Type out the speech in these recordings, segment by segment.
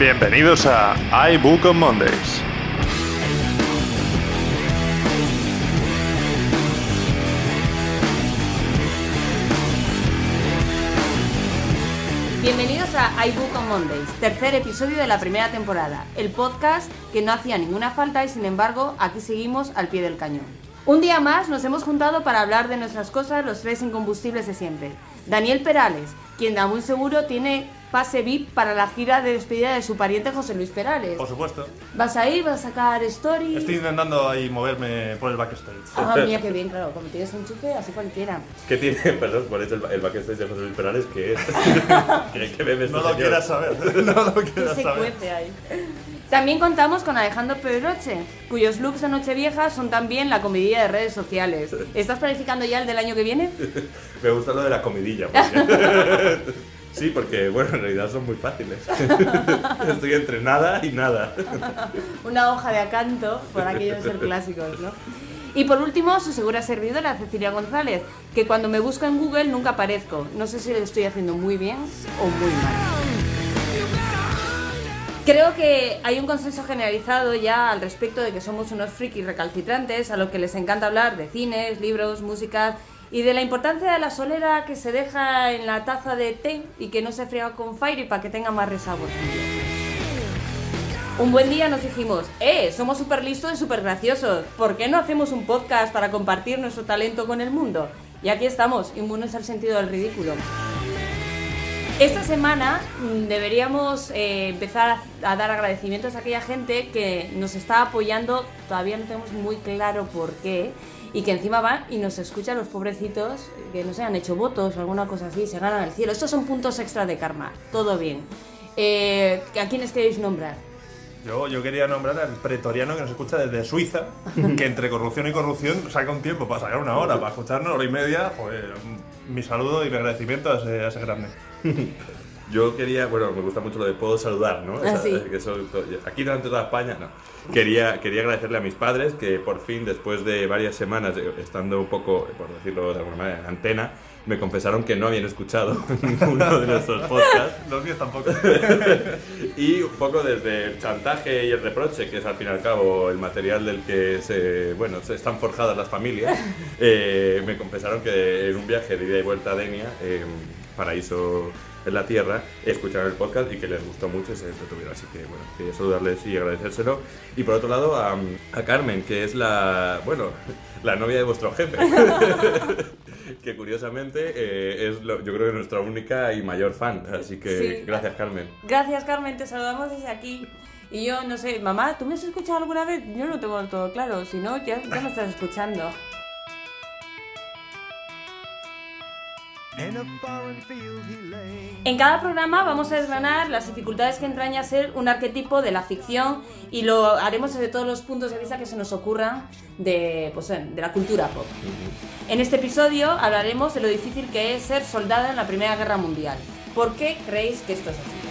Bienvenidos a iBook on Mondays. Bienvenidos a iBook on Mondays, tercer episodio de la primera temporada, el podcast que no hacía ninguna falta y sin embargo aquí seguimos al pie del cañón. Un día más nos hemos juntado para hablar de nuestras cosas, los tres incombustibles de siempre. Daniel Perales, quien da muy seguro tiene pase VIP para la gira de despedida de su pariente José Luis Perales. Por supuesto. ¿Vas a ir? ¿Vas a sacar stories? Estoy intentando ahí moverme por el backstage. Ah, mira qué bien, claro, como tienes un chupe, así cualquiera. ¿Qué tiene, perdón, por eso el, el backstage de José Luis Perales? que es? ¿Qué, qué bebe este No lo señor? quieras saber. No lo ¿Qué quieras se saber. cuece ahí? También contamos con Alejandro Pedroche, cuyos looks de Nochevieja son también la comedia de redes sociales. ¿Estás planificando ya el del año que viene? Me gusta lo de la comidilla. porque- sí, porque, bueno, en realidad son muy fáciles. Estoy entre nada y nada. Una hoja de acanto, por aquello de ser clásicos, ¿no? Y por último, su segura servidora, Cecilia González, que cuando me busco en Google nunca aparezco. No sé si lo estoy haciendo muy bien o muy mal. Creo que hay un consenso generalizado ya al respecto de que somos unos frikis recalcitrantes a los que les encanta hablar de cines, libros, música y de la importancia de la solera que se deja en la taza de té y que no se friega con fire para que tenga más resabor. Un buen día nos dijimos, eh, somos súper listos y súper graciosos, ¿por qué no hacemos un podcast para compartir nuestro talento con el mundo? Y aquí estamos, inmunes al sentido del ridículo. Esta semana mm, deberíamos eh, empezar a, a dar agradecimientos a aquella gente que nos está apoyando, todavía no tenemos muy claro por qué, y que encima van y nos escuchan los pobrecitos que no se han hecho votos o alguna cosa así, se ganan el cielo. Estos son puntos extra de karma, todo bien. Eh, ¿A quiénes queréis nombrar? Yo, yo quería nombrar al pretoriano que nos escucha desde Suiza, que entre corrupción y corrupción saca un tiempo para sacar una hora, para escucharnos hora y media. Joder, mi saludo y mi agradecimiento a ese, a ese grande. Yo quería, bueno, me gusta mucho lo de puedo saludar, ¿no? Ah, sí. que eso- aquí delante de toda España, no. Quería, quería agradecerle a mis padres que por fin, después de varias semanas eh, estando un poco, por decirlo de alguna manera, en antena, me confesaron que no habían escuchado ninguno de nuestros podcasts. Los míos tampoco. Y un poco desde el chantaje y el reproche, que es al fin y al cabo el material del que se, bueno, se están forjadas las familias, eh, me confesaron que en un viaje de ida y vuelta a Denia, eh, paraíso en la tierra, escucharon el podcast y que les gustó mucho y se entretuvieron. Así que, bueno, quería saludarles y agradecérselo. Y por otro lado, a, a Carmen, que es la, bueno, la novia de vuestro jefe. que curiosamente eh, es, lo- yo creo que nuestra única y mayor fan. Así que Sí. gracias, Carmen. Gracias Carmen, te saludamos desde aquí. Y yo no sé, mamá, ¿tú me has escuchado alguna vez? Yo no tengo todo claro, si no, ya, ya me estás escuchando. En cada programa vamos a desgranar las dificultades que entraña ser un arquetipo de la ficción y lo haremos desde todos los puntos de vista que se nos ocurran de, pues, de la cultura pop. En este episodio hablaremos de lo difícil que es ser soldado en la Primera Guerra Mundial. ¿Por qué creéis que esto es así?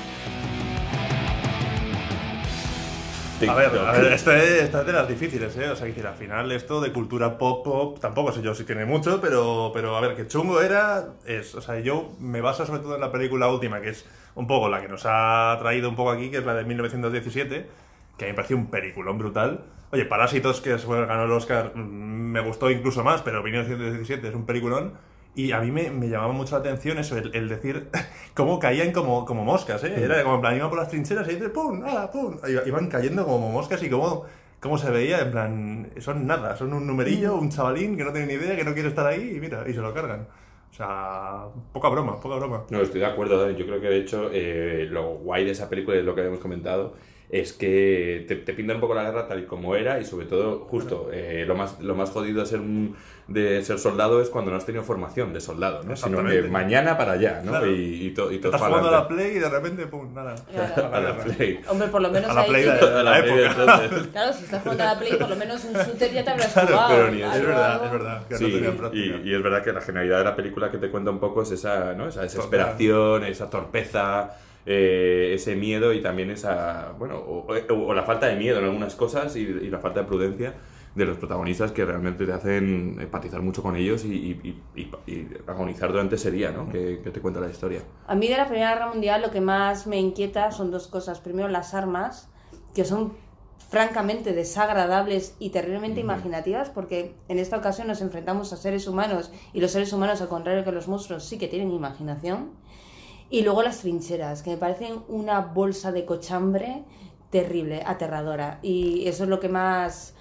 A ver, a ver, esta es, esta es de las difíciles, ¿eh? O sea, que decir, al final esto de cultura pop, pop, tampoco sé yo si tiene mucho, pero, pero a ver, qué chungo era, es, o sea, yo me baso sobre todo en la película última, que es un poco la que nos ha traído un poco aquí, que es la de 1917, que a mí me pareció un peliculón brutal. Oye, Parásitos, que fue- ganó el Oscar, mm, me gustó incluso más, pero 1917 es un peliculón. Y a mí me, me llamaba mucho la atención eso, el, decir cómo caían como, como moscas, ¿eh? Era como en plan, iban por las trincheras y de pum, nada, pum. Iba- Iban cayendo como moscas y cómo, cómo se veía, en plan, son nada, son un numerillo, un chavalín que no tiene ni idea, que no quiere estar ahí y mira, y se lo cargan. O sea, poca broma, poca broma. No, estoy de acuerdo. Yo creo que de hecho eh, lo guay de esa película y lo que habíamos comentado es que te, te pintan un poco la guerra tal y como era y sobre todo justo eh, lo más lo más jodido de ser un- de ser soldado es cuando no has tenido formación de soldado, ¿no? Sino que mañana para allá, ¿no? Claro. Y, y, to- y todo Estás para jugando a la. Play y de repente, pum, nada. Claro. a la play. Hombre, por lo menos A la ahí Play de- tienes- A la de época. entonces. Claro, si estás jugando a la Play, por lo menos un shooter ya te habrás Claro, jugado. pero ni eso. Es algo, verdad, es verdad. Que Sí, no tenía y, y es verdad que la genialidad de la película que te cuenta un poco es esa, ¿no? esa desesperación, esa torpeza, eh, ese miedo y también esa, bueno, o, o- o la falta de miedo en algunas cosas y, y la falta de prudencia de los protagonistas que realmente te hacen empatizar mucho con ellos y, agonizar durante ese día, ¿no? Que, te cuenta la historia. A mí de la Primera Guerra Mundial lo que más me inquieta son dos cosas. Primero, las armas, que son francamente desagradables y terriblemente imaginativas, porque en esta ocasión nos enfrentamos a seres humanos y los seres humanos, al contrario que los monstruos, sí que tienen imaginación. Y luego las trincheras, que me parecen una bolsa de cochambre terrible, aterradora. Y eso es lo que más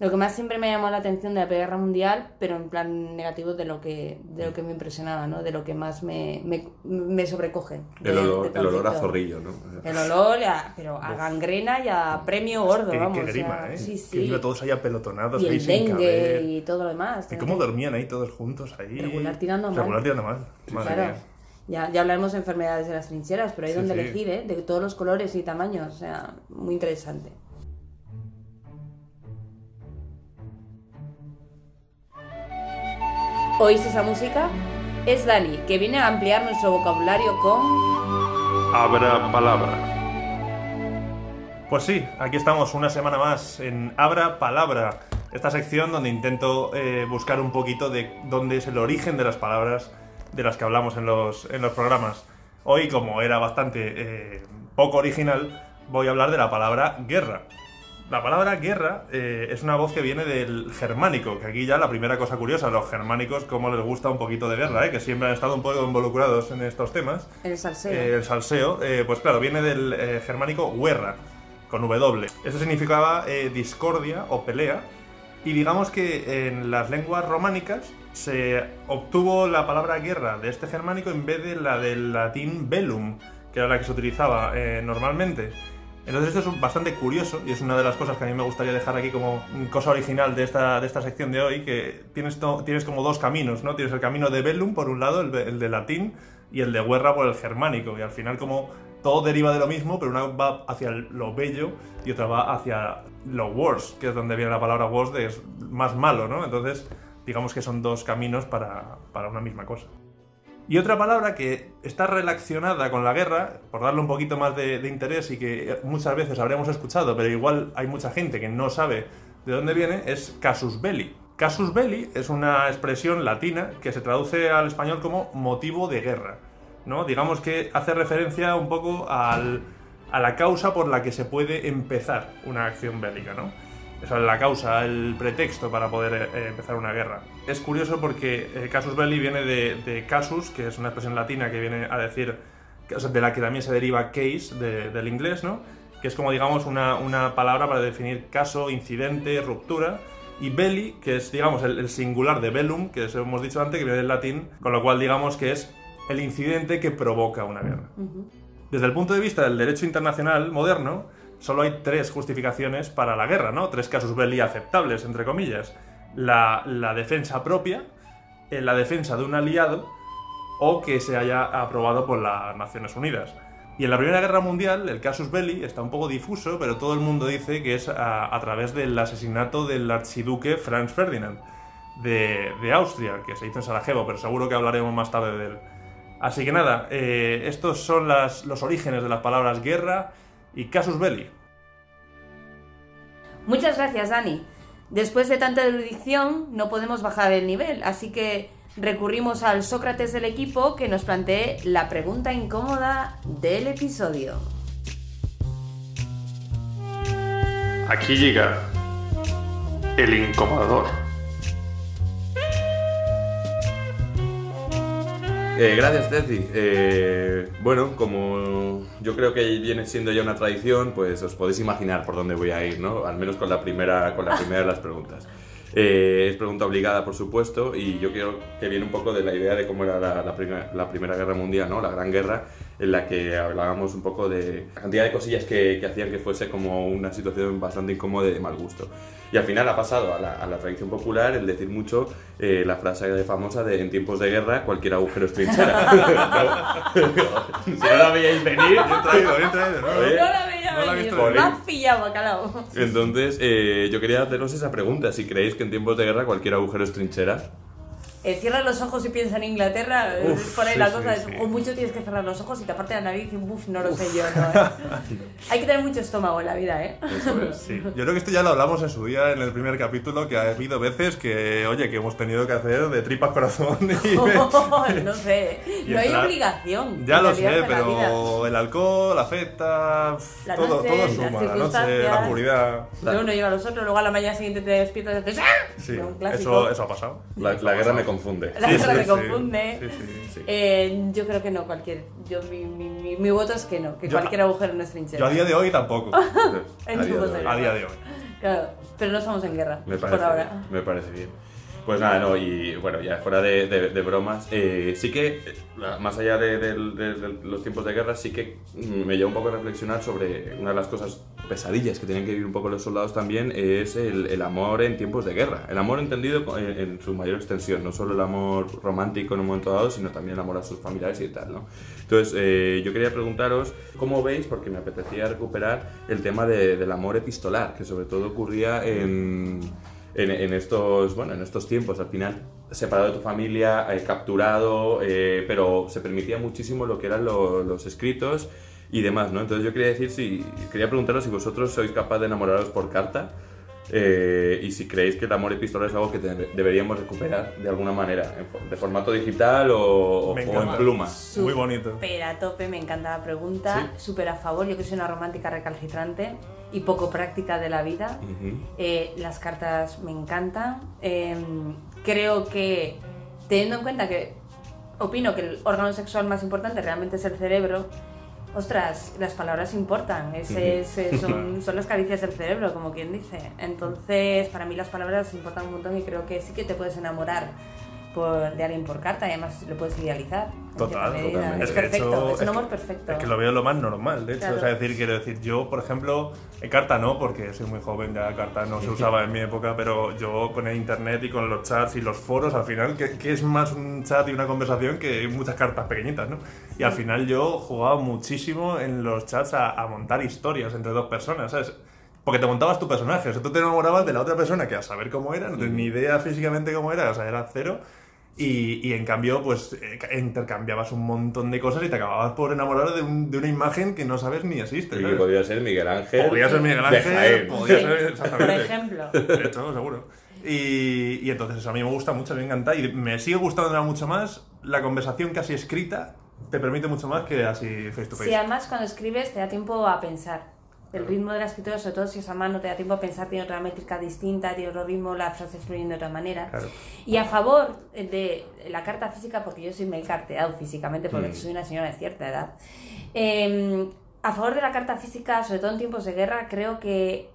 lo que más siempre me llamó la atención de la Primera Guerra Mundial, pero en plan negativo de lo que, de lo que me impresionaba, ¿no? De lo que más me, me, sobrecoge. el, olor, el olor, a zorrillo, ¿no? El olor, pero a gangrena y a premio gordo, vamos. Qué grima, ¿eh? Sí, sí. Que todos ahí apelotonados y el dengue y todo lo demás. ¿Y cómo dormían ahí todos juntos ahí? Regular tirando mal. Regular tirando mal. claro. Ya, ya hablaremos de enfermedades de las trincheras, pero hay donde elegir, ¿eh? De todos los colores y tamaños, o sea, muy interesante. ¿Oís esa música? Es Dani, que viene a ampliar nuestro vocabulario con... Abra palabra. Pues sí, aquí estamos una semana más en Abra Palabra, esta sección donde intento eh, buscar un poquito de dónde es el origen de las palabras de las que hablamos en los, en los programas. Hoy, como era bastante eh, poco original, voy a hablar de la palabra guerra. La palabra guerra eh, es una voz que viene del germánico, que aquí ya la primera cosa curiosa, los germánicos como les gusta un poquito de guerra, eh, que siempre han estado un poco involucrados en estos temas. El salseo. Eh, el salseo, pues claro, viene del germánico guerra, con W. Eso significaba discordia o pelea, y digamos que en las lenguas románicas se obtuvo la palabra guerra de este germánico en vez de la del latín bellum, que era la que se utilizaba normalmente. Entonces esto es bastante curioso y es una de las cosas que a mí me gustaría dejar aquí como cosa original de esta, de esta sección de hoy, que tienes, tienes como dos caminos, ¿no? Tienes el camino de Bellum por un lado, el, de latín, y el de Guerra por el germánico, y al final como todo deriva de lo mismo, pero una va hacia lo bello y otra va hacia lo worse, que es donde viene la palabra worse de es más malo, ¿no? Entonces digamos que son dos caminos para, para una misma cosa. Y otra palabra que está relacionada con la guerra, por darle un poquito más de, interés y que muchas veces habremos escuchado, pero igual hay mucha gente que no sabe de dónde viene, es casus belli. Casus belli es una expresión latina que se traduce al español como motivo de guerra. ¿no? Digamos que hace referencia un poco a la causa por la que se puede empezar una acción bélica. ¿no? Esa es la causa, el pretexto para poder eh, empezar una guerra. Es curioso porque eh, casus belli viene de, casus, que es una expresión latina que viene a decir, de la que también se deriva case del inglés, ¿no? que es como digamos una, palabra para definir caso, incidente, ruptura, y belli, que es digamos el, singular de bellum, que eso hemos dicho antes, que viene del latín, con lo cual digamos que es el incidente que provoca una guerra. Desde el punto de vista del derecho internacional moderno, solo hay tres justificaciones para la guerra, ¿no? Tres casos belli aceptables, entre comillas. La, defensa propia, eh, la defensa de un aliado o que se haya aprobado por las Naciones Unidas. Y en la Primera Guerra Mundial, el casus belli está un poco difuso, pero todo el mundo dice que es a, través del asesinato del archiduque Franz Ferdinand de, Austria, que se hizo en Sarajevo, pero seguro que hablaremos más tarde de él. Así que nada, eh, estos son los orígenes de las palabras guerra y casus belli. Muchas gracias, Dani. Después de tanta erudición, no podemos bajar el nivel, así que recurrimos al Sócrates del equipo que nos plantee la pregunta incómoda del episodio. Aquí llega el incomodador. Eh, gracias, Ceci. Eh, bueno, como yo creo que viene siendo ya una tradición, pues os podéis imaginar por dónde voy a ir, ¿no? Al menos con la primera, con la primera de las preguntas. Eh, es pregunta obligada, por supuesto, y yo creo que viene un poco de la idea de cómo era la, la, Primera Guerra Mundial, ¿no? La Gran Guerra, en la que hablábamos un poco de la cantidad de cosillas que, que hacían que fuese como una situación bastante incómoda y de mal gusto. Y al final ha pasado a la, a la tradición popular el decir mucho eh, la frase famosa de en tiempos de guerra cualquier agujero es trinchera. si no la veíais venir... Bien traído, bien traído. No, no la veía venir, más pillado, bacalao. Entonces, eh, yo quería haceros esa pregunta, si creéis que en tiempos de guerra cualquier agujero es trinchera. Eh, cierra los ojos y piensa en Inglaterra, eh, Uf, por ahí sí, la sí, cosa, sí. o mucho tienes que cerrar los ojos y taparte la nariz y buf, no lo sé yo, ¿no? ¿eh? Hay que tener mucho estómago en la vida, ¿eh? Eso es. Sí, yo creo que esto ya lo hablamos en su día en el primer capítulo, que ha habido veces que, oye, que hemos tenido que hacer de tripas corazón y... no sé, Y no hay entrar- obligación. Ya lo sé, la pero el alcohol afecta, La todo, noche, todo suma, la noche, la oscuridad. Luego uno lleva a los otros, luego a la mañana siguiente te despiertas y dices ¡Ah! Sí, eso, eso ha pasado. La, la guerra me confunde. La Sí, guerra sí, me sí. confunde. Sí, sí. Sí. Eh, yo creo que no, cualquier. Yo, mi, mi, mi, mi voto es que no, que Yo- cualquier agujero no es trinchera. Yo a día de hoy tampoco. En A día de hoy. A día de hoy. Claro, pero no estamos en guerra, Me por ahora. me parece bien. Pues nada, no, y bueno, ya fuera de, de- de bromas, eh, sí que, eh, más allá de, de- los tiempos de guerra, sí que mm, me lleva un poco a reflexionar sobre una de las cosas pesadillas que tienen que vivir un poco los soldados también, es el, el amor en tiempos de guerra. El amor entendido en, en su mayor extensión, no solo el amor romántico en un momento dado, sino también el amor a sus familiares y tal, ¿no? Entonces, eh, yo quería preguntaros, ¿cómo veis? Porque me apetecía recuperar el tema de- del amor epistolar, que sobre todo ocurría en en, en estos, bueno, en estos tiempos, al final, separado de tu familia, eh, capturado, eh, pero se permitía muchísimo lo que eran lo- los escritos y demás, ¿no? Entonces yo quería decir si, quería preguntaros si vosotros sois capaz de enamoraros por carta eh, y si creéis que el amor epistolar es algo que deberíamos recuperar de alguna manera, en for- de formato digital o, en encanta. pluma. Muy bonito. Súper a tope, me encanta la pregunta. Súper a favor, yo que soy una romántica recalcitrante y poco práctica de la vida. Eh, las cartas me encantan. Eh, creo que, teniendo en cuenta que opino que el órgano sexual más importante realmente es el cerebro, ostras, las palabras importan. Es- Ujú. es- es- son, son las caricias del cerebro, como quien dice. Entonces, para mí las palabras importan un montón y creo que sí que te puedes enamorar por, de alguien por carta y además lo puedes idealizar. Total, totalmente. Es que, perfecto, hecho, es un amor perfecto. Es que lo veo lo más normal, de hecho. Claro. O sea, decir, quiero decir, yo, por ejemplo, en carta no, porque soy muy joven, ya carta no se usaba en mi época, pero yo con el internet y con los chats y los foros, al final, que, que es más un chat y una conversación que muchas cartas pequeñitas, ¿no? Y al final yo jugaba muchísimo en los chats a, a montar historias entre dos personas, ¿sabes? Porque te montabas tu personaje, o sea, tú te enamorabas de la otra persona que a saber cómo era, no tenías ni idea físicamente cómo era, o sea, era cero. Y, y en cambio, pues eh, ca- intercambiabas un montón de cosas y te acababas por enamorar de, un- de una imagen que no sabes ni existe. Y que ¿sabes? podría ser Miguel Ángel. Podría ser Miguel de Ángel, Jaén. podría Sí, ser por ejemplo. De hecho, seguro. Y, y entonces eso a mí me gusta mucho, me encanta y me sigue gustando mucho más la conversación casi escrita te permite mucho más que así face to face. Sí, además cuando escribes te da tiempo a pensar. El ritmo de la escritura, sobre todo si es a mano, te da tiempo a pensar, tiene otra métrica distinta, tiene otro ritmo, las frases fluyen de otra manera. Claro. Y a favor de la carta física, porque yo soy me he carteado físicamente, porque Mm. soy una señora de cierta edad, eh, a favor de la carta física, sobre todo en tiempos de guerra, creo que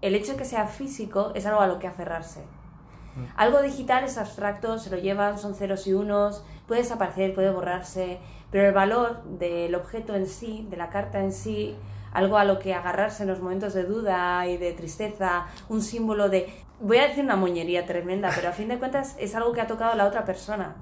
el hecho de que sea físico es algo a lo que aferrarse. Algo digital es abstracto, se lo llevan, son ceros y unos, puede desaparecer, puede borrarse, pero el valor del objeto en sí, de la carta en sí, algo a lo que agarrarse en los momentos de duda y de tristeza, un símbolo de... Voy a decir una moñería tremenda, pero a fin de cuentas es algo que ha tocado la otra persona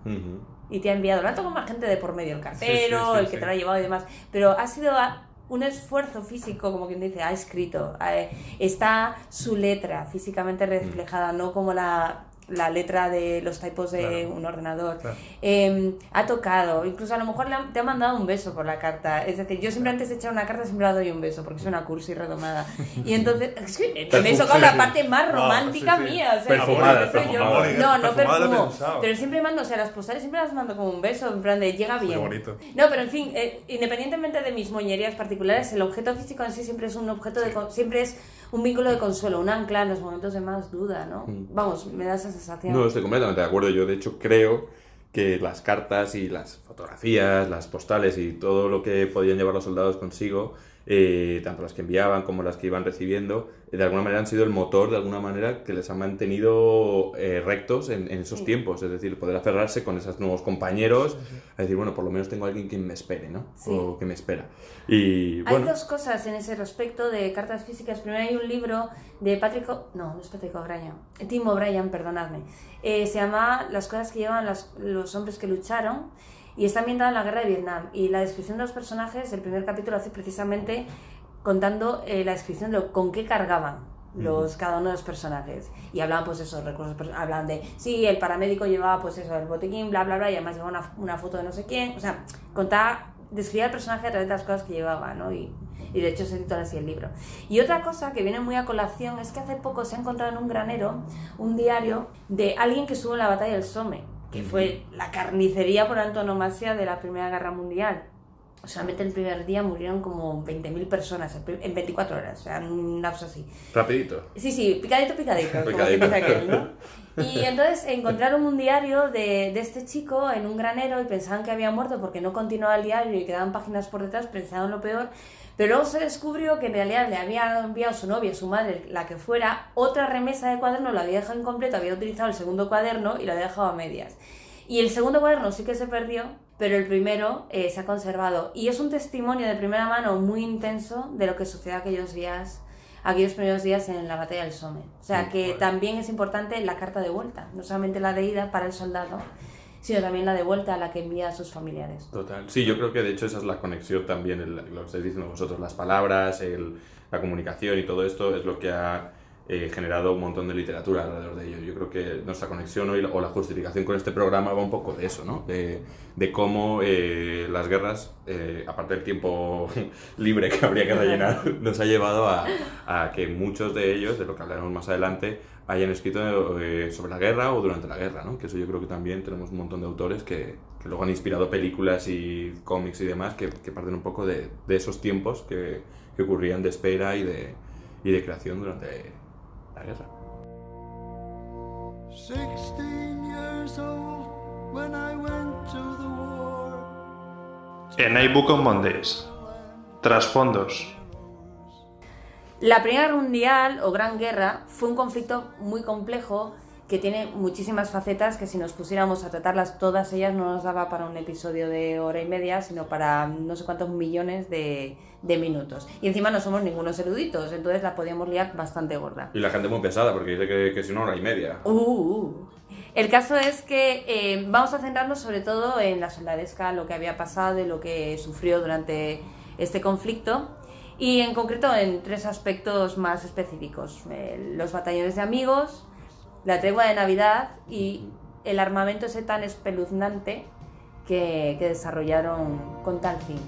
y te ha enviado. La ha tocado más gente de por medio, el cartero, sí, sí, el que te lo ha llevado y demás, pero ha sido a- un esfuerzo físico, como quien dice, ha escrito. eh, está su letra físicamente reflejada, no como la, la letra de los typos de Claro. un ordenador. Claro. Eh, ha tocado, incluso a lo mejor le ha- te ha mandado un beso por la carta. Es decir, yo siempre antes de echar una carta siempre le doy un beso porque soy una cursi redomada. Y entonces, es que me he tocado la parte más romántica sí, sí. mía. O sea, Perfumada, que soy yo. perfumada. No, no Perfumada perfumo. Pero siempre mando, o sea, las postales siempre las mando como un beso, en plan de llega Muy bien. bonito. No, pero en fin, eh, independientemente de mis moñerías particulares, el objeto físico en sí siempre es un objeto de siempre es un vínculo de consuelo, un ancla en los momentos de más duda, ¿no? Mm. Vamos, me da esa sensación. No, estoy completamente de acuerdo. Yo, de hecho, creo que las cartas y las fotografías, las postales y todo lo que podían llevar los soldados consigo, eh, tanto las que enviaban como las que iban recibiendo, eh, de alguna manera han sido el motor, de alguna manera, que les ha mantenido eh, rectos en, en esos Sí. tiempos. Es decir, poder aferrarse con esos nuevos compañeros, a decir, bueno, por lo menos tengo a alguien que me espere, ¿no? Sí. O que me espera. Y Hay bueno, dos cosas en ese respecto de cartas físicas. Primero hay un libro de Patrick... O- No, no es Patrick O'Brien. Tim O'Brien, perdonadme. Eh, se llama Las cosas que llevan las- los hombres que lucharon y está ambientado en la guerra de Vietnam. Y la descripción de los personajes, el primer capítulo hace precisamente contando eh, la descripción de lo- con qué cargaban. los, cada uno de los personajes. Y hablaban, pues eso, recursos, hablan de, sí, el paramédico llevaba, pues eso, el botiquín, bla, bla, bla, y además llevaba una, una foto de no sé quién. O sea, contaba, describía el personaje a través de las cosas que llevaba, ¿no? Y, y de hecho se titula así el libro. Y otra cosa que viene muy a colación es que hace poco se ha encontrado en un granero un diario de alguien que estuvo en la batalla del Somme, que fue la carnicería por antonomasia de la Primera Guerra Mundial. Solamente el primer día murieron como 20.000 personas en 24 horas, o sea, un lapso así. Rapidito. Sí, sí, picadito, picadito. como que dice aquel, ¿no? Y entonces encontraron un diario de, de este chico en un granero y pensaban que había muerto porque no continuaba el diario y quedaban páginas por detrás, pensaban lo peor. Pero luego se descubrió que en realidad le había enviado su novia, su madre, la que fuera, otra remesa de cuaderno, lo había dejado incompleto, había utilizado el segundo cuaderno y lo había dejado a medias. Y el segundo cuaderno sí que se perdió, pero el primero eh, se ha conservado. Y es un testimonio de primera mano muy intenso de lo que sucedió aquellos días, aquellos primeros días en la batalla del Somme. O sea que también es importante la carta de vuelta, no solamente la de ida para el soldado, sino también la de vuelta a la que envía a sus familiares. Total. Sí, yo creo que de hecho esa es la conexión también, el- lo que estáis diciendo vosotros, las palabras, el- la comunicación y todo esto es lo que ha eh, generado un montón de literatura alrededor de ello. Yo creo que nuestra conexión hoy, o la justificación con este programa va un poco de eso, ¿no? De, de cómo eh, las guerras, eh, aparte del tiempo libre que habría que rellenar, nos ha llevado a, a que muchos de ellos, de lo que hablaremos más adelante, hayan escrito sobre la guerra o durante la guerra, ¿no? Que eso yo creo que también tenemos un montón de autores que, que luego han inspirado películas y cómics y demás que, que parten un poco de, de esos tiempos que, que ocurrían de espera y de, y de creación durante la guerra. 16 years old when I went to the war. En iBook on Mondays. Trasfondos. La Primera Guerra Mundial o Gran Guerra fue un conflicto muy complejo que tiene muchísimas facetas que si nos pusiéramos a tratarlas todas ellas no nos daba para un episodio de hora y media, sino para no sé cuántos millones de, de minutos. Y encima no somos ningunos eruditos, entonces la podíamos liar bastante gorda. Y la gente muy pesada porque dice que, que es una hora y media. Uh, uh. El caso es que eh, vamos a centrarnos sobre todo en la soldadesca, lo que había pasado y lo que sufrió durante este conflicto. Y en concreto en tres aspectos más específicos. Eh, los batallones de amigos, la tregua de Navidad y el armamento ese tan espeluznante que, que desarrollaron con tal fin.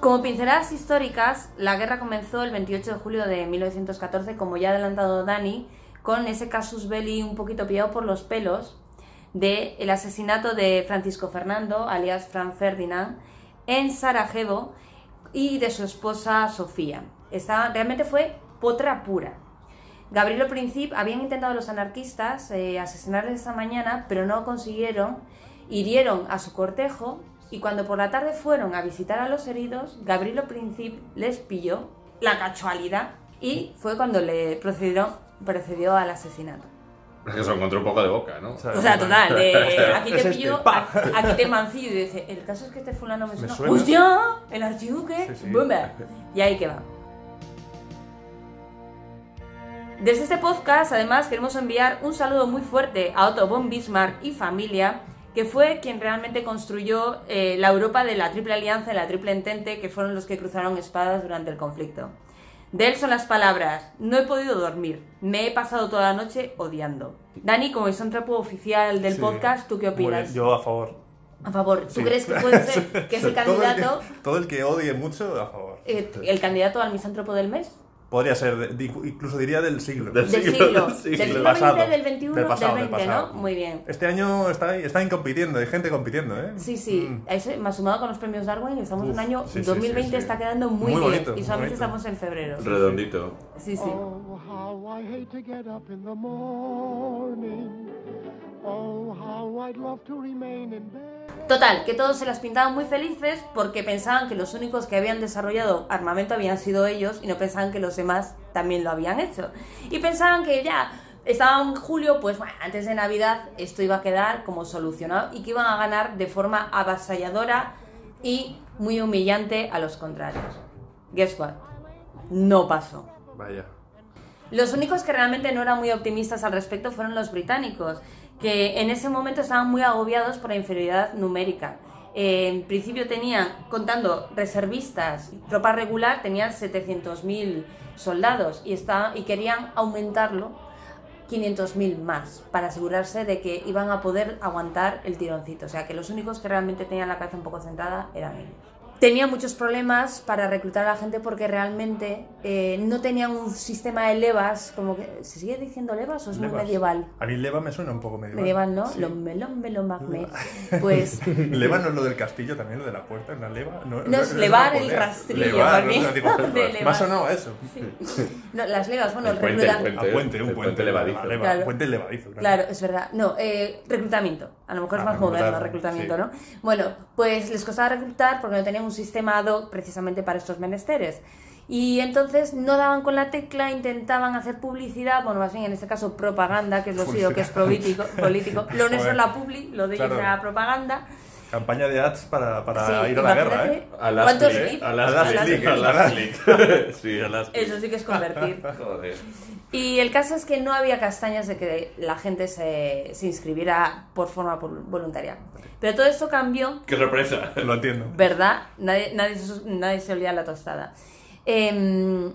Como pinceladas históricas, la guerra comenzó el 28 de julio de 1914, como ya ha adelantado Dani, con ese casus belli un poquito pillado por los pelos del el asesinato de Francisco Fernando, alias Fran Ferdinand, en Sarajevo y de su esposa Sofía. Esta, realmente fue potra pura. Gabrielo Princip habían intentado los anarquistas eh, asesinarles esa mañana, pero no consiguieron. Hirieron a su cortejo y cuando por la tarde fueron a visitar a los heridos, Gabrielo Princip les pilló la casualidad y fue cuando le procedió, procedió al asesinato. Es que se lo encontró un poco de boca, ¿no? O sea, total, de, aquí Es te este, pillo, aquí te mancillo y dice, el caso es que este fulano me suena. suena. ¡Hostia! El archiduque, Sí, sí. ¡Bumba! Y ahí que va. Desde este podcast, además, queremos enviar un saludo muy fuerte a Otto von Bismarck y familia, que fue quien realmente construyó eh, la Europa de la Triple Alianza y la Triple Entente, que fueron los que cruzaron espadas durante el conflicto. De él son las palabras, no he podido dormir, me he pasado toda la noche odiando. Dani, como misántropo oficial del Sí. podcast, ¿tú qué opinas? Yo a favor. A favor, ¿tú Sí. crees que puede ser que ese Todo el candidato, Todo el que odie mucho, a favor. eh, el candidato al misántropo del mes? Podría ser, de- de- incluso diría del siglo. Del Del siglo, del siglo. del siglo pasado. XX, del XXI, Del pasado, del del 20, pasado. ¿no? Muy bien. Este año está, están compitiendo, hay gente compitiendo, ¿eh? Sí, sí, Mm. eso, más sumado con los premios Darwin, estamos en Uf, un año sí, sí, 2020, sí, sí. está quedando muy, Muy bien. bonito, y muy solamente bonito. estamos en febrero. Redondito. Sí, sí. Oh, how I hate to get up in the morning. Oh, how I'd love to remain in bed. Total, que todos se las pintaban muy felices porque pensaban que los únicos que habían desarrollado armamento habían sido ellos y no pensaban que los demás también lo habían hecho. Y pensaban que ya estaba en julio, pues bueno, antes de Navidad esto iba a quedar como solucionado y que iban a ganar de forma avasalladora y muy humillante a los contrarios. Guess what? No pasó. Vaya. Los únicos que realmente no eran muy optimistas al respecto fueron los británicos, que en ese momento estaban muy agobiados por la inferioridad numérica. Eh, en principio tenían, contando reservistas, tropa regular, tenían 700.000 soldados y, y querían aumentarlo 500.000 más para asegurarse de que iban a poder aguantar el tironcito. O sea, que los únicos que realmente tenían la cabeza un poco centrada eran ellos. Tenía muchos problemas para reclutar a la gente porque realmente eh, no tenían un sistema de levas, como que... ¿Se sigue diciendo levas o es muy Levas. medieval? A mí leva me suena un poco medieval. Medieval, ¿no? Sí. Lo melón, melón, magme. Pues Leva no es lo del castillo también, lo de la puerta, una leva. No, No, es levar el rastrillo, Levar, para mí. no, ha sonado a eso. no, las levas, bueno, El puente, reclutan- el A puente, un el puente. levadizo. leva, Claro. Puente levadizo. Claro, es verdad. No, eh, reclutamiento. A lo mejor es Ah, más moderno reclutar, reclutamiento, sí. ¿no? Bueno, pues les costaba reclutar porque no tenían un sistema ad hoc precisamente para estos menesteres. Y entonces no daban con la tecla, intentaban hacer publicidad, bueno, más bien en este caso propaganda, que es lo suyo, que es político. político. Lo nuestro es la publi, lo de ellos Claro. era propaganda. Campaña de ads para, para Sí, ir a la guerra, ¿eh? A las ¿Cuántos clic, clics? A las A las a. Sí, a las. Eso sí que es convertir. Joder. Y el caso es que no había castañas de que la gente se, se inscribiera por forma vol- voluntaria. Pero todo esto cambió Qué sorpresa. Lo entiendo. ¿verdad? Nadie, nadie, se- nadie se olvida la tostada. Eh,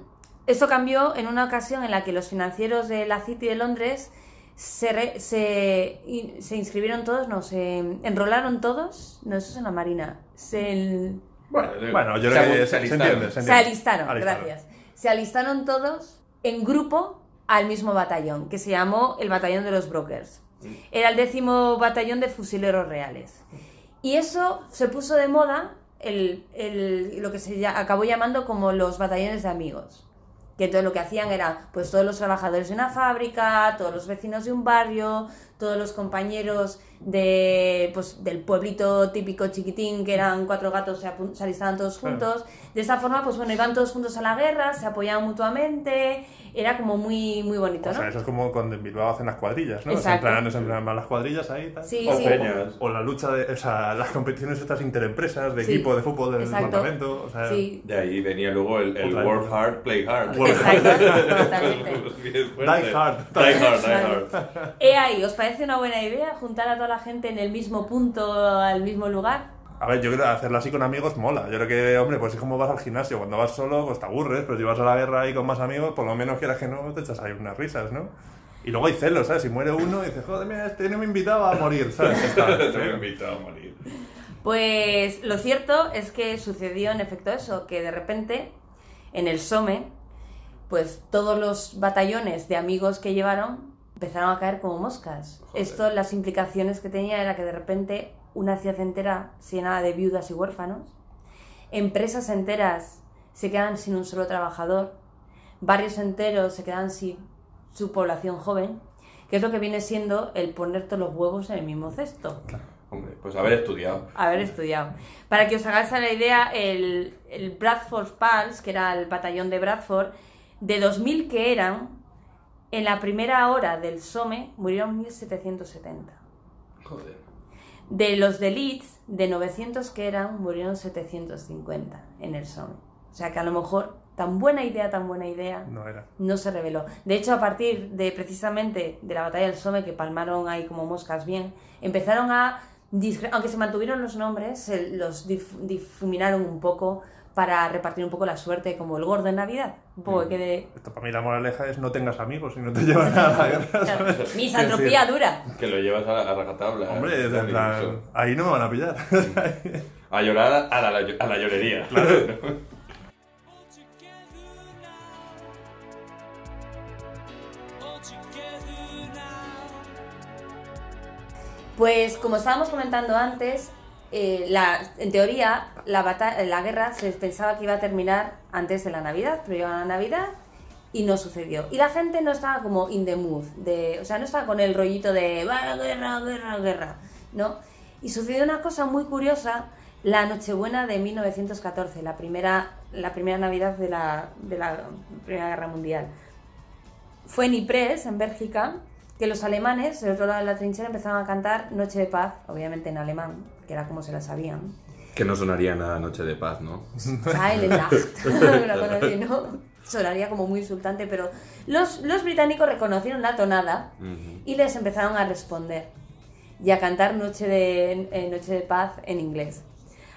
esto cambió en una ocasión en la que los financieros de la City de Londres se, re- se, se inscribieron todos, no, se enrolaron todos, no, eso es en la Marina, se, Bueno, Bueno, yo se creo que se, se se alistaron. entiende. Se, se entiende. alistaron, Alistaron. gracias. Se alistaron todos en grupo al mismo batallón, que se llamó el Batallón de los Brokers. Era el décimo batallón de fusileros reales. Y eso se puso de moda, el, el- lo que se acabó llamando como los batallones de amigos. Que entonces lo que hacían era, pues todos los trabajadores de una fábrica, todos los vecinos de un barrio, todos los compañeros de, pues, del pueblito típico chiquitín, que eran cuatro gatos, se alistaban todos juntos. De esa forma, pues bueno, iban todos juntos a la guerra, se apoyaban mutuamente, era como muy, muy bonito, O ¿no? sea, eso es como cuando en Bilbao hacen las cuadrillas, ¿no? Se emplean, se emplean más las cuadrillas ahí tal. Sí, O sí. peñas. O la lucha de, o sea, las competiciones estas interempresas, de Sí. equipo de fútbol del departamento, o sea, Sí, De ahí venía luego el, work hard, play hard. Work exacto. Die hard. Die hard, die hard. He ahí, ¿os parece una buena idea juntar a toda la gente en el mismo punto, al mismo lugar? A ver, yo creo que hacerlo así con amigos mola. Yo creo que, hombre, pues es como vas al gimnasio. Cuando vas solo, pues te aburres, pero si vas a la guerra ahí con más amigos, por lo menos quieras que no, te echas ahí unas risas, ¿no? Y luego hay celos, ¿sabes? Si muere uno, dices, joder, mira, este no me invitaba a morir, ¿sabes? Está- Te he invitado a morir. Pues lo cierto es que sucedió en efecto eso, que de repente en el SOME, pues todos los batallones de amigos que llevaron empezaron a caer como moscas. Joder. Esto, las implicaciones que tenía era que de repente una ciudad entera se llenaba de viudas y huérfanos, empresas enteras se quedan sin un solo trabajador, barrios enteros se quedan sin su población joven, que es lo que viene siendo el poner todos los huevos en el mismo cesto Hombre, pues haber estudiado. haber estudiado. Para que os hagáis la idea, el, el Bradford Pals, que era el batallón de Bradford, de 2.000 que eran, en la primera hora del SOME murieron 1.770. Joder. De los de Leeds, de 900 que eran, murieron 750 en el SOME. O sea que a lo mejor tan buena idea, tan buena idea, No era. no se reveló. De hecho, a partir de precisamente de la batalla del Somme, que palmaron ahí como moscas bien, empezaron a, aunque se mantuvieron los nombres, se los dif- difuminaron un poco para repartir un poco la suerte, como el gordo en Navidad. Un poco que quede... Esto para mí la moraleja es no tengas amigos y no te llevan a la guerra. Misantropía dura. Que lo llevas a, a rajatabla. decir, Hombre, es Dani, en plan, eso. ahí no me van a pillar. A llorar a la, a la llorería. Pues como estábamos comentando antes, eh, la, en teoría la, bata- la guerra se pensaba que iba a terminar antes de la Navidad, pero llegó la Navidad y no sucedió. Y la gente no estaba como in the mood, de, o sea, no estaba con el rollito de "Va, guerra, guerra, guerra, ¿no? Y sucedió una cosa muy curiosa la Nochebuena de 1914, la primera, la primera Navidad de la, de la Primera Guerra Mundial fue en Ypres, en Bélgica, que los alemanes, del otro lado de la trinchera, empezaron a cantar Noche de Paz, obviamente en alemán, que era como se la sabían. Que no sonaría nada Noche de Paz, ¿no? Silent así, ¿no? Sonaría como muy insultante, pero los, los británicos reconocieron la tonada y les empezaron a responder y a cantar Noche de, eh, Noche de Paz en inglés.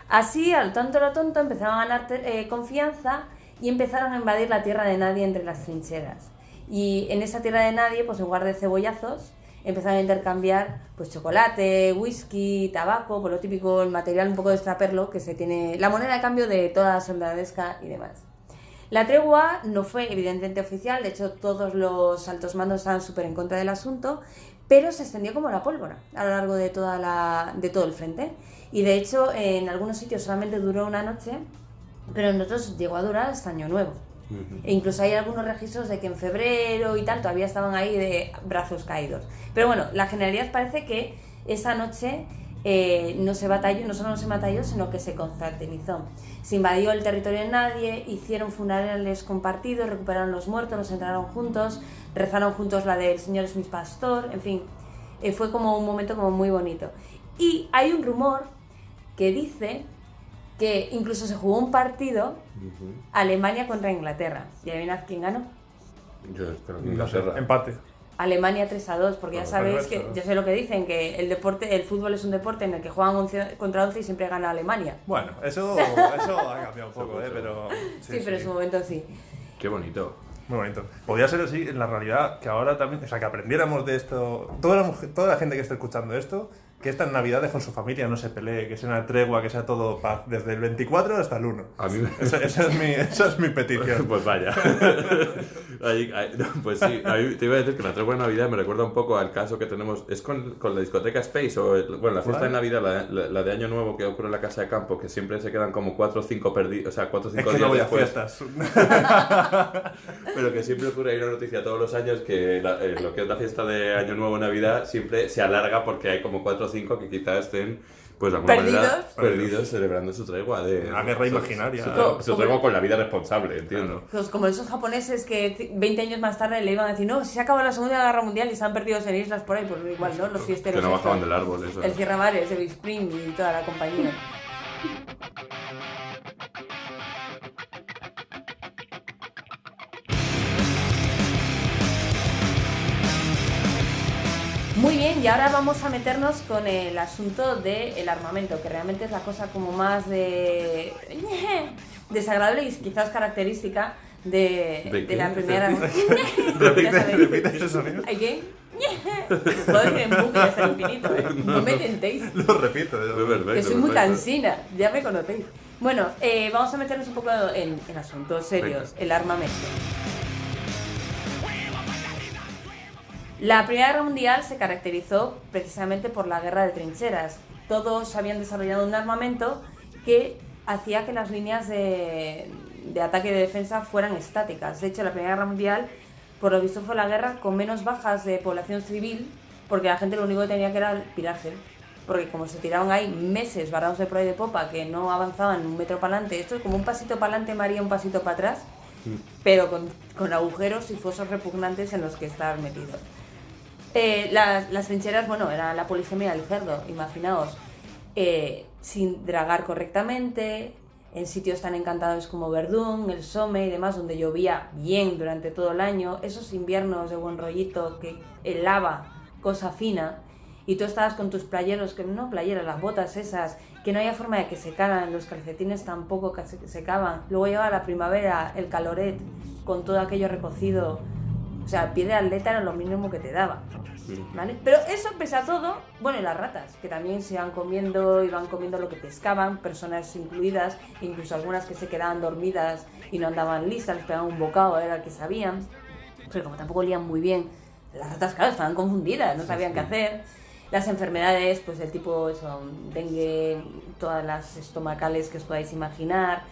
Así, al tonto lo tonto, empezaron a ganar eh, confianza y empezaron a invadir la tierra de nadie entre las trincheras. Y en esa tierra de nadie, pues en lugar de cebollazos, empezaron a intercambiar pues chocolate, whisky, tabaco, por lo típico, el material un poco de extraperlo que se tiene, la moneda de cambio de toda la soldadesca y demás. La tregua no fue evidentemente oficial, de hecho todos los altos mandos estaban súper en contra del asunto, pero se extendió como la pólvora a lo largo de, toda la, de todo el frente. Y de hecho en algunos sitios solamente duró una noche, pero en otros llegó a durar hasta Año Nuevo. E incluso hay algunos registros de que en febrero y tal todavía estaban ahí de brazos caídos. Pero bueno, la generalidad parece que esa noche eh, no se batalló, no solo no se batalló, sino que se confraternizó. Se invadió el territorio de nadie, hicieron funerales compartidos, recuperaron los muertos, los entraron juntos, rezaron juntos la del Señor es mi pastor, en fin, eh, fue como un momento como muy bonito. Y hay un rumor que dice que incluso se jugó un partido Alemania contra Inglaterra. ¿Y adivinad quién ganó? Yo espero que No Inglaterra. empate. Alemania 3 a 2, porque ya Bueno, sabéis que, yo sé lo que dicen, que el deporte, el fútbol es un deporte en el que juegan 11 contra 11 y siempre gana Alemania. Bueno, eso, eso ha cambiado un poco, ¿eh? Pero. Sí, pero en su momento sí. Qué bonito. Muy bonito. Podría ser así en la realidad, que ahora también, o sea, que aprendiéramos de esto, toda la, toda la gente que esté escuchando esto, que estas navidades con su familia no se pelee, que sea una tregua, que sea todo paz, desde el 24 hasta el 1. A mí Esa, esa es, mi, esa es mi petición. Pues vaya. Ahí- ahí- no, pues sí, a te iba a decir que la tregua de Navidad me recuerda un poco al caso que tenemos. Es con, con la discoteca Space, o el- bueno, la fiesta de Navidad, la, la- la de Año Nuevo que ocurre en la casa de campo, que siempre se quedan como 4 o 5 perdidos, o sea, 4 o Es 5 que días no voy a después. fiestas. Pero que siempre ocurre, hay una noticia todos los años que la- eh, lo que es la fiesta de Año Nuevo Navidad siempre se alarga porque hay como 4 o 5 que quizás estén, pues de alguna Perdidos. manera, perdidos celebrando su tregua. De, Una guerra su- imaginaria. Su, tregua con la vida responsable, entiendo. Pues como esos japoneses que c- 20 años más tarde le iban a decir, no, si se acabó la Segunda Guerra Mundial y están perdidos en islas por ahí, pues igual, ¿no? Los fiesteros. Que no bajaban del árbol, eso. El el Spring y toda la compañía. Muy bien, y ahora vamos a meternos con el asunto del armamento, que realmente es la cosa como más de desagradable y quizás característica de, ¿De de la primera. Repite, repite ese sonido. ¿Hay qué? Decir en bucle hasta el infinito, ¿eh? No me tentéis. Lo repito. Perfecto, Que soy muy perfecto. cansina, ya me conocéis. Bueno, eh, vamos a meternos un poco en, en asuntos serios, el armamento. La Primera Guerra Mundial se caracterizó precisamente por la guerra de trincheras. Todos habían desarrollado un armamento que hacía que las líneas de, de ataque y de defensa fueran estáticas. De hecho, la Primera Guerra Mundial, por lo visto, fue la guerra con menos bajas de población civil, porque la gente lo único que tenía que era pirarse. Porque como se tiraban ahí meses varados de proa y de popa que no avanzaban un metro para adelante, esto es como un pasito para adelante, María, un pasito para atrás, pero con, con agujeros y fosos repugnantes en los que estar metidos. Eh, las, las trincheras, bueno, era la polisemia del cerdo, imaginaos, eh, sin dragar correctamente, en sitios tan encantados como Verdún, el Somme y demás, donde llovía bien durante todo el año, esos inviernos de buen rollito que helaba cosa fina, y tú estabas con tus playeros, que no playeras, las botas esas, que no había forma de que secaran, los calcetines tampoco secaban. Luego llegaba la primavera, el caloret, con todo aquello recocido. O sea, el pie de atleta era lo mínimo que te daba. ¿Vale? Pero eso, pese a todo, bueno, y las ratas, que también se iban comiendo, iban comiendo lo que pescaban, personas incluidas, incluso algunas que se quedaban dormidas y no andaban listas, les pegaban un bocado, era el que sabían. Pero como tampoco olían muy bien, las ratas, claro, estaban confundidas, no sabían qué hacer. Las enfermedades, pues del tipo eso, dengue, todas las estomacales que os podáis imaginar,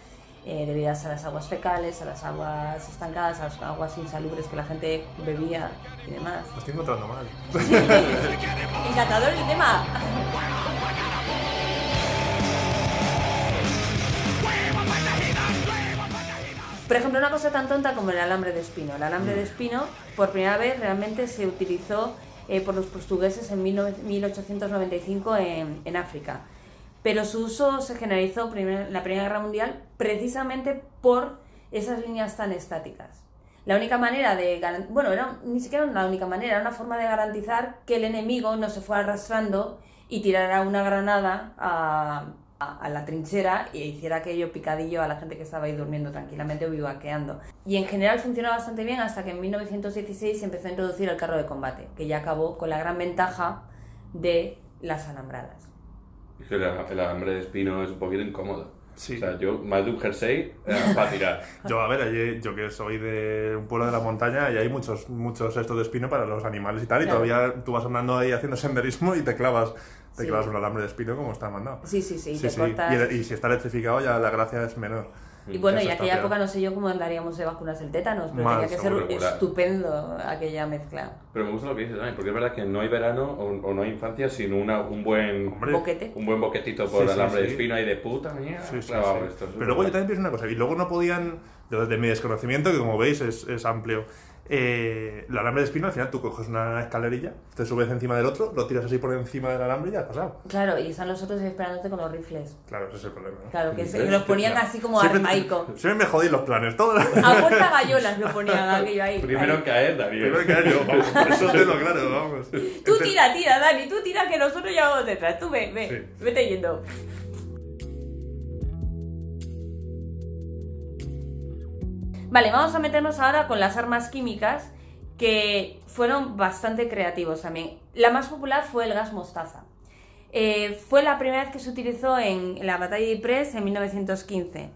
eh, debidas a las aguas fecales, a las aguas estancadas, a las aguas insalubres que la gente bebía y demás. Lo estoy encontrando mal. Encantador el tema. Por ejemplo, una cosa tan tonta como el alambre de espino. El alambre de espino, por primera vez, realmente se utilizó eh, por los portugueses en 19- 1895 en, en África. Pero su uso se generalizó en la Primera Guerra Mundial precisamente por esas líneas tan estáticas. La única manera de bueno, era, ni siquiera la única manera, era una forma de garantizar que el enemigo no se fuera arrastrando y tirara una granada a, la trinchera y hiciera aquello picadillo a la gente que estaba ahí durmiendo tranquilamente o vivaqueando. Y en general funcionó bastante bien hasta que en 1916 se empezó a introducir el carro de combate, que ya acabó con la gran ventaja de las alambradas. Que el, el alambre de espino es un poquito incómodo. Sí. O sea, yo más de un jersey eh, para tirar. Yo, a ver, allí, yo que soy de un pueblo de la montaña y hay muchos, muchos estos de espino para los animales y tal, y Claro. todavía tú vas andando ahí haciendo senderismo y te clavas, te Sí. clavas un alambre de espino como está mandado. Sí, sí, sí, te cortas. Y, el- y si está electrificado ya la gracia es menor. Y bueno, está aquella peor. época no sé yo cómo andaríamos de vacunas del tétanos, pero Mal, tenía que ser regular. estupendo aquella mezcla. Pero me gusta lo que dices también, porque es verdad que no hay verano o, o no hay infancia sin una, un buen Hombre, Boquete. un buen boquetito por Sí, sí, alambre de sí. espino ahí de puta mierda. Sí, sí, clavado sí. esto, es Pero luego yo también pienso una cosa, y luego no podían, desde mi desconocimiento, que como veis es, es amplio, eh, el alambre de espino, al final tú coges una escalerilla, te subes encima del otro, lo tiras así por encima del alambre y ya has pasado. Claro, y están los otros esperándote con los rifles. Claro, ese es el problema. ¿no? Claro, que se- ¿Ves? los ponían Claro. así como Siempre- armaico. Siempre me jodí los planes, todo. A puerta gallolas lo ponían aquello ahí. Primero ahí. caer, Daniel. Primero que yo, vamos, eso te lo claro, vamos. Tú tira, tira, Dani, tú tira que nosotros ya vamos detrás. Tú ve, ve, Sí. vete yendo. Vale, vamos a meternos ahora con las armas químicas que fueron bastante creativos también. La más popular fue el gas mostaza. Eh, fue la primera vez que se utilizó en la batalla de Ypres en 1915.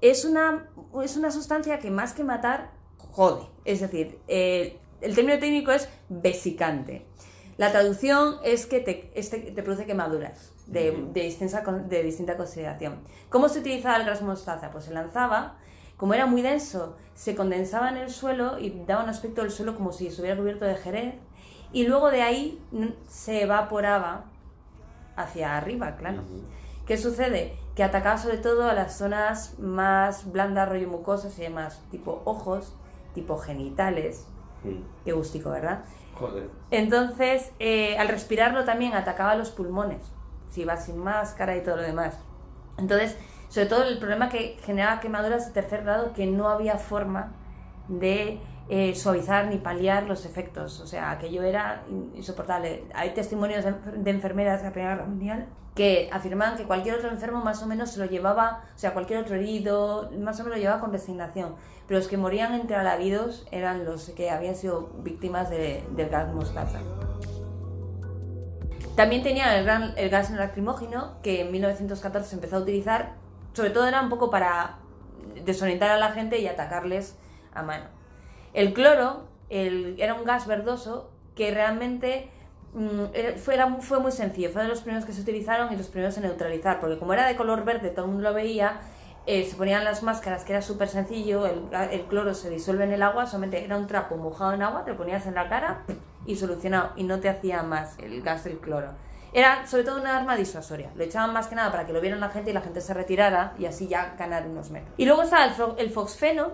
Es una, es una sustancia que más que matar, jode. Es decir, eh, el término técnico es vesicante. La traducción es que te, este- te produce quemaduras de, de, distinta, de distinta consideración. ¿Cómo se utilizaba el gas mostaza? Pues se lanzaba, como era muy denso, se condensaba en el suelo y daba un aspecto del suelo como si estuviera cubierto de jerez, y luego de ahí se evaporaba hacia arriba, claro. ¿Qué sucede? Que atacaba sobre todo a las zonas más blandas, rollo mucosas y demás, tipo ojos, tipo genitales. Mm. Qué gustico, ¿verdad? Joder. Entonces, eh, al respirarlo también atacaba los pulmones, si iba sin máscara y todo lo demás. Entonces, sobre todo el problema que generaba quemaduras de tercer grado que no había forma de eh, suavizar ni paliar los efectos. O sea, aquello era in- insoportable. Hay testimonios de, enfermeras de la Primera Guerra Mundial que afirman que cualquier otro enfermo más o menos se lo llevaba, o sea, cualquier otro herido, más o menos lo llevaba con resignación. Pero los que morían entre alaridos eran los que habían sido víctimas de- del gas mostaza. También tenían el, el gas lacrimógeno, que en 1914 se empezó a utilizar, sobre todo era un poco para desorientar a la gente y atacarles a mano. El cloro el- era un gas verdoso que realmente mm, fue, era fue muy sencillo, fue de los primeros que se utilizaron y los primeros en neutralizar, porque como era de color verde, todo el mundo lo veía, eh, se ponían las máscaras, que era súper sencillo, el, el cloro se disuelve en el agua, solamente era un trapo mojado en agua, te lo ponías en la cara y solucionado, y no te hacía más el gas del cloro. Era sobre todo una arma disuasoria, lo echaban más que nada para que lo vieran la gente y la gente se retirara y así ya ganar unos metros. Y luego estaba el, el foxfeno,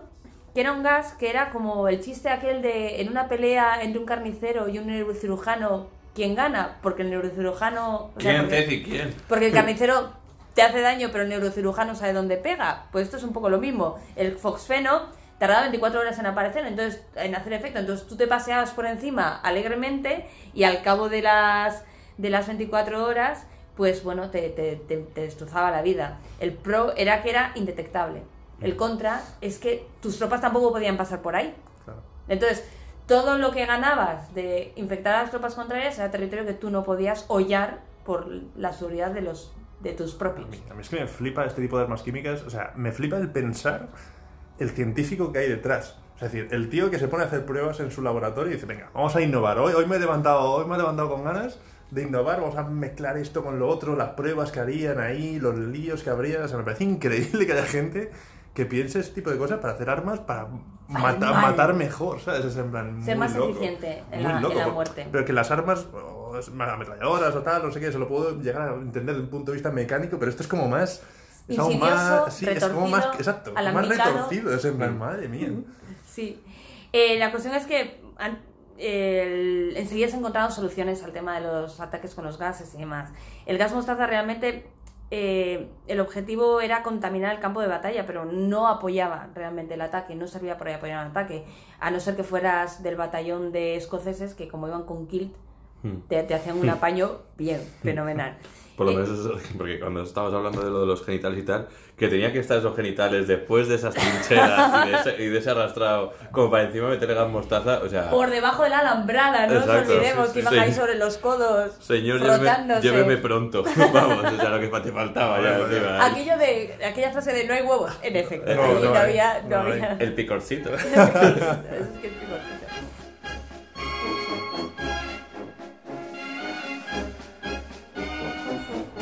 que era un gas que era como el chiste aquel de en una pelea entre un carnicero y un neurocirujano, ¿quién gana? Porque el neurocirujano... o sea, ¿Quién, porque-? ¿Quién? porque el carnicero te hace daño, pero el neurocirujano sabe dónde pega. Pues esto es un poco lo mismo. El foxfeno tardaba 24 horas en aparecer, entonces en hacer efecto. Entonces tú te paseabas por encima alegremente y al cabo de las, de las 24 horas, pues bueno, te, te- te- te destrozaba la vida. El pro era que era indetectable. El contra es que tus tropas tampoco podían pasar por ahí. Claro. Entonces, todo lo que ganabas de infectar a las tropas contrarias era territorio que tú no podías hollar por la seguridad de los de tus propios. A mí es que me flipa este tipo de armas químicas, o sea, me flipa el pensar el científico que hay detrás. Es decir, el tío que se pone a hacer pruebas en su laboratorio y dice, venga, vamos a innovar. Hoy, hoy me he levantado, hoy me he levantado con ganas de innovar, vamos a mezclar esto con lo otro, las pruebas que harían ahí, los líos que habría. O sea, me parece increíble que haya gente que piense ese tipo de cosas para hacer armas para matar, matar mejor, ¿sabes? Es en plan. Ser muy más loco. eficiente en Muy la- en loco, la por- muerte. Pero que las armas, o es más ametralladoras o tal, no sé qué, se lo puedo llegar a entender desde un punto de vista mecánico, pero esto es como más. Es Insidioso, más. Sí, es como más. Exacto, más retorcido. Es en plan, madre mía. Sí. Eh, la cuestión es que el- enseguida se encontraron soluciones al tema de los ataques con los gases y demás. El gas mostaza realmente, eh, el objetivo era contaminar el campo de batalla, pero no apoyaba realmente el ataque, no servía para apoyar el ataque, a no ser que fueras del batallón de escoceses que como iban con kilt, te, te hacían un apaño bien, fenomenal. Por lo Eh, menos eso, porque cuando estabas hablando de lo de los genitales y tal, que tenía que estar esos genitales después de esas trincheras y, de ese, y de ese arrastrado, como para encima meterle gas mostaza, o sea... Por debajo de la alambrada, no nos olvidemos sí, que iban sí. ahí sobre los codos. Señor, lléveme, pronto. Vamos, o sea, lo que te faltaba ya encima. ahí. Aquello de, aquella frase de no hay huevos, en efecto, No, había, no había. El picorcito. Es que es picotito.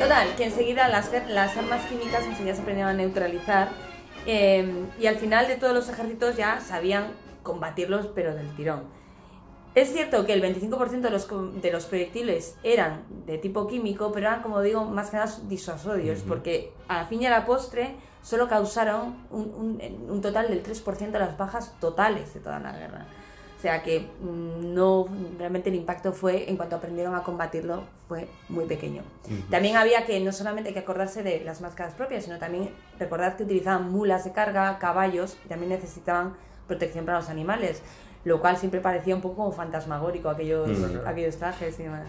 Total, que enseguida las, las armas químicas enseguida se aprendían a neutralizar eh, y al final de todos los ejércitos ya sabían combatirlos pero del tirón. Es cierto que el 25% de los, co- de los proyectiles eran de tipo químico, pero eran, como digo, más que nada disuasorios, porque a la fin y a la postre solo causaron un, un- un total del 3% de las bajas totales de toda la guerra. O sea que mm, no, realmente el impacto fue, en cuanto aprendieron a combatirlo, fue muy pequeño. También había que, no solamente hay que acordarse de las máscaras propias, sino también recordar que utilizaban mulas de carga, caballos, y también necesitaban protección para los animales, lo cual siempre parecía un poco como fantasmagórico aquellos, Mm. aquellos trajes y demás.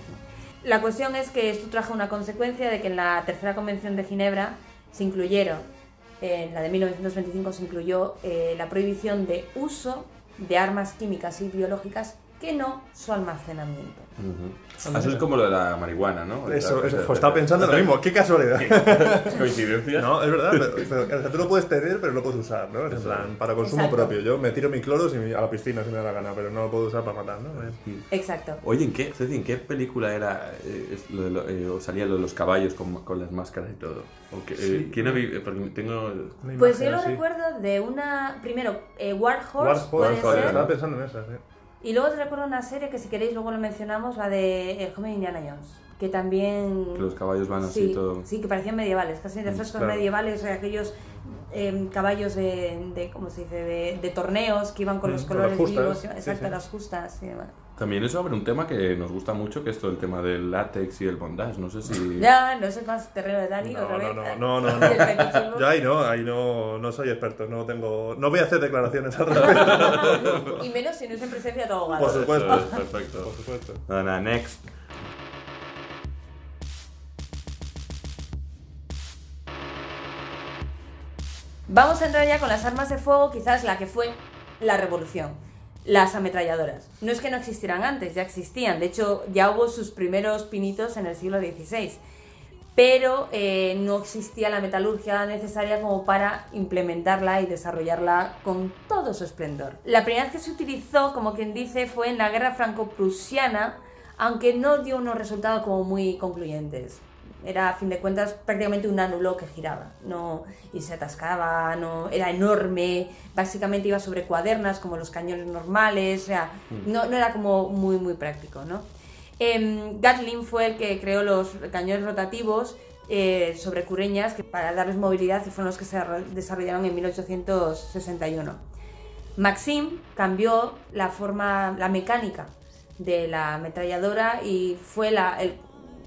La cuestión es que esto trajo una consecuencia de que en la tercera convención de Ginebra se incluyeron, en la de 1925 se incluyó eh, la prohibición de uso de armas químicas y biológicas que no su almacenamiento. Eso es como lo de la marihuana, ¿no? Eso, eso, pues estaba pensando lo mismo, qué casualidad. Coincidencia. No, es verdad, pero, pero, o sea, tú lo puedes tener, pero no lo puedes usar, ¿no? Es en plan, para consumo Exacto. propio. Yo me tiro mi cloro si me- a la piscina si me da la gana, pero no lo puedo usar para matar, ¿no? Es- Exacto. Oye, ¿en qué, Ceci, ¿en qué película era eh, lo de lo- eh, o salía lo de los caballos con, con las máscaras y todo? ¿O qué- eh, Sí. ¿Quién ha vi- Porque tengo... Pues imagen yo lo así. recuerdo de una, primero, eh, War Horse, War Horse, puede joder, ser, estaba pensando en esa, sí. Y luego te recuerdo una serie que si queréis luego lo mencionamos, la de El joven Indiana Jones, que también... Que los caballos van así sí, todo. sí, que parecían medievales, casi de frescos claro. medievales, o sea, aquellos em, caballos de, de, ¿cómo se dice?, de, de torneos que iban con Mm, los colores las justas, vivos, sí, exacto, sí. las justas y demás. También eso abre un tema que nos gusta mucho, que es todo el tema del látex y el bondage. No sé si... Ya, no sé más terreno de Dani, No, no, no, no, no, no. Yo ahí no, ahí no, no soy experto, no tengo, no voy a hacer declaraciones al respecto. Y menos si no es en presencia de abogado. Por supuesto. Es perfecto. Por supuesto. Nada, nada, next. Vamos a entrar ya con las armas de fuego, quizás la que fue la revolución, las ametralladoras. No es que no existieran antes, ya existían, de hecho ya hubo sus primeros pinitos en el siglo XVI, pero eh, no existía la metalurgia necesaria como para implementarla y desarrollarla con todo su esplendor. La primera vez que se utilizó, como quien dice, fue en la guerra franco-prusiana, aunque no dio unos resultados como muy concluyentes era a fin de cuentas prácticamente un ánulo que giraba no y se atascaba no era enorme básicamente iba sobre cuadernas como los cañones normales o sea no, no era como muy muy práctico no Em, Gatling fue el que creó los cañones rotativos eh, sobre cureñas que para darles movilidad y fueron los que se arro- desarrollaron en 1861 Maxim cambió la forma, la mecánica de la ametralladora y fue la, el-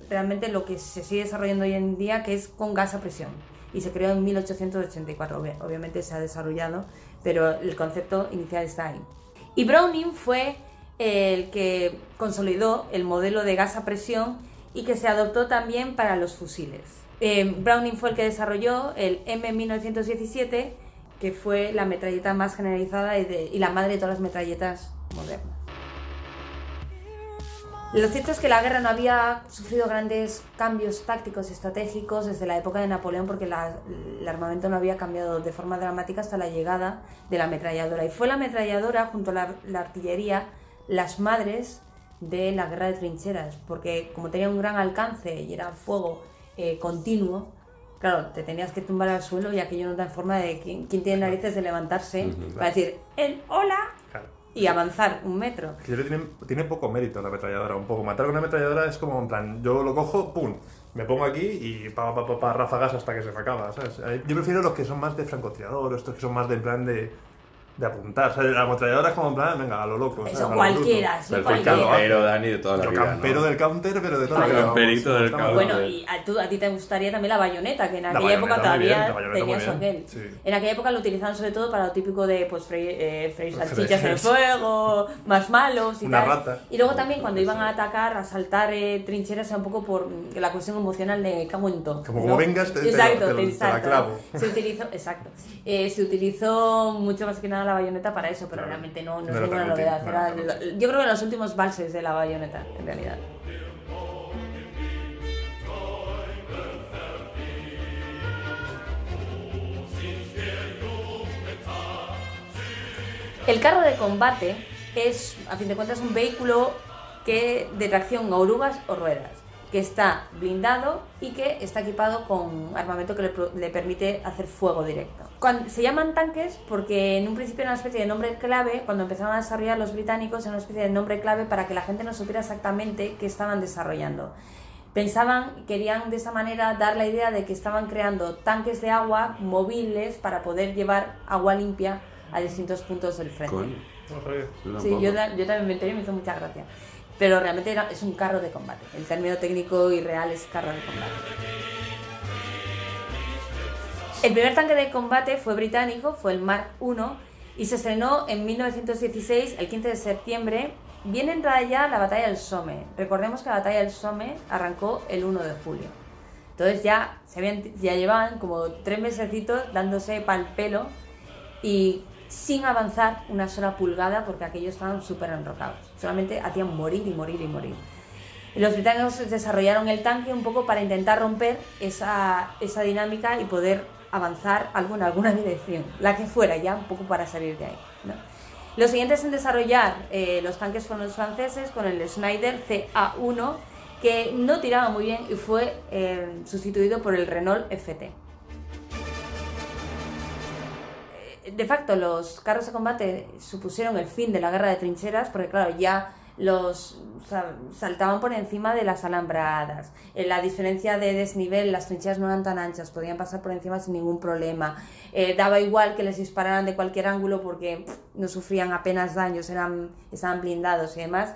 realmente lo que se sigue desarrollando hoy en día, que es con gas a presión. Y se creó en 1884. Obvi- Obviamente se ha desarrollado, pero el concepto inicial está ahí. Y Browning fue el que consolidó el modelo de gas a presión y que se adoptó también para los fusiles. Eh, Browning fue el que desarrolló el M1917, que fue la metralleta más generalizada y, de- y la madre de todas las metralletas modernas. Lo cierto es que la guerra no había sufrido grandes cambios tácticos y estratégicos desde la época de Napoleón porque la- el armamento no había cambiado de forma dramática hasta la llegada de la ametralladora. Y fue la ametralladora junto a la, la artillería las madres de la guerra de trincheras, porque como tenía un gran alcance y era fuego eh, continuo, claro, te tenías que tumbar al suelo y aquello no da forma de quién, quién tiene narices de levantarse Ujú. para decir el hola. Y avanzar un metro. Que tiene, tiene poco mérito la ametralladora, un poco. Matar con una ametralladora es como en plan, yo lo cojo, pum, me pongo aquí y pa, pa, pa, pa, ráfagas hasta que se me acaba, ¿sabes? Eh, Yo prefiero los que son más de francotirador, estos que son más de en plan de, de apuntar. O sea, la ametralladora es como en plan, venga, a lo loco. Eso cualquiera, el cualquiera. campero, Dani, de toda la Yo vida. campero ¿no? del counter, pero de toda la vida. Camperito del counter. Bueno, y a, tú- a ti te gustaría también la bayoneta, que en La aquella época todavía bien, tenía su aquel. sí. En aquella época lo utilizaban sobre todo para lo típico de pues freír, eh, freír Freír. salchichas en el fuego, más malos y Una tal. rata. Y luego también cuando iban a atacar, a saltar eh, trincheras, era un poco por la cuestión emocional de cago en todo. Como- como vengas, te- te- exacto, te- te la exacto. clavo. Se utilizó, exacto. Eh, se utilizó mucho más que nada la bayoneta para eso, pero Claro. realmente no, no, No es ninguna novedad. no Era yo creo que los últimos valses de la bayoneta, en realidad. El carro de combate es, a fin de cuentas, un vehículo que de tracción a orugas o ruedas, que está blindado y que está equipado con armamento que le, permite hacer fuego directo. Se llaman tanques porque en un principio era una especie de nombre clave, cuando empezaron a desarrollar los británicos, era una especie de nombre clave para que la gente no supiera exactamente qué estaban desarrollando. Pensaban, querían de esa manera dar la idea de que estaban creando tanques de agua móviles para poder llevar agua limpia a distintos puntos del frente. Coño, Sí, yo, yo también me enteré y me hizo mucha gracia. Pero realmente era- es un carro de combate. El término técnico y real es carro de combate. El primer tanque de combate fue británico, fue el Mark I, y se estrenó en 1916, el 15 de septiembre. Bien entrada ya la batalla del Somme. Recordemos que la batalla del Somme arrancó el 1 de julio. Entonces ya, se habían, ya llevaban como tres mesecitos dándose pal pelo y sin avanzar una sola pulgada porque aquellos estaban súper enrocados. Solamente hacían morir y morir y morir. Los británicos desarrollaron el tanque un poco para intentar romper esa, esa dinámica y poder avanzar en alguna dirección, la que fuera ya, un poco para salir de ahí. ¿no? Los siguientes en desarrollar eh, los tanques fueron los franceses con el Schneider CA1 que no tiraba muy bien y fue eh, sustituido por el Renault FT. De facto, los carros de combate supusieron el fin de la guerra de trincheras, porque claro, ya los sa- saltaban por encima de las alambradas. En la diferencia de desnivel, las trincheras no eran tan anchas, podían pasar por encima sin ningún problema. Eh, daba igual que les dispararan de cualquier ángulo porque pff, no sufrían apenas daños, eran, estaban blindados y demás.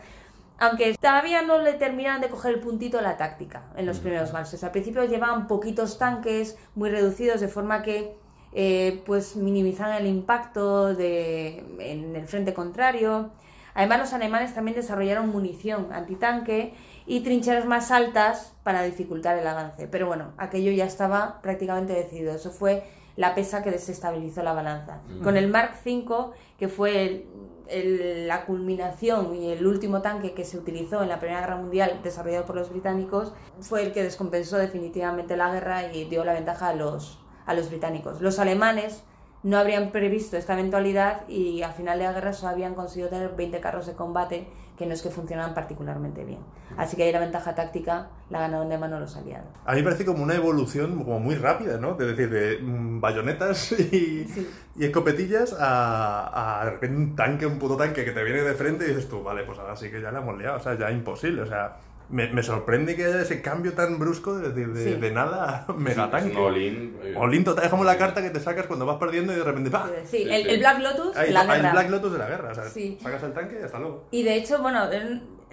Aunque todavía no le terminaban de coger el puntito a la táctica en los primeros valses. Al principio llevaban poquitos tanques muy reducidos, de forma que eh, pues minimizaban el impacto de, en el frente contrario. Además, los alemanes también desarrollaron munición antitanque y trincheras más altas para dificultar el avance. Pero bueno, aquello ya estaba prácticamente decidido. Eso fue la pesa que desestabilizó la balanza. Con el Mark V, que fue el- el- la culminación y el último tanque que se utilizó en la Primera Guerra Mundial desarrollado por los británicos, fue el que descompensó definitivamente la guerra y dio la ventaja a los, a los británicos. Los alemanes no habrían previsto esta eventualidad y al final de la guerra solo habían conseguido tener 20 carros de combate que no es que funcionaban particularmente bien. Así que ahí la ventaja táctica la ganaron de mano los aliados. A mí me parece como una evolución como muy rápida, ¿no? De decir, de mm, bayonetas y, y escopetillas a, a de repente un tanque, un puto tanque que te viene de frente y dices tú, vale, pues ahora sí que ya la hemos liado, o sea, ya imposible, o sea, me, me sorprende que haya ese cambio tan brusco de, decir, de, Sí. de nada a un all-in, eh, Olin total, es como la carta que te sacas cuando vas perdiendo y de repente ¡pah! Sí, Sí, el, sí. el Black Lotus, Ahí, la hay guerra. Black Lotus de la guerra, o sea, Sí. sacas el tanque y hasta luego. Y de hecho, bueno,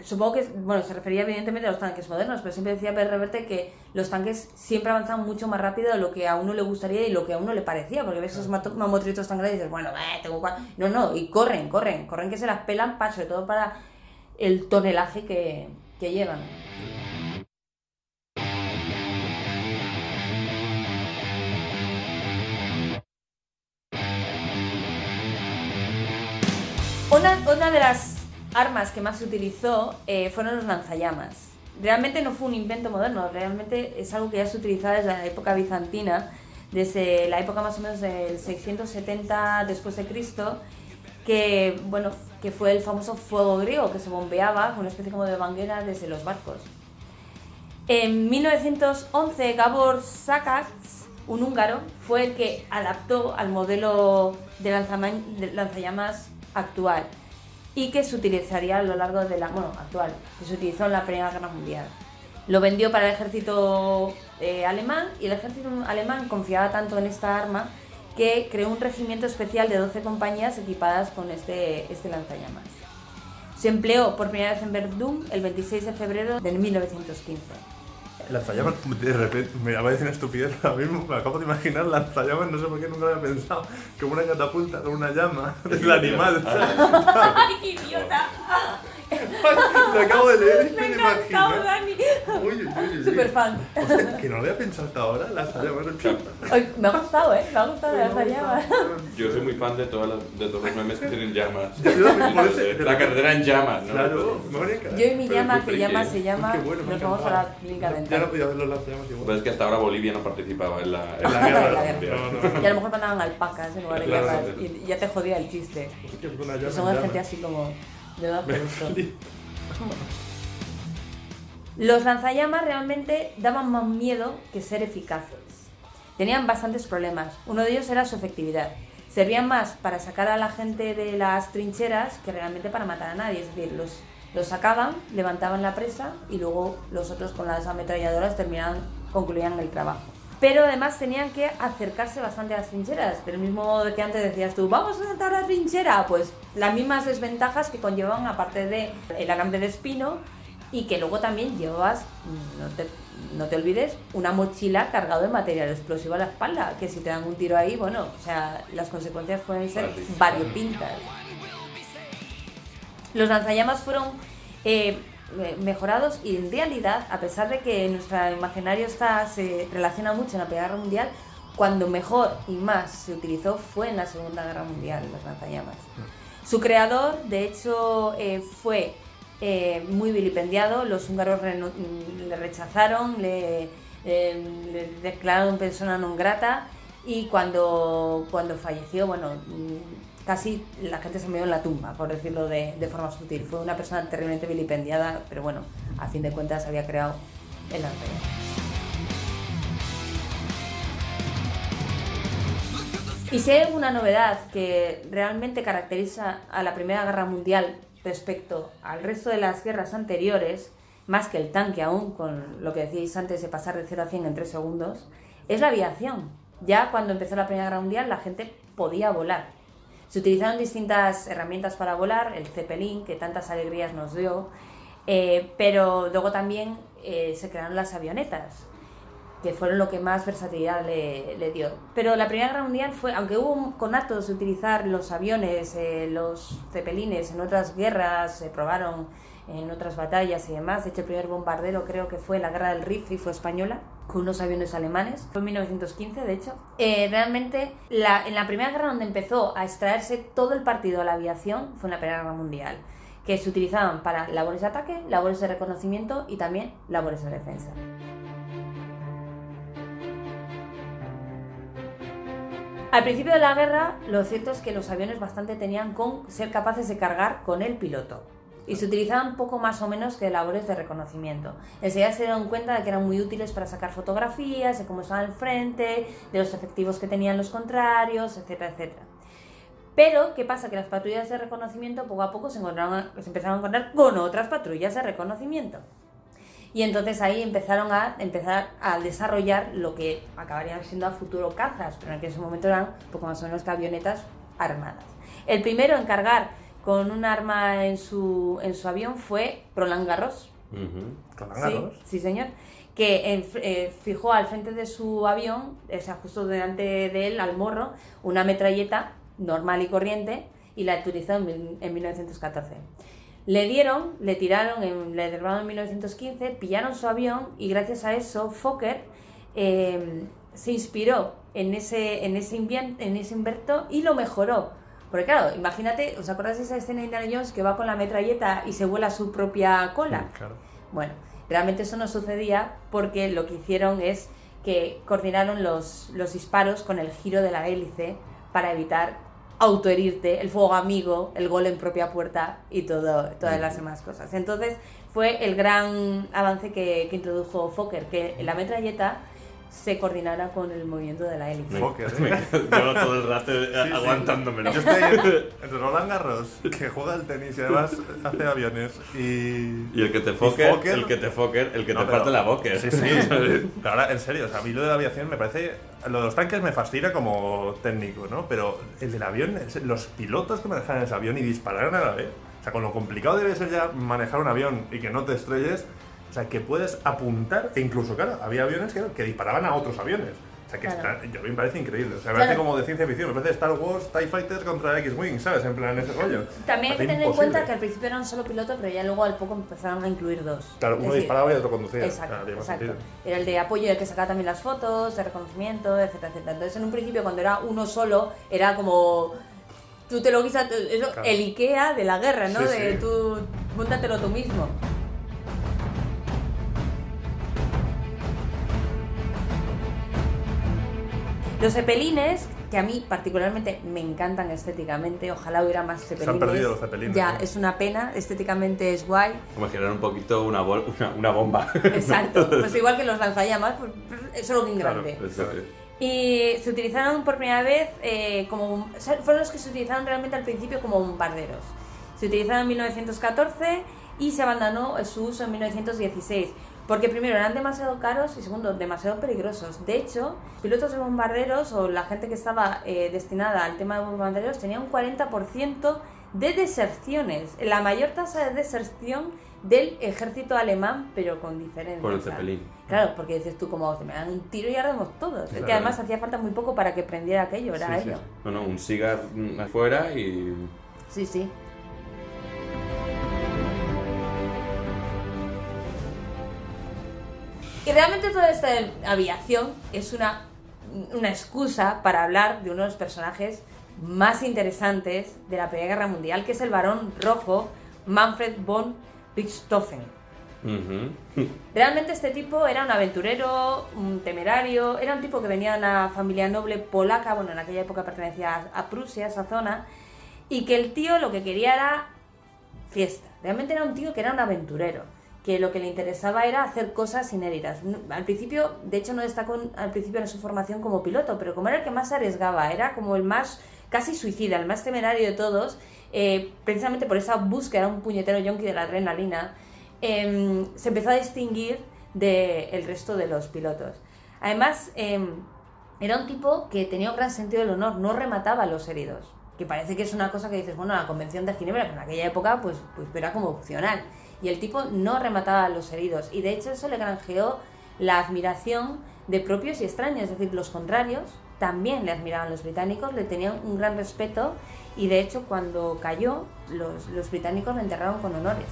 supongo que, bueno, se refería evidentemente a los tanques modernos, pero siempre decía Per Reverte que los tanques siempre avanzan mucho más rápido de lo que a uno le gustaría y lo que a uno le parecía, porque ves esos mamotritos tan grandes y dices, bueno, eh, tengo cua-". No, no, y corren, corren, corren que se las pelan, pa- sobre todo para el tonelaje que, que llevan. Una, una de las armas que más se utilizó eh, fueron los lanzallamas. Realmente no fue un invento moderno, realmente es algo que ya se utilizaba desde la época bizantina, desde la época más o menos del 670 después de Cristo, que bueno, que fue el famoso fuego griego que se bombeaba con una especie como de manguera desde los barcos. En 1911, Gabor Sakac, un húngaro, fue el que adaptó al modelo de, de lanzallamas actual y que se utilizaría a lo largo de la. Bueno, actual, que se utilizó en la Primera Guerra Mundial. Lo vendió para el ejército eh, alemán y el ejército alemán confiaba tanto en esta arma que creó un regimiento especial de 12 compañías equipadas con este, este lanzallamas. Se empleó por primera vez en Verdún el 26 de febrero de 1915. Lanzallamas, de repente, me va a decir una estupidez ahora mismo, me acabo de imaginar lanzallamas, no sé por qué nunca lo había pensado, como una catapulta con una llama, es el animal. ¡Ay, qué idiota! Lo acabo de leer y Me me ha lo encantado, imagino. Dani. Uy, uy, uy, uy. Super fan. Que no lo había pensado hasta ahora, lanzallamas. Ay, me ha gustado, ¿eh? Me ha gustado la lanzallamas. Yo soy muy fan de, todas las- de todos los memes que tienen llamas. La carretera en llamas, ¿no? Claro, me voy a encarar. Yo y mi llama, friki. llama, se llama. Qué bueno, Nos vamos a la clínica Ya no podía ver los lanzallamas Pues igual. es que hasta ahora Bolivia no participaba en la, en la la guerra. la guerra. No, no. Y a lo mejor mandaban alpacas en lugar de Claro, llamas. sí. Y ya te jodía el chiste. Llama, son gente así como. De flipa. Los lanzallamas realmente daban más miedo que ser eficaces. Tenían bastantes problemas. Uno de ellos era su efectividad. Servían más para sacar a la gente de las trincheras que realmente para matar a nadie. Es decir, los, los sacaban, levantaban la presa y luego los otros con las ametralladoras terminaban, concluían el trabajo. Pero además tenían que acercarse bastante a las trincheras. Del mismo modo que antes decías tú, vamos a saltar la trinchera. Pues las mismas desventajas que conllevaban, aparte de el alambre de espino, y que luego también llevabas, no te, no te olvides, una mochila cargada de material explosivo a la espalda, que si te dan un tiro ahí, bueno, o sea, las consecuencias pueden ser variopintas. Los lanzallamas fueron eh, mejorados y en realidad, a pesar de que nuestro imaginario está, se relaciona mucho en la Primera Guerra Mundial, cuando mejor y más se utilizó fue en la Segunda Guerra Mundial, los lanzallamas. Su creador, de hecho, eh, fue eh, muy vilipendiado, los húngaros le rechazaron, le, eh, le declararon persona non grata y cuando, cuando falleció, bueno, casi la gente se meó en la tumba, por decirlo de, de forma sutil. Fue una persona terriblemente vilipendiada, pero bueno, a fin de cuentas había creado el lanzallamas. Y si hay alguna novedad que realmente caracteriza a la Primera Guerra Mundial respecto al resto de las guerras anteriores, más que el tanque aún, con lo que decíais antes de pasar de 0 a 100 en 3 segundos, es la aviación. Ya cuando empezó la Primera Guerra Mundial la gente podía volar. Se utilizaron distintas herramientas para volar, el Zeppelin, que tantas alegrías nos dio, eh, pero luego también eh, se crearon las avionetas, que fueron lo que más versatilidad le, dio. Pero la Primera Guerra Mundial fue, aunque hubo conatos de utilizar los aviones, eh, los zeppelines en otras guerras, se probaron en otras batallas y demás. De hecho, el primer bombardero creo que fue la Guerra del Rif y fue española, con unos aviones alemanes. Fue en 1915, de hecho. Eh, realmente, en la Primera Guerra donde empezó a extraerse todo el partido a la aviación fue en la Primera Guerra Mundial, que se utilizaban para labores de ataque, labores de reconocimiento y también labores de defensa. Al principio de la guerra, lo cierto es que los aviones bastante tenían con ser capaces de cargar con el piloto. Y se utilizaban poco más o menos que labores de reconocimiento. Enseguida se dieron cuenta de que eran muy útiles para sacar fotografías, de cómo estaban al frente, de los efectivos que tenían los contrarios, etcétera, etcétera. Pero, ¿qué pasa? Que las patrullas de reconocimiento poco a poco se, encontraron- se empezaron a encontrar con otras patrullas de reconocimiento. Y entonces ahí empezaron a empezar a desarrollar lo que acabarían siendo a futuro cazas, pero en ese momento eran poco más o menos que avionetas armadas. El primero en cargar con un arma en su, en su avión fue Roland Garros. Ujú. Con Sí, agarros. sí, señor. Que en- eh, fijó al frente de su avión, o sea, justo delante de él, al morro, una metralleta normal y corriente y la utilizó en, en 1914. Le dieron, le tiraron, en, le derribaron en 1915, pillaron su avión y gracias a eso Fokker eh, se inspiró en ese, en, ese invien- en ese invento y lo mejoró. Porque claro, imagínate, ¿os acordáis de esa escena de Indiana Jones que va con la metralleta y se vuela su propia cola? Claro. Bueno, realmente eso no sucedía porque lo que hicieron es que coordinaron los, los disparos con el giro de la hélice para evitar autoherirte, el fuego amigo, el gol en propia puerta y todo, todas las demás cosas. Entonces fue el gran avance que, que introdujo Fokker, que la metralleta se coordinara con el movimiento de la hélice. ¿eh? Llevo todo el rato sí. aguantándomelo. Yo estoy entre Roland Garros, que juega al tenis y además hace aviones, y... Y el que te foque, el que te foque, el que No, te pero- parte la boca. Sí, sí. Pero ahora, en serio, o sea, a mí lo de la aviación me parece... Lo de los tanques me fascina como técnico, ¿no? Pero el del avión, los pilotos que manejan ese avión y dispararon a la vez. O sea, con lo complicado debe ser ya manejar un avión y que no te estrelles. O sea, que puedes apuntar, e incluso, claro, había aviones que, que disparaban a otros aviones. O sea, que Claro. está- yo, a mí me parece increíble. O sea, me Claro. parece como de ciencia ficción. Me parece Star Wars, TIE Fighters contra X-Wing, ¿sabes? En plan, ese rollo. También hay que tener en cuenta que al principio era un solo piloto, pero ya luego al poco empezaron a incluir dos. Claro, uno decir, disparaba y otro conducía. Exacto, exacto. Era el de apoyo, el que sacaba también las fotos, de reconocimiento, etcétera, etcétera. Entonces, en un principio, cuando era uno solo, era como. Tú te lo guisas, eso, Claro. el IKEA de la guerra, ¿no? Sí, de sí. tú, móntatelo tú mismo. Los cepelines, que a mí particularmente me encantan estéticamente, ojalá hubiera más cepelines. perdido los cepelines, Ya, es una pena, estéticamente es guay. Como girar un poquito una, bol- una, una bomba. Exacto, pues igual que los lanzallamas, pues, pues, solo que en Claro, grande. Eso es. Y se utilizaron por primera vez eh, como... o sea, fueron los que se utilizaron realmente al principio como bombarderos. Se utilizaron en 1914 y se abandonó su uso en 1916. Porque primero eran demasiado caros y segundo demasiado peligrosos. De hecho, pilotos de bombarderos o la gente que estaba eh, destinada al tema de bombarderos tenía un 40% de deserciones. La mayor tasa de deserción del ejército alemán, pero con diferencia. Con el Zeppelin. Claro, porque dices tú como, me dan un tiro y ardemos todos. Es que Claro. además hacía falta muy poco para que prendiera aquello, era Sí, sí. ello. No, no, un cigar mm, afuera y. Sí, sí. Realmente toda esta aviación es una, una excusa para hablar de uno de los personajes más interesantes de la Primera Guerra Mundial, que es el varón rojo Manfred von Richthofen. Realmente este tipo era un aventurero, un temerario, era un tipo que venía de una familia noble polaca, bueno, en aquella época pertenecía a, a Prusia, esa zona, y que el tío lo que quería era fiesta. Realmente era un tío que era un aventurero, que lo que le interesaba era hacer cosas inéditas. Al principio, de hecho no destacó al principio en su formación como piloto, pero como era el que más arriesgaba, era como el más casi suicida, el más temerario de todos, eh, precisamente por esa búsqueda, un puñetero yonki de la adrenalina, em, se empezó a distinguir del resto de los pilotos. Además, em, era un tipo que tenía un gran sentido del honor, no remataba a los heridos. Que parece que es una cosa que dices, bueno, la Convención de Ginebra, pero en aquella época pues, pues era como opcional. Y el tipo no remataba a los heridos. Y de hecho eso le granjeó la admiración de propios y extraños. Es decir, los contrarios también le admiraban los británicos, le tenían un gran respeto. Y de hecho cuando cayó, los, los británicos lo enterraron con honores.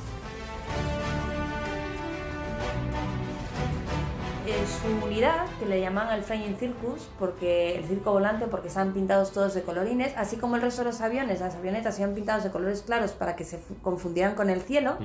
eh, su unidad, que le llaman el Flying Circus, porque el circo volante, porque están pintados todos de colorines, así como el resto de los aviones, las avionetas iban pintados de colores claros para que se fu- confundieran con el cielo.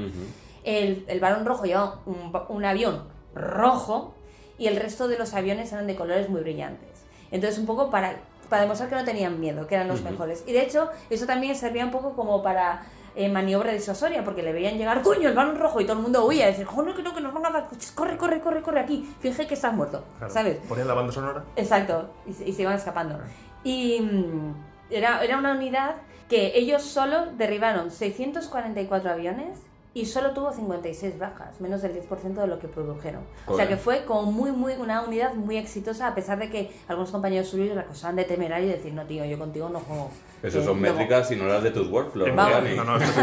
El, el varón rojo llevaba un, un avión rojo y el resto de los aviones eran de colores muy brillantes. Entonces, un poco para, para demostrar que no tenían miedo, que eran los Ujú. mejores. Y de hecho, eso también servía un poco como para eh, maniobra disuasoria, porque le veían llegar, coño, el balón rojo, y todo el mundo huía, decir, joder, que no, que nos van a dar corre, corre, corre, corre aquí, finge que estás muerto, Claro. ¿sabes? Ponían la banda sonora. Exacto, y se, y se iban escapando. Y mm, era, era una unidad que ellos solo derribaron 644 aviones y solo tuvo 56 bajas, menos del 10% de lo que produjeron. O sea que fue como muy, muy, una unidad muy exitosa, a pesar de que algunos compañeros suyos la acusaban de temerario y decir, no, tío, yo contigo no juego. Esos Eh, son no". métricas y no las de tus workflows. No, no, es,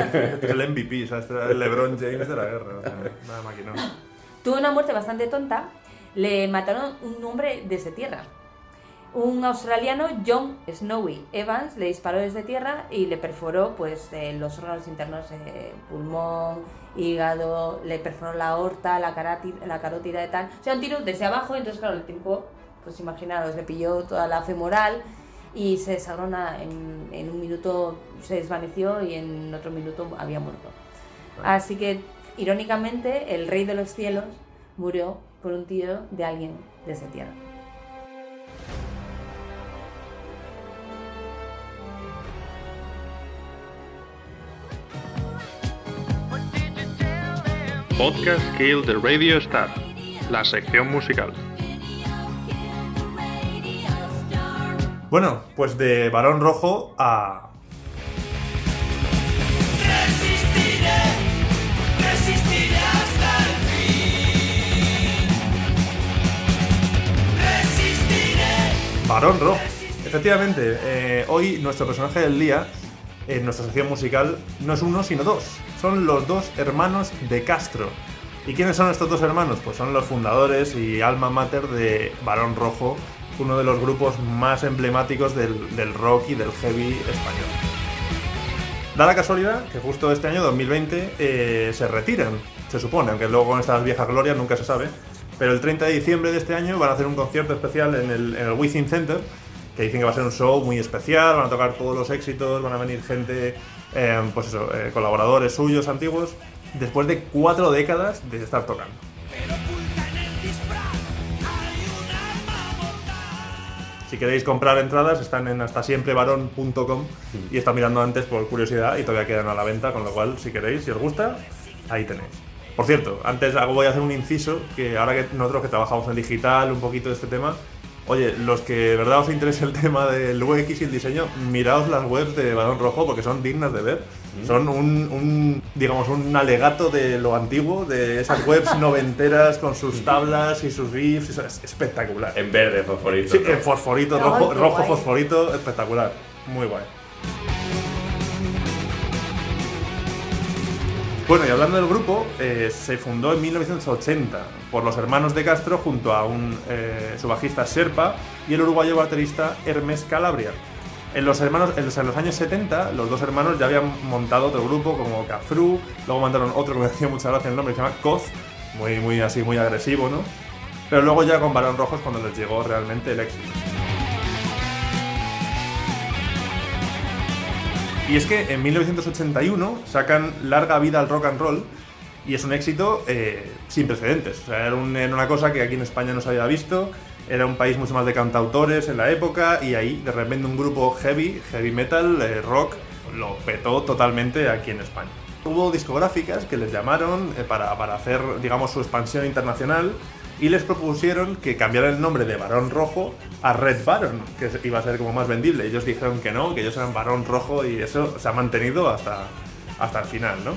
es el MVP, o sea, era el LeBron James de la guerra. O sea, nada maquinón. Tuvo una muerte bastante tonta. Le mataron un hombre desde tierra. Un australiano, John Snowy Evans, le disparó desde tierra y le perforó pues, eh, los órganos internos, eh, pulmón, hígado, le perforó la aorta, la, carati- la carótida y tal. O sea, un tiro desde abajo, entonces claro, el tipo, pues imaginaros, le pilló toda la femoral y se en, en un minuto se desvaneció y en otro minuto había muerto. Así que, irónicamente, el rey de los cielos murió por un tiro de alguien desde tierra. Podcast Kill the Radio Star, la sección musical. Bueno, pues de Barón Rojo a... Resistiré, resistiré hasta el fin. Resistiré. Barón Rojo. Efectivamente, eh, hoy nuestro personaje del día, en nuestra sección musical, no es uno, sino dos. Son los dos hermanos de Castro. ¿Y quiénes son estos dos hermanos? Pues son los fundadores y alma mater de Barón Rojo, uno de los grupos más emblemáticos del, del rock y del heavy español. Da la casualidad que justo este año, 2020, eh, se retiran, se supone, aunque luego en estas viejas glorias nunca se sabe. Pero el 30 de diciembre de este año van a hacer un concierto especial en el, en el Within Center, que dicen que va a ser un show muy especial, van a tocar todos los éxitos, van a venir gente, eh, pues eso, eh, colaboradores suyos antiguos, después de cuatro décadas de estar tocando. Si queréis comprar entradas, están en hastasiemprevarón.com y están mirando antes por curiosidad y todavía quedan a la venta, con lo cual, si queréis, si os gusta, ahí tenéis. Por cierto, antes voy a hacer un inciso, que ahora que nosotros que trabajamos en digital, un poquito de este tema, oye, los que de verdad os interese el tema del UX y el diseño, miraos las webs de Balón Rojo porque son dignas de ver. Son un, un, digamos, un alegato de lo antiguo, de esas webs noventeras con sus tablas y sus GIFs, es espectacular. En verde, fosforito. Sí, ¿no? en fosforito, Ay, rojo, rojo fosforito, espectacular. Muy guay. Bueno, y hablando del grupo, eh, se fundó en 1980 por los hermanos de Castro junto a un eh, su bajista Serpa y el uruguayo baterista Hermes Calabria. En los, hermanos, en los años 70, los dos hermanos ya habían montado otro grupo como Cafru, luego montaron otro que me hacía mucha gracia el nombre, que se llama Coz, muy, muy así, muy agresivo, ¿no? Pero luego ya con Barón Rojos cuando les llegó realmente el éxito. Y es que en 1981 sacan Larga vida al rock and roll y es un éxito eh, sin precedentes. O sea, era, un- era una cosa que aquí en España no se había visto. Era un país mucho más de cantautores en la época y ahí de repente un grupo heavy, heavy metal, eh, rock, lo petó totalmente aquí en España. Hubo discográficas que les llamaron eh, para, para hacer, digamos, su expansión internacional y les propusieron que cambiaran el nombre de Barón Rojo a Red Baron, que iba a ser como más vendible. Ellos dijeron que no, que ellos eran Barón Rojo y eso se ha mantenido hasta, hasta el final, ¿no?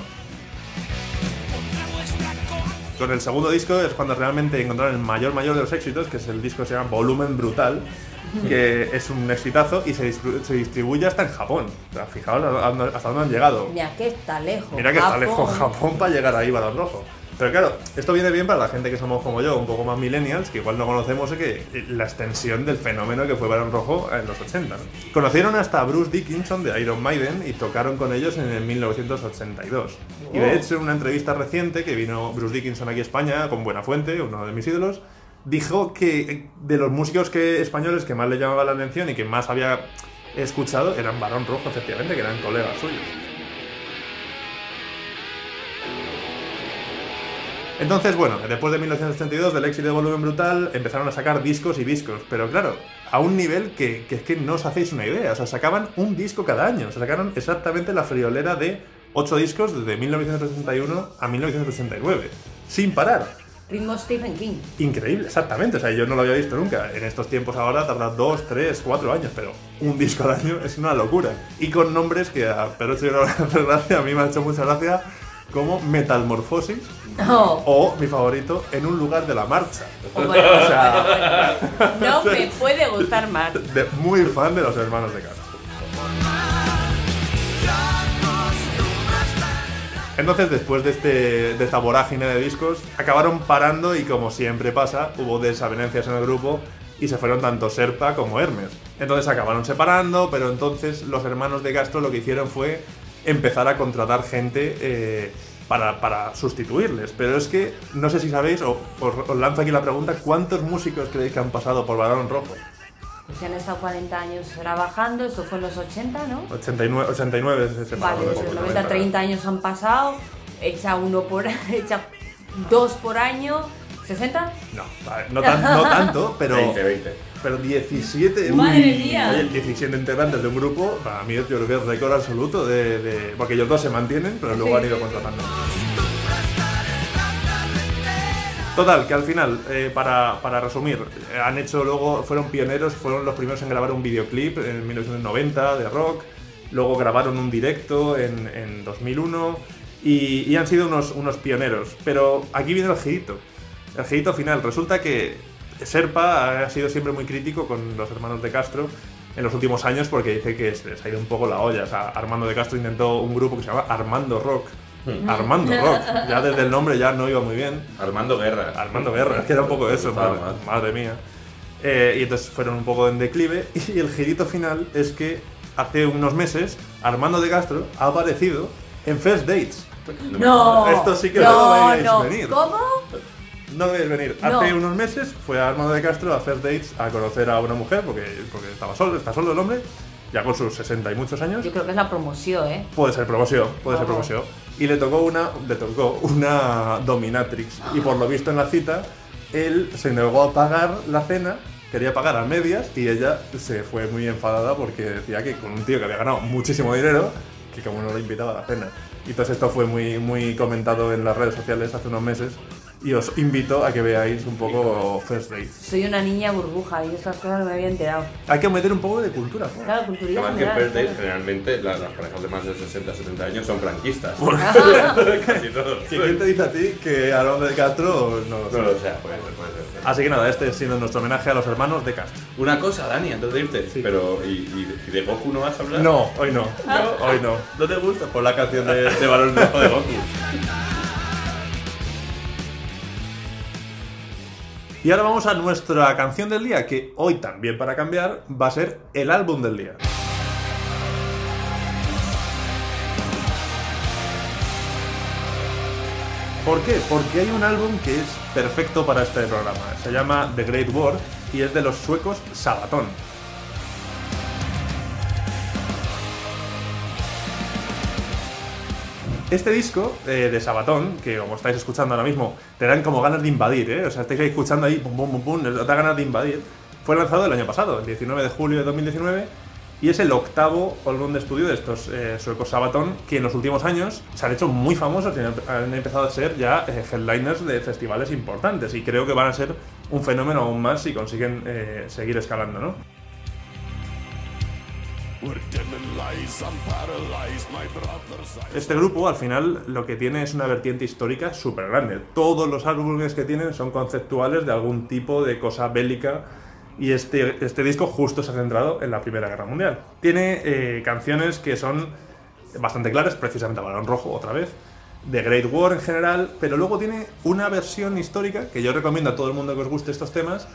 Con el segundo disco es cuando realmente encontraron el mayor mayor de los éxitos, que es el disco que se llama Volumen Brutal, que es un exitazo y se, se distribuye hasta en Japón. O sea, fijaos hasta dónde han llegado. Mira que está lejos. Mira que está lejos Japón. Japón para llegar ahí, Balón Rojo. Pero claro, esto viene bien para la gente que somos como yo, un poco más millennials, que igual no conocemos eh, que la extensión del fenómeno que fue Balón Rojo en los 80. ¿no? Conocieron hasta a Bruce Dickinson de Iron Maiden y tocaron con ellos en el 1982. Y de hecho, en una entrevista reciente que vino Bruce Dickinson aquí a España, con Buena Fuente, uno de mis ídolos, dijo que de los músicos que, españoles que más le llamaba la atención y que más había escuchado eran Barón Rojo, efectivamente, que eran colegas suyos. Entonces, bueno, después de 1982, del éxito de Volumen Brutal, empezaron a sacar discos y discos. Pero claro, a un nivel que, que es que no os hacéis una idea. O sea, sacaban un disco cada año. O sea, sacaron exactamente la friolera de 8 discos desde 1961 a 1989. Sin parar. Ritmo Stephen King. Increíble, exactamente. O sea, yo no lo había visto nunca. En estos tiempos ahora tarda 2, 3, 4 años, pero un disco al año es una locura. Y con nombres que a Pedro gracia, a mí me ha hecho mucha gracia, como Metalmorfosis O, mi favorito, En un lugar de la marcha. O bueno, O sea, no me puede gustar más. de- muy fan de los hermanos de Castro. Entonces, después de, este, de esta vorágine de discos, acabaron parando y como siempre pasa, hubo desavenencias en el grupo y se fueron tanto Serpa como Hermes. Entonces acabaron separando, pero entonces los hermanos de Castro lo que hicieron fue empezar a contratar gente eh, para, para sustituirles. Pero es que, no sé si sabéis, o os, os lanzo aquí la pregunta, ¿cuántos músicos creéis que han pasado por Balón Rojo? Pues se han estado 40 años trabajando, eso fue en los 80, ¿no? 89, 89 es ese Vale, número, pues los 90. 90, 30 años han pasado, echa uno por echa dos por año, ¿60? No, no, tan- no tanto, pero, 20, 20. Pero 17. Madre mía. Oye, 17 integrantes de un grupo, para mí yo creo que es récord absoluto de, de- Porque ellos dos se mantienen, pero luego han ido contratando. Total, que al final, eh, para, para resumir, eh, han hecho luego, fueron pioneros, fueron los primeros en grabar un videoclip en 1990 de rock, luego grabaron un directo en, en 2001 y, y han sido unos, unos pioneros. Pero aquí viene el girito, el girito final. Resulta que Serpa ha sido siempre muy crítico con los hermanos de Castro en los últimos años porque dice que se les ha ido un poco la olla. O sea, Armando de Castro intentó un grupo que se llama Armando Rock. Armando Rock, ya desde el nombre ya no iba muy bien. Armando Guerra. Armando Guerra, es que era un poco eso, madre, mía. Eh, y entonces fueron un poco en declive. Y el girito final es que hace unos meses Armando de Castro ha aparecido en First Dates. No. Esto sí que no, lo no. venir. ¿Cómo? No debéis venir. No. Hace unos meses fue Armando de Castro a First Dates a conocer a una mujer, porque, porque estaba solo, está solo el hombre, ya con sus 60 y muchos años. Yo creo que es la promoción, ¿eh? Puede ser promoción, puede ser promoción. Y le tocó una, le tocó una dominatrix. Y por lo visto en la cita, él se negó a pagar la cena, quería pagar a medias, y ella se fue muy enfadada porque decía que con un tío que había ganado muchísimo dinero, que como no lo invitaba a la cena. Y entonces esto fue muy, muy comentado en las redes sociales hace unos meses. Y os invito a que veáis un poco First Dates. Soy una niña burbuja y estas cosas no me había enterado. Hay que meter un poco de cultura. ¿no? Claro, culturilla Además que en. First Dates generalmente la- las parejas de más de 60, 70 años son franquistas. Casi todos. ¿Quién quién te dice a ti que Armando de Castro no lo No lo sé, puede ser, puede ser. Así que nada, este siendo nuestro homenaje a los hermanos de Castro. Una cosa, Dani, antes de irte, pero ¿y, y de- y de Goku no vas a hablar? No, hoy no. Hoy no. ¿No te gusta? Por la canción de, de Balón Rojo de Goku. Y ahora vamos a nuestra canción del día, que hoy también para cambiar va a ser el álbum del día. ¿Por qué? Porque hay un álbum que es perfecto para este programa. Se llama The Great War y es de los suecos Sabaton. Este disco eh, de Sabatón, que como estáis escuchando ahora mismo, te dan como ganas de invadir, ¿eh? O sea, estáis escuchando ahí, pum, pum, pum, pum, les da ganas de invadir. Fue lanzado el año pasado, el 19 de julio de 2019, y es el octavo álbum de estudio de estos eh, suecos Sabatón, que en los últimos años se han hecho muy famosos y han, empezado a ser ya eh, headliners de festivales importantes, y creo que van a ser un fenómeno aún más si consiguen seguir escalando, ¿no? Este grupo al final lo que tiene es una vertiente histórica súper grande. Todos los álbumes que tienen son conceptuales de algún tipo de cosa bélica y este, este disco justo se ha centrado en la Primera Guerra Mundial. Tiene eh, canciones que son bastante claras, precisamente Balón Rojo otra vez, de Great War en general, pero luego tiene una versión histórica que yo recomiendo a todo el mundo que os guste estos temas,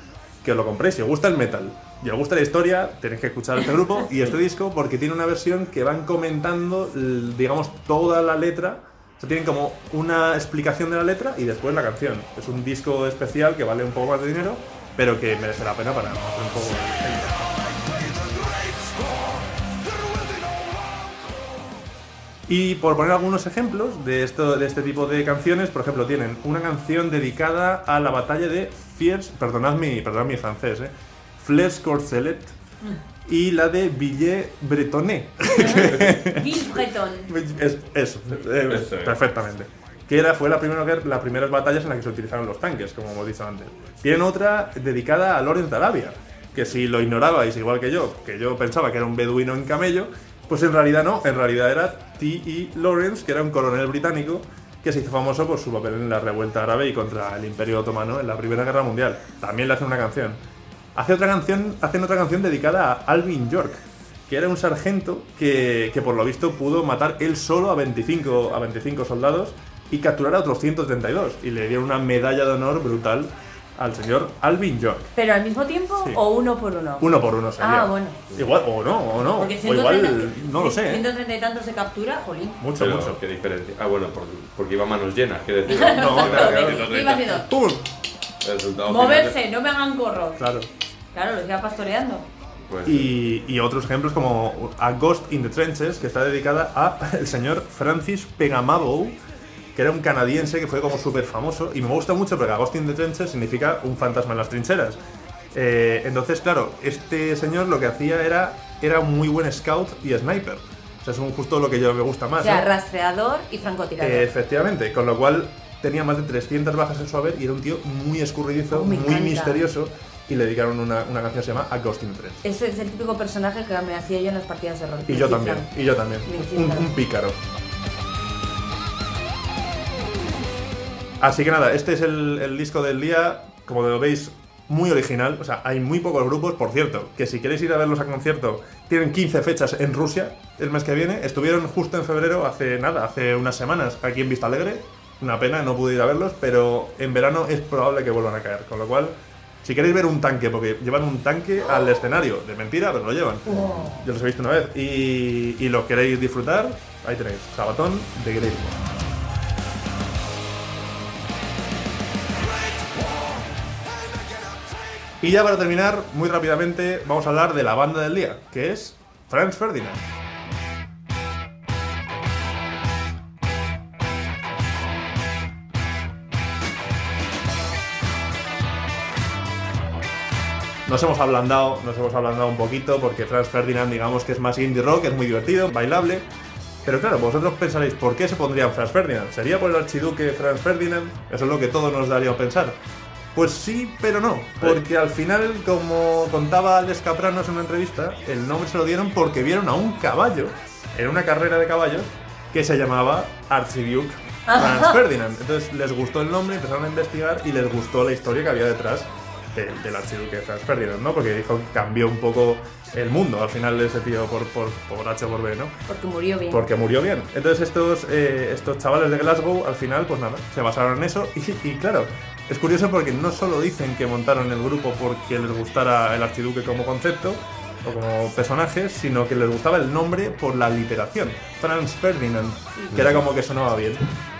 que os lo compréis. Si os gusta el metal y os gusta la historia, tenéis que escuchar este grupo y este disco porque tiene una versión que van comentando, digamos, toda la letra. O sea, tienen como una explicación de la letra y después la canción. Es un disco especial que vale un poco más de dinero, pero que merece la pena para conocer un poco Y por poner algunos ejemplos de, esto, de este tipo de canciones, por ejemplo, tienen una canción dedicada a la batalla de Fiers, perdonad mi, perdonad mi francés, eh, Fles Corcelet, y la de Villet Bretonnet. Bill Breton. Es- eso, eh, Eso es. perfectamente. Que era, fue la primera, las primeras batallas en las que se utilizaron los tanques, como hemos dicho antes. Tienen otra dedicada a Lawrence de Arabia, que si lo ignorabais igual que yo, que yo pensaba que era un beduino en camello, pues en realidad no, en realidad era T.E. Lawrence, que era un coronel británico que se hizo famoso por su papel en la revuelta árabe y contra el Imperio Otomano en la Primera Guerra Mundial. También le hacen una canción. Otra canción, hacen otra canción dedicada a Alvin York, que era un sargento que, que por lo visto pudo matar él solo a 25, a 25 soldados y capturar a otros 132. Y le dieron una medalla de honor brutal al señor Alvin York. ¿Pero al mismo tiempo Sí. o uno por uno? Uno por uno sería. Ah, bueno. Igual, o no, o no. Porque O igual, 130 no lo sé. ¿eh? 130 y tantos se captura, jolín. Mucho, Pero, mucho. ¿Qué diferencia? Ah, bueno, por- porque iba a manos llenas, quiero decir. No, claro, claro. ¿Qué iba haciendo? Moverse, no me hagan corro. Claro. Claro, los iba pastoreando. Pues, Y, y otros ejemplos como A Ghost in the Trenches, que está dedicada a el señor Francis Pegamabo, que era un canadiense que fue como súper famoso. Y me gusta mucho porque Ghost in the Trenches significa un fantasma en las trincheras. Eh, entonces, claro, este señor lo que hacía era, era un muy buen scout y sniper. O sea, es un, justo lo que yo me gusta más. O sea, ¿no? rastreador y francotirador. Eh, efectivamente, con lo cual tenía más de 300 bajas en su haber y era un tío muy escurridizo, Oh, muy encanta. misterioso y le dedicaron una, una canción que se llama A Ghost in the. Ese es el típico personaje que me hacía yo en las partidas de rol. Y Me yo también, y yo también. Un, un pícaro. Así que nada, este es el, el disco del día. Como lo veis, muy original. O sea, hay muy pocos grupos. Por cierto, que si queréis ir a verlos a concierto, tienen 15 fechas en Rusia el mes que viene. Estuvieron justo en febrero, hace nada, hace unas semanas, aquí en Vista Alegre. Una pena, no pude ir a verlos, pero en verano es probable que vuelvan a caer. Con lo cual, si queréis ver un tanque, porque llevan un tanque al escenario, de mentira, pero lo llevan. Yo los he visto una vez. Y, y lo queréis disfrutar, ahí tenéis, Sabatón de Grey. Y ya para terminar, muy rápidamente, vamos a hablar de la banda del día, que es Franz Ferdinand. Nos hemos ablandado, nos hemos ablandado un poquito porque Franz Ferdinand digamos que es más indie rock, es muy divertido, bailable. Pero claro, vosotros pensaréis, ¿por qué se pondrían Franz Ferdinand? ¿Sería por el archiduque Franz Ferdinand? Eso es lo que todos nos daría a pensar. Pues sí, pero no, porque al final, como contaba Alex Capranos en una entrevista, el nombre se lo dieron porque vieron a un caballo en una carrera de caballos que se llamaba Archiduke Franz Ferdinand. Entonces les gustó el nombre, empezaron a investigar y les gustó la historia que había detrás del, del archiduque Franz Ferdinand, ¿no? Porque dijo que cambió un poco el mundo al final de ese tío por, por, por H por B, ¿no? Porque murió bien. Porque murió bien. Entonces estos, eh, estos chavales de Glasgow, al final, pues nada, se basaron en eso. Y, y claro, es curioso porque no solo dicen que montaron el grupo porque les gustara el archiduque como concepto o como personaje, sino que les gustaba el nombre por la literación. Franz Ferdinand, que era como que sonaba bien.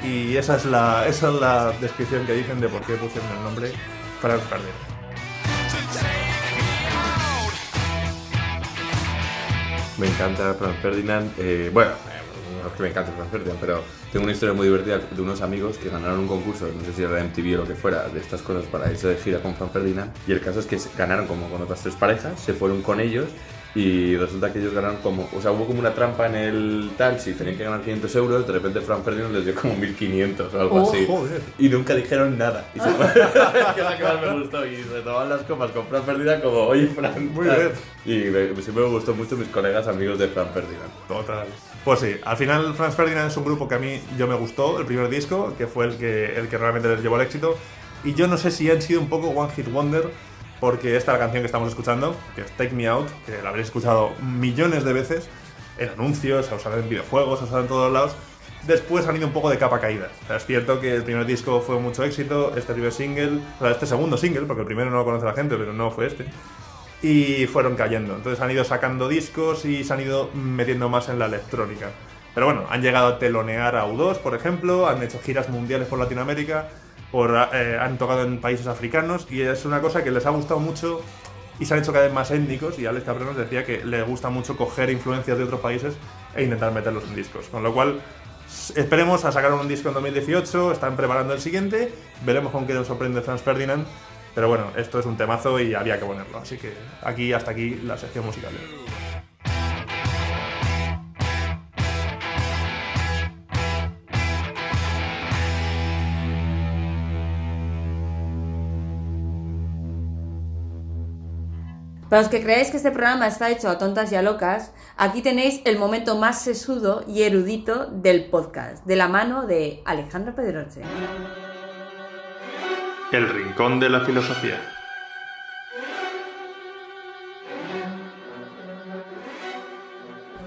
Y esa es la, esa es la descripción que dicen de por qué pusieron el nombre Franz Ferdinand. Me encanta Franz Ferdinand. eh, bueno, que me encante Franz pero tengo una historia muy divertida de unos amigos que ganaron un concurso, no sé si era MTV o lo que fuera, de estas cosas para irse de gira con Franz Ferdinand. Y el caso es que ganaron como con otras tres parejas, se fueron con ellos y resulta que ellos ganaron como, o sea, hubo como una trampa en el tal, si tenían que ganar 500 euros, de repente Franz Ferdinand les dio como 1500 o algo Oh, así. joder. Y nunca dijeron nada. Y se que es la que más me gustó. Y se tomaban las copas con Franz Ferdinand como, oye, Franz. Muy bien. Y me- siempre me gustó mucho mis colegas amigos de Franz Ferdinand. Total. Pues sí, al final Franz Ferdinand es un grupo que a mí yo me gustó, el primer disco, que fue el que, el que realmente les llevó al éxito. Y yo no sé si han sido un poco One Hit Wonder, porque esta la canción que estamos escuchando, que es Take Me Out, que la habréis escuchado millones de veces, en anuncios, se ha en videojuegos, se ha en todos lados. Después han ido un poco de capa caída. Es cierto que el primer disco fue mucho éxito, este primer single, o sea, este segundo single, porque el primero no lo conoce la gente, pero no fue este y fueron cayendo. Entonces han ido sacando discos y se han ido metiendo más en la electrónica. Pero bueno, han llegado a telonear a U2, por ejemplo, han hecho giras mundiales por Latinoamérica, eh, han tocado en países africanos y es una cosa que les ha gustado mucho y se han hecho cada vez más étnicos y Alex Cabrera nos decía que le gusta mucho coger influencias de otros países e intentar meterlos en discos. Con lo cual, esperemos a sacar un disco en 2018, están preparando el siguiente, veremos con qué nos sorprende Franz Ferdinand. Pero bueno, esto es un temazo y había que ponerlo. Así que aquí, hasta aquí, la sección musical. Para los que creáis que este programa está hecho a tontas y a locas, aquí tenéis el momento más sesudo y erudito del podcast, de la mano de Alejandro Pedroche. El rincón de la filosofía.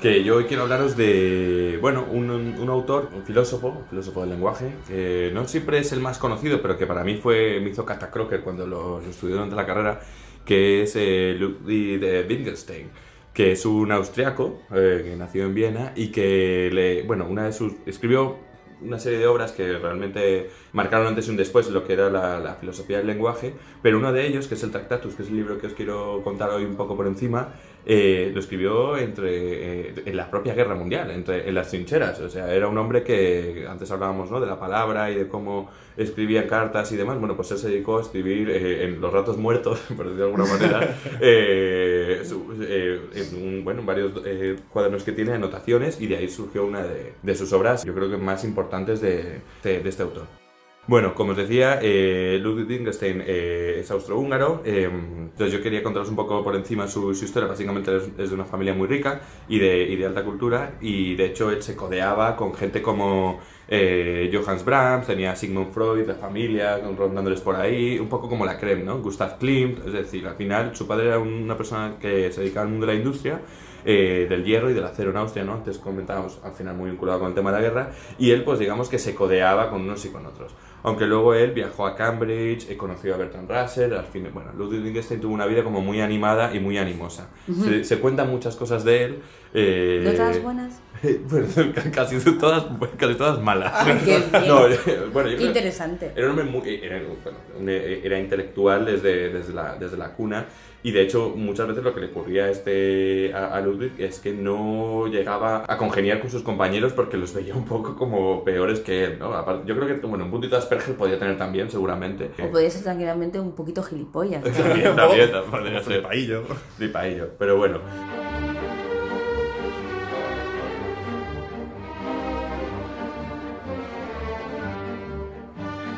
Que yo hoy quiero hablaros de, bueno, un, un autor, un filósofo, un filósofo del lenguaje, que no siempre es el más conocido, pero que para mí fue, me hizo Kata Crocker cuando lo, lo estudié durante la carrera, que es eh, Ludwig de Wittgenstein, que es un austriaco eh, que nació en Viena y que, le, bueno, una de sus, escribió una serie de obras que realmente marcaron antes y un después lo que era la, la filosofía del lenguaje, pero uno de ellos, que es el Tractatus, que es el libro que os quiero contar hoy un poco por encima, eh, lo escribió entre, eh, en la propia guerra mundial, entre, en las trincheras. O sea, era un hombre que antes hablábamos ¿no? de la palabra y de cómo escribía cartas y demás. Bueno, pues él se dedicó a escribir eh, en los ratos muertos, por decirlo de alguna manera, eh, eh, en un- bueno, en varios eh, cuadernos que tiene, anotaciones, y de ahí surgió una de, de sus obras, yo creo que más importantes de, de- de este autor. Bueno, como os decía, eh, Ludwig Wittgenstein eh, es austrohúngaro, eh, entonces yo quería contaros un poco por encima su, historia, básicamente es, de una familia muy rica y de, alta cultura, y de hecho él se codeaba con gente como eh, Johannes Brahms, tenía Sigmund Freud, la familia, rondándoles por ahí, un poco como la creme. Gustav Klimt, es decir, al final su padre era una persona que se dedicaba al mundo de la industria, eh, del hierro y del acero en Austria, ¿no? Antes comentábamos, al final muy vinculado con el tema de la guerra, y él, pues digamos que se codeaba con unos y con otros. Aunque luego él viajó a Cambridge, eh, conoció a Bertrand Russell, al fin, bueno, Ludwig Wittgenstein tuvo una vida como muy animada y muy animosa. se, se cuentan muchas cosas de él. eh, ¿De otras buenas? bueno, casi todas, casi todas malas. Ay, qué. No, eh, bueno, Qué interesante. era un hombre muy, era, bueno, un- era intelectual desde, desde, la, desde la cuna y de hecho muchas veces lo que le ocurría a, este, a, a Ludwig es que no llegaba a congeniar con sus compañeros porque los veía un poco como peores que él, ¿no? Aparte, yo creo que bueno, un puntito de Asperger podía tener también, seguramente. O podría ser tranquilamente un poquito gilipollas. ¿no? También, también, podría ser. flipaillo. Flipaillo, pero bueno.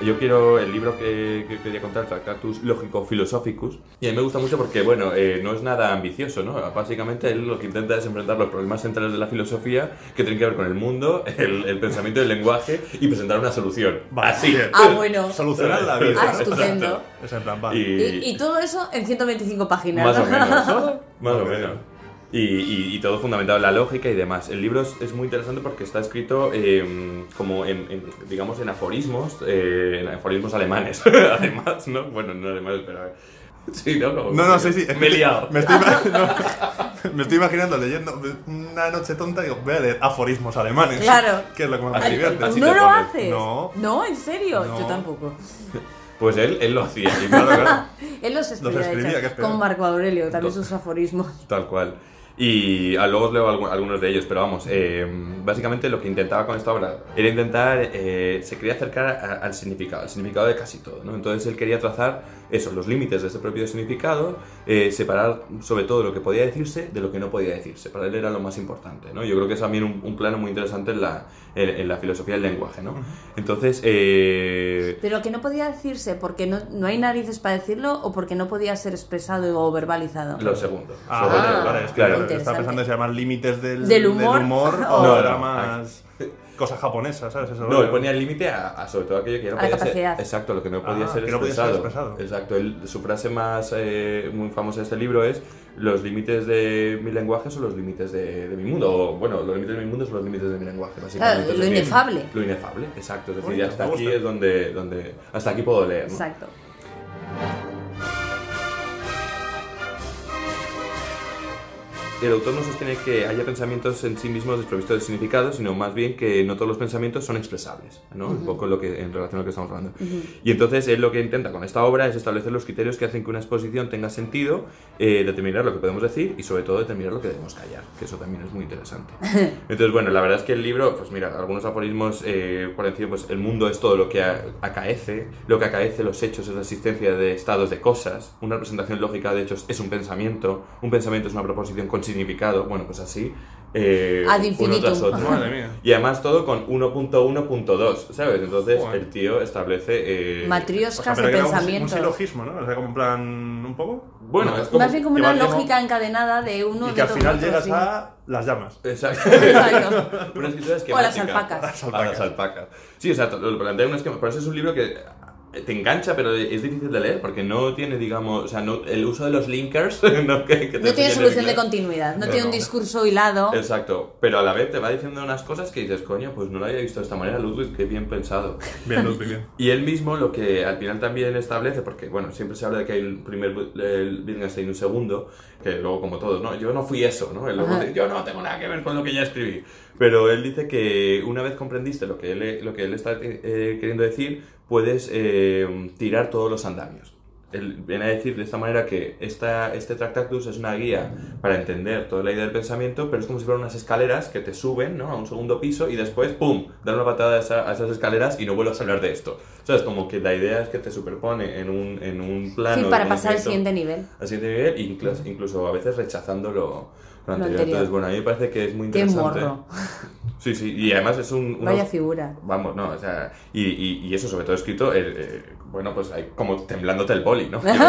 Yo quiero el libro que, que quería contar, Tractatus Logico Philosophicus, y a mí me gusta mucho porque, bueno, eh, no es nada ambicioso, ¿no? Básicamente él lo que intenta es enfrentar los problemas centrales de la filosofía que tienen que ver con el mundo, el, el pensamiento y el lenguaje y presentar una solución. Así. Ah, bueno. Solucionar la vida. Ah, estupendo. Es en plan, vale. Y, y todo eso en 125 páginas. Más o ¿no? menos. Más o menos. Y, y- y todo fundamentado en la lógica y demás. El libro es, es muy interesante porque está escrito eh, como en, en, digamos, en aforismos, eh, en aforismos alemanes, además, ¿no? Bueno, no alemanes, pero... Sí, ¿no? Como- No, no, sí, sí. Me he liado. Me estoy, no, me estoy imaginando leyendo una noche tonta y digo, voy a leer aforismos alemanes. Claro. Que es lo que más me divierte. ¿No lo pones. haces? No. No, ¿en serio? No. Yo tampoco. Pues él, él lo hacía. Y claro, claro, Él los escribía, hecho, como Marco Aurelio, también sus aforismos. Tal cual. Y ah, luego os leo algu- algunos de ellos, pero vamos, eh, básicamente lo que intentaba con esta obra era intentar, eh, se quería acercar a- al significado, al significado de casi todo, ¿no? Entonces él quería trazar eso, los límites de ese propio significado, eh, separar sobre todo lo que podía decirse de lo que no podía decirse. Para él era lo más importante, ¿no? Yo creo que es también un, un plano muy interesante en la, en, en la filosofía del lenguaje, ¿no? Entonces, eh, Pero que no podía decirse porque no, no hay narices para decirlo o porque no podía ser expresado o verbalizado. lo segundo. Ah, Sobre vale, es que Claro. yo estaba Interesante. pensando en se llaman límites del, ¿Del humor? o No, era no. más cosa japonesa, ¿sabes? Eso No, él ponía el límite a, a sobre todo aquello que no A la podía ser. capacidad. Exacto, lo que no podía, Ah, ser, que no podía ser expresado. Exacto, él- su frase más eh, muy famosa de este libro es: Los límites de mi lenguaje son los límites de, de mi mundo. O, bueno, los límites de mi mundo son los límites de mi lenguaje, básicamente. Claro, lo inefable. Lo inefable, exacto. Es decir, hasta aquí es donde, donde. Hasta aquí puedo leer. ¿no? Exacto. El autor no sostiene que haya pensamientos en sí mismos desprovistos de significado, sino más bien que no todos los pensamientos son expresables, ¿no? Un poco lo que, en relación a lo que estamos hablando. Y entonces él lo que intenta con esta obra es establecer los criterios que hacen que una exposición tenga sentido, eh, determinar lo que podemos decir y sobre todo determinar lo que debemos callar, que eso también es muy interesante. Entonces, bueno, la verdad es que el libro, pues mira, algunos aforismos eh, por encima, pues el mundo es todo lo que a- acaece, lo que acaece los hechos es la existencia de estados de cosas, una representación lógica de hechos es un pensamiento, un pensamiento es una proposición con significado, bueno, pues así, eh, Ad uno infinitum. tras otro. Madre mía. Y además todo con 1.1.2, ¿sabes? Entonces Joder. el tío establece... eh, O Matrioscas sea, pero de era un- Un pensamientos. silogismo, ¿no? O sea, como en plan, un poco. bueno, es como... Más bien como una como- lógica encadenada de uno Y de que al final otros, llegas sí. a las llamas. Exacto. Exacto. Una escritura O a las alpacas. A las alpacas. Sí, exacto. Lo plantea un esquema. Por eso es un libro que te engancha, pero es difícil de leer porque no tiene, digamos, o sea, no, el uso de los linkers no, que, que te No tiene solución de inglés. continuidad, no No, tiene un discurso hilado. Exacto, pero a la vez te va diciendo unas cosas que dices, coño, pues no lo había visto de esta manera, Ludwig, qué bien pensado. Bien, Ludwig, bien. Y él mismo lo que al final también establece, porque bueno, siempre se habla de que hay un primer el Wittgenstein y un segundo, que luego como todos, ¿no? Yo no fui eso, ¿no? Él luego Ajá. dice, yo no tengo nada que ver con lo que ya escribí. Pero él dice que una vez comprendiste lo que él, lo que él está eh, queriendo decir, puedes eh, tirar todos los andamios. Él viene a decir de esta manera que esta, este Tractatus es una guía para entender toda la idea del pensamiento, pero es como si fueran unas escaleras que te suben ¿no? a un segundo piso y después, ¡pum!, dar una patada a, esa- a esas escaleras y no vuelvas a hablar de esto. O sea, es como que la idea es que te superpone en un, en un plano. Sí, para pasar al siguiente nivel. al siguiente nivel, incluso, incluso a veces rechazando lo, anterior. Entonces, bueno, a mí me parece que es muy Qué interesante. morro. Sí, sí, y además es un... unos- Vaya figura. Vamos, no, o sea, y, y, y eso sobre todo escrito, eh, eh, bueno, pues hay como temblándote el boli, ¿no? Decir,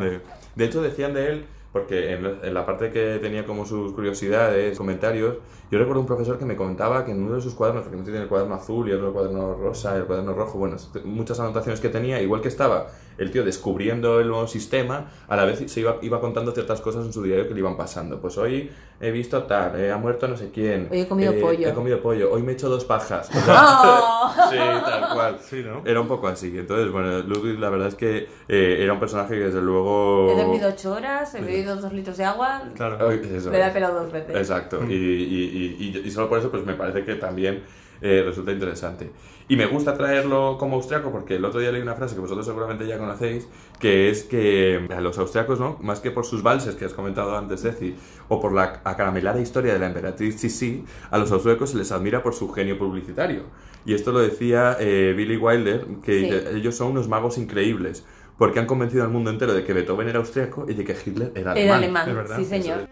de, de hecho decían de él, porque en, la- en la parte que tenía como sus curiosidades, comentarios, yo recuerdo un profesor que me comentaba que en uno de sus cuadernos, porque no tiene el cuaderno azul y otro el cuaderno rosa, el cuaderno rojo, bueno, muchas anotaciones que tenía, igual que estaba el tío descubriendo el nuevo sistema, a la vez se iba, iba contando ciertas cosas en su diario que le iban pasando. Pues hoy he visto tal, eh, ha muerto no sé quién. Hoy he comido eh, pollo. He comido pollo, hoy me he hecho dos pajas. ¡Oh! Sí, tal cual. Sí, ¿no? Era un poco así. Entonces, bueno, Ludwig la verdad es que eh, era un personaje que desde luego... He dormido ocho horas, he bebido dos litros de agua, Claro. Eso me la he pelado dos veces. Exacto. Y, y- y- y- y solo por eso pues me parece que también eh, resulta interesante. Y me gusta traerlo como austriaco porque el otro día leí una frase que vosotros seguramente ya conocéis, que es que a los austriacos, ¿no? Más que por sus valses que has comentado antes, Ceci, o por la acaramelada historia de la emperatriz Sisi, a los austriacos se les admira por su genio publicitario. Y esto lo decía eh, Billy Wilder, que Sí. ellos son unos magos increíbles. Porque han convencido al mundo entero de que Beethoven era austriaco y de que Hitler era alemán. Era alemán, es verdad, sí eso señor.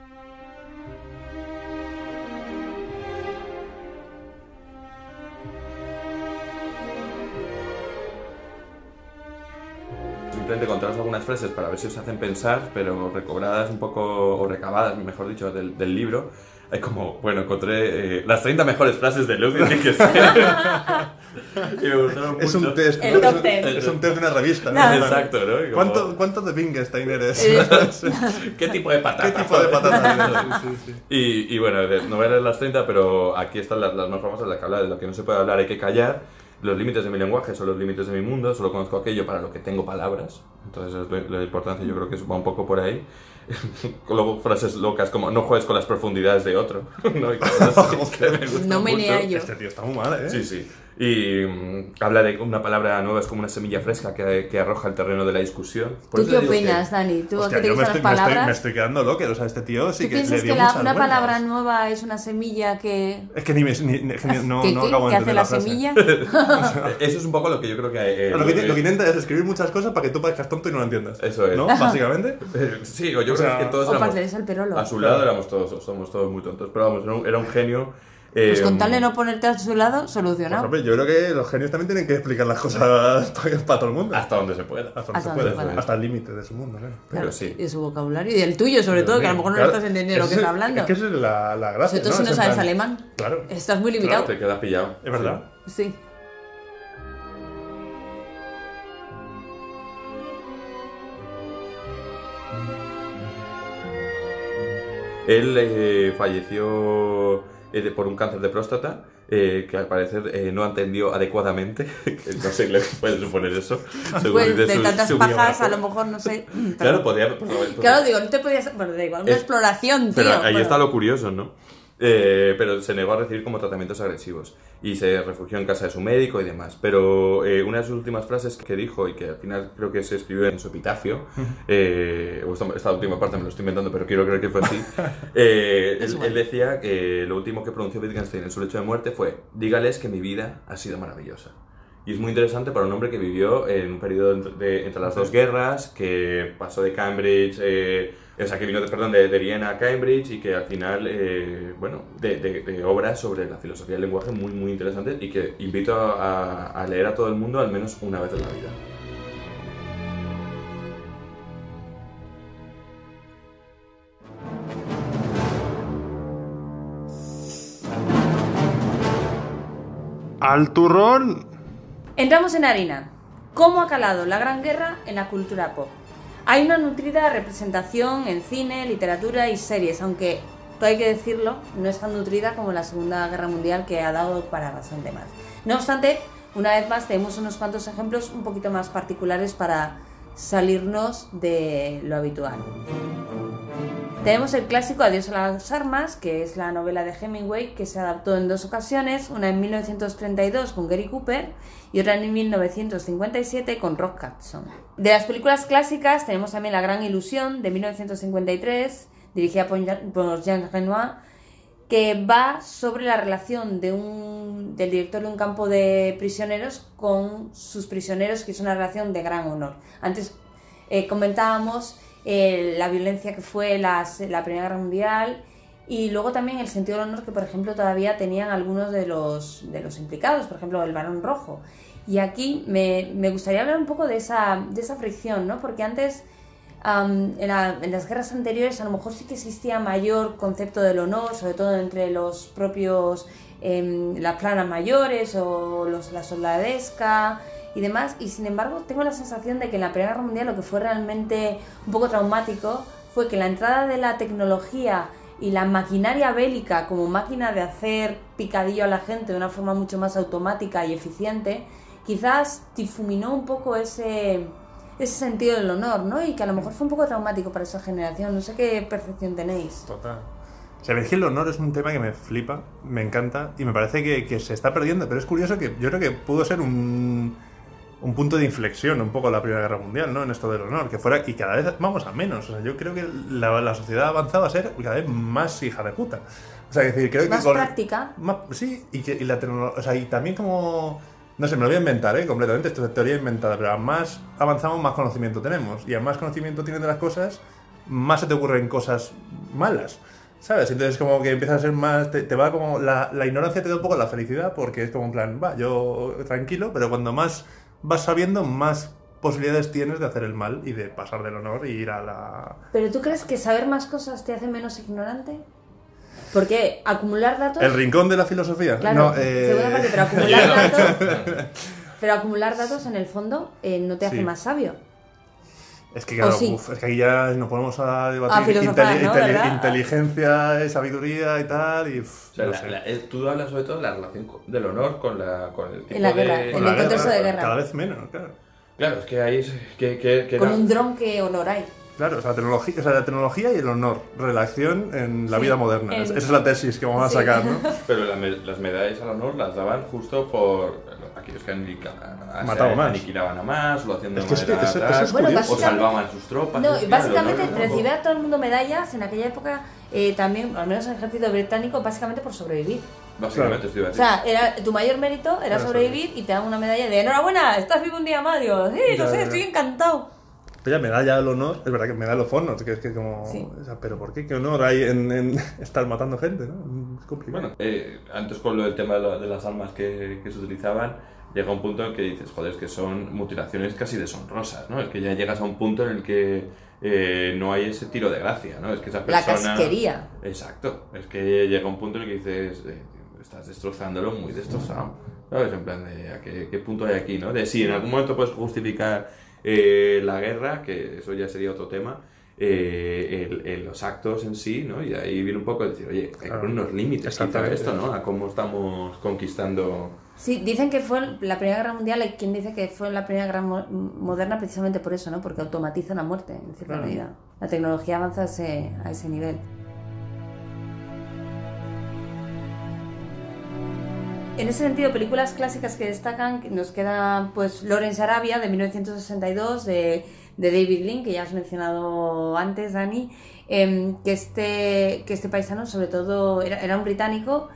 Simplemente contaros algunas frases para ver si os hacen pensar, pero recobradas un poco, o recabadas, mejor dicho, del, del libro. Hay como, bueno, encontré eh, las 30 mejores frases de Ludwig Wittgenstein. y me gustaron Es mucho. un test, ¿no? Es un-. Es un test de una revista, ¿no? No. Exacto, ¿no? Como, ¿Cuánto, ¿Cuánto de Wittgenstein eres? Eh, ¿Qué tipo de patata? ¿Qué tipo de patata? Sí, sí, sí. Y, y bueno, no voy a leer las 30, pero aquí están las, las más famosas, las que habla de lo que no se puede hablar, hay que callar. Los límites de mi lenguaje son los límites de mi mundo, solo conozco aquello para lo que tengo palabras. Entonces, es la importancia yo creo que va un poco por ahí. Luego frases locas como no juegues con las profundidades de otro. ¿no? Me No me mucho. niego yo. Este tío está muy mal, ¿eh? Sí, sí. Y mm, habla de una palabra nueva, es como una semilla fresca que, que arroja el terreno de la discusión. Por ¿Tú qué digo que- opinas, Dani? ¿Tú Hostia, te yo me estoy, las me, estoy, me estoy quedando loco. O sea, este tío sí ¿Tú que le dio que la- muchas una vueltas. palabra nueva es una semilla que... Es que ni me, ni- ni- ni- no, ¿Qué, no acabo de ¿Que hace entender la frase. semilla? Eso es un poco lo que yo creo que... eh, Lo que, lo que intenta es escribir muchas cosas para que tú parezcas tonto y no lo entiendas. Eso es. ¿No? Básicamente. Eh, Sí, o yo O creo sea, que todos O éramos... para al perolo. A su lado éramos todos, somos todos muy tontos. Pero vamos, era un, era un genio. Eh, Pues con tal de no ponerte a su lado, Pues, solucionado. hombre, yo creo que los genios también tienen que explicar las cosas para, para todo el mundo. Hasta donde se pueda. Hasta donde Hasta se donde pueda. Hasta el límite de su mundo, claro. Pero Claro, sí. Y su vocabulario. Y el tuyo, sobre todo, que a lo mejor no Claro, estás entendiendo lo que es- está hablando. Es que esa es la, la gracia. Sobre todo si no Es en sabes plan- alemán. Claro, Estás muy Claro, limitado. te quedas pillado. es verdad. Sí. Él eh, falleció eh, de- por un cáncer de próstata. eh, que al parecer eh, no atendió adecuadamente. No sé, le puede suponer eso. Pues dice de su- tantas su pajas, biógrafo. a lo mejor, no sé. Claro, podía. pues, Claro, digo, no te podías. Bueno, da igual, una Es- exploración, tío. Pero ahí Bueno, está lo curioso, ¿no? Eh, pero se negó a recibir como tratamientos agresivos y se refugió en casa de su médico y demás. Pero eh, una de sus últimas frases que dijo y que al final creo que se escribió en su epitafio, eh, esta, esta última parte me lo estoy inventando, pero quiero creer que fue así. eh, él, él decía que lo último que pronunció Wittgenstein en su lecho de muerte fue: Dígales que mi vida ha sido maravillosa. Y es muy interesante para un hombre que vivió en un periodo entre, de- entre las dos guerras, que pasó de Cambridge, eh, o sea, que vino, de, perdón, de, de Viena a Cambridge y que al final, eh, bueno, de, de- de obras sobre la filosofía del lenguaje muy, muy interesantes y que invito a, a leer a todo el mundo al menos una vez en la vida. Al turrón. Entramos en harina. ¿Cómo ha calado la Gran Guerra en la cultura pop? Hay una nutrida representación en cine, literatura y series, aunque, hay que decirlo, no es tan nutrida como la Segunda Guerra Mundial que ha dado para bastante más. No obstante, una vez más tenemos unos cuantos ejemplos un poquito más particulares para salirnos de lo habitual. Tenemos el clásico Adiós a las armas, que es la novela de Hemingway, que se adaptó en dos ocasiones, una en 1932 con Gary Cooper y otra en 1957 con Rock Hudson. De las películas clásicas tenemos también La Gran Ilusión de 1953, dirigida por Jean- Renoir, que va sobre la relación de un, del director de un campo de prisioneros con sus prisioneros, que es una relación de gran honor. Antes eh, comentábamos eh, la violencia que fue las- la Primera Guerra Mundial Y luego también el sentido del honor que, por ejemplo, todavía tenían algunos de los, de los implicados, por ejemplo, el varón rojo. Y aquí me, me gustaría hablar un poco de esa, de esa fricción, ¿no? Porque antes, am, en, la- en las guerras anteriores, a lo mejor sí que existía mayor concepto del honor, sobre todo entre los propios, em, las planas mayores o los, la soldadesca y demás. Y sin embargo, tengo la sensación de que en la Primera Guerra Mundial lo que fue realmente un poco traumático fue que la entrada de la tecnología y la maquinaria bélica como máquina de hacer picadillo a la gente de una forma mucho más automática y eficiente, quizás difuminó un poco ese, ese sentido del honor, ¿no? Y que a lo mejor fue un poco traumático para esa generación. No sé qué percepción tenéis. Total. Es que el honor es un tema que me flipa, me encanta y me parece que, que se está perdiendo, pero es curioso que yo creo que pudo ser un, un punto de inflexión un poco la Primera Guerra Mundial, ¿no? En esto del honor, que fuera, y cada vez vamos a menos. O sea, yo creo que la, la sociedad ha avanzado a ser cada vez más hija de puta. O sea, es decir, creo Más que con- práctica. más- sí, y, que, y la o sea, y también como... No sé, me lo voy a inventar, ¿eh? Completamente, esto es teoría inventada, pero a más avanzamos, más conocimiento tenemos. Y a más conocimiento tienes de las cosas, más se te ocurren cosas malas. ¿Sabes? Entonces como que empieza a ser más... Te, te va como... La, la ignorancia te da un poco la felicidad porque es como en plan, va, yo tranquilo, pero cuando más vas sabiendo, más posibilidades tienes de hacer el mal y de pasar del honor y ir a la... ¿Pero tú crees que saber más cosas te hace menos ignorante? Porque acumular datos... El rincón de la filosofía. Claro, no, eh, segunda parte, pero acumular datos... Pero acumular datos en el fondo eh, no te hace Sí. más sabio. Es que claro, ¿O sí? uf, es que aquí ya nos ponemos a A debatir filosofar, inteli- ¿no? inteli- ¿Verdad? inteligencia, sabiduría y tal, y uf, O sea, no la- sé. la- eh, tú hablas sobre todo de la relación del honor con, la, con el tipo En la de... guerra, en Con el contexto de guerra. Cada vez menos, claro. Claro, es que ahí es... Que, que, que Con era- un dron que honor hay. Claro, o sea, la tecnología, o sea, la tecnología y el honor, relación en la Sí, vida moderna. Esa es la tesis que vamos Sí. a sacar, ¿no? Pero las medallas al honor las daban justo por aquellos que aniquila- a- Mataban se más. aniquilaban a más, lo hacían de Es que es que manera tal, eso es Bueno, o básicamente- salvaban sus tropas. No, es básicamente el recibía a todo el mundo medallas en aquella época, eh, también, al menos en el ejército británico, básicamente por sobrevivir. Básicamente, estoy O sea, era, tu mayor mérito era Era sobrevivir y te dan una medalla de enhorabuena, estás vivo un día más, digo, sí, Ya, lo sé, ya. estoy encantado. Pero ya medalla al honor, es verdad que medalla los honor, que es que como... Sí. o sea, pero ¿por qué? ¿Qué honor hay en, en estar matando gente, no? Es complicado. Bueno, eh, antes con lo del tema de, la- de las armas que, que se utilizaban, llega un punto en que dices, joder, es que son mutilaciones casi deshonrosas, ¿no? Es que ya llegas a un punto en el que eh, no hay ese tiro de gracia, ¿no? Es que esa La persona... casquería. Exacto, es que llega un punto en el que dices, eh, estás destrozándolo muy destrozado, ¿sabes? En plan de, ¿a qué, qué punto hay aquí, no? De si en algún momento puedes justificar eh, la guerra, que eso ya sería otro tema, eh, el- el- los actos en sí, ¿no? Y ahí viene un poco de decir, oye, hay Claro. unos límites quizá esto, ¿no? A cómo estamos conquistando... Sí, dicen que fue la Primera Guerra Mundial, hay quien dice que fue la Primera Guerra mo- moderna precisamente por eso, ¿no? Porque automatiza la muerte, en cierta Claro. medida. La tecnología avanza a ese, a ese nivel. En ese sentido, películas clásicas que destacan, nos queda pues Lawrence Arabia de 1962 de, de David Lean, que ya has mencionado antes, Dani, em, que, este, que este paisano sobre todo era, era un británico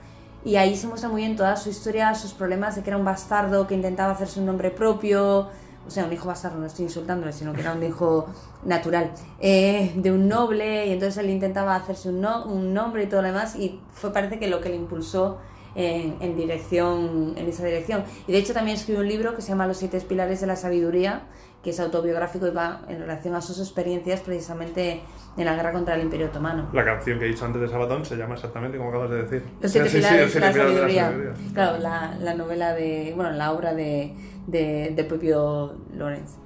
y ahí se muestra muy bien toda su historia, sus problemas de que era un bastardo que intentaba hacerse un nombre propio, o sea, un hijo bastardo, no estoy insultándole, sino que era un hijo natural, eh, de un noble, y entonces él intentaba hacerse un, no- un nombre y todo lo demás, y fue parece que lo que le impulsó en, en dirección, en esa dirección. Y de hecho también escribió un libro que se llama Los siete pilares de la sabiduría, que es autobiográfico y va en relación a sus experiencias precisamente en la guerra contra el Imperio Otomano. La canción que he dicho antes de Sabatón se llama exactamente como acabas de decir. Los siete Sí, sí, pilares de la pilares de la sabiduría. Claro, la, la novela de. Bueno, la obra de, de- propio Lawrence.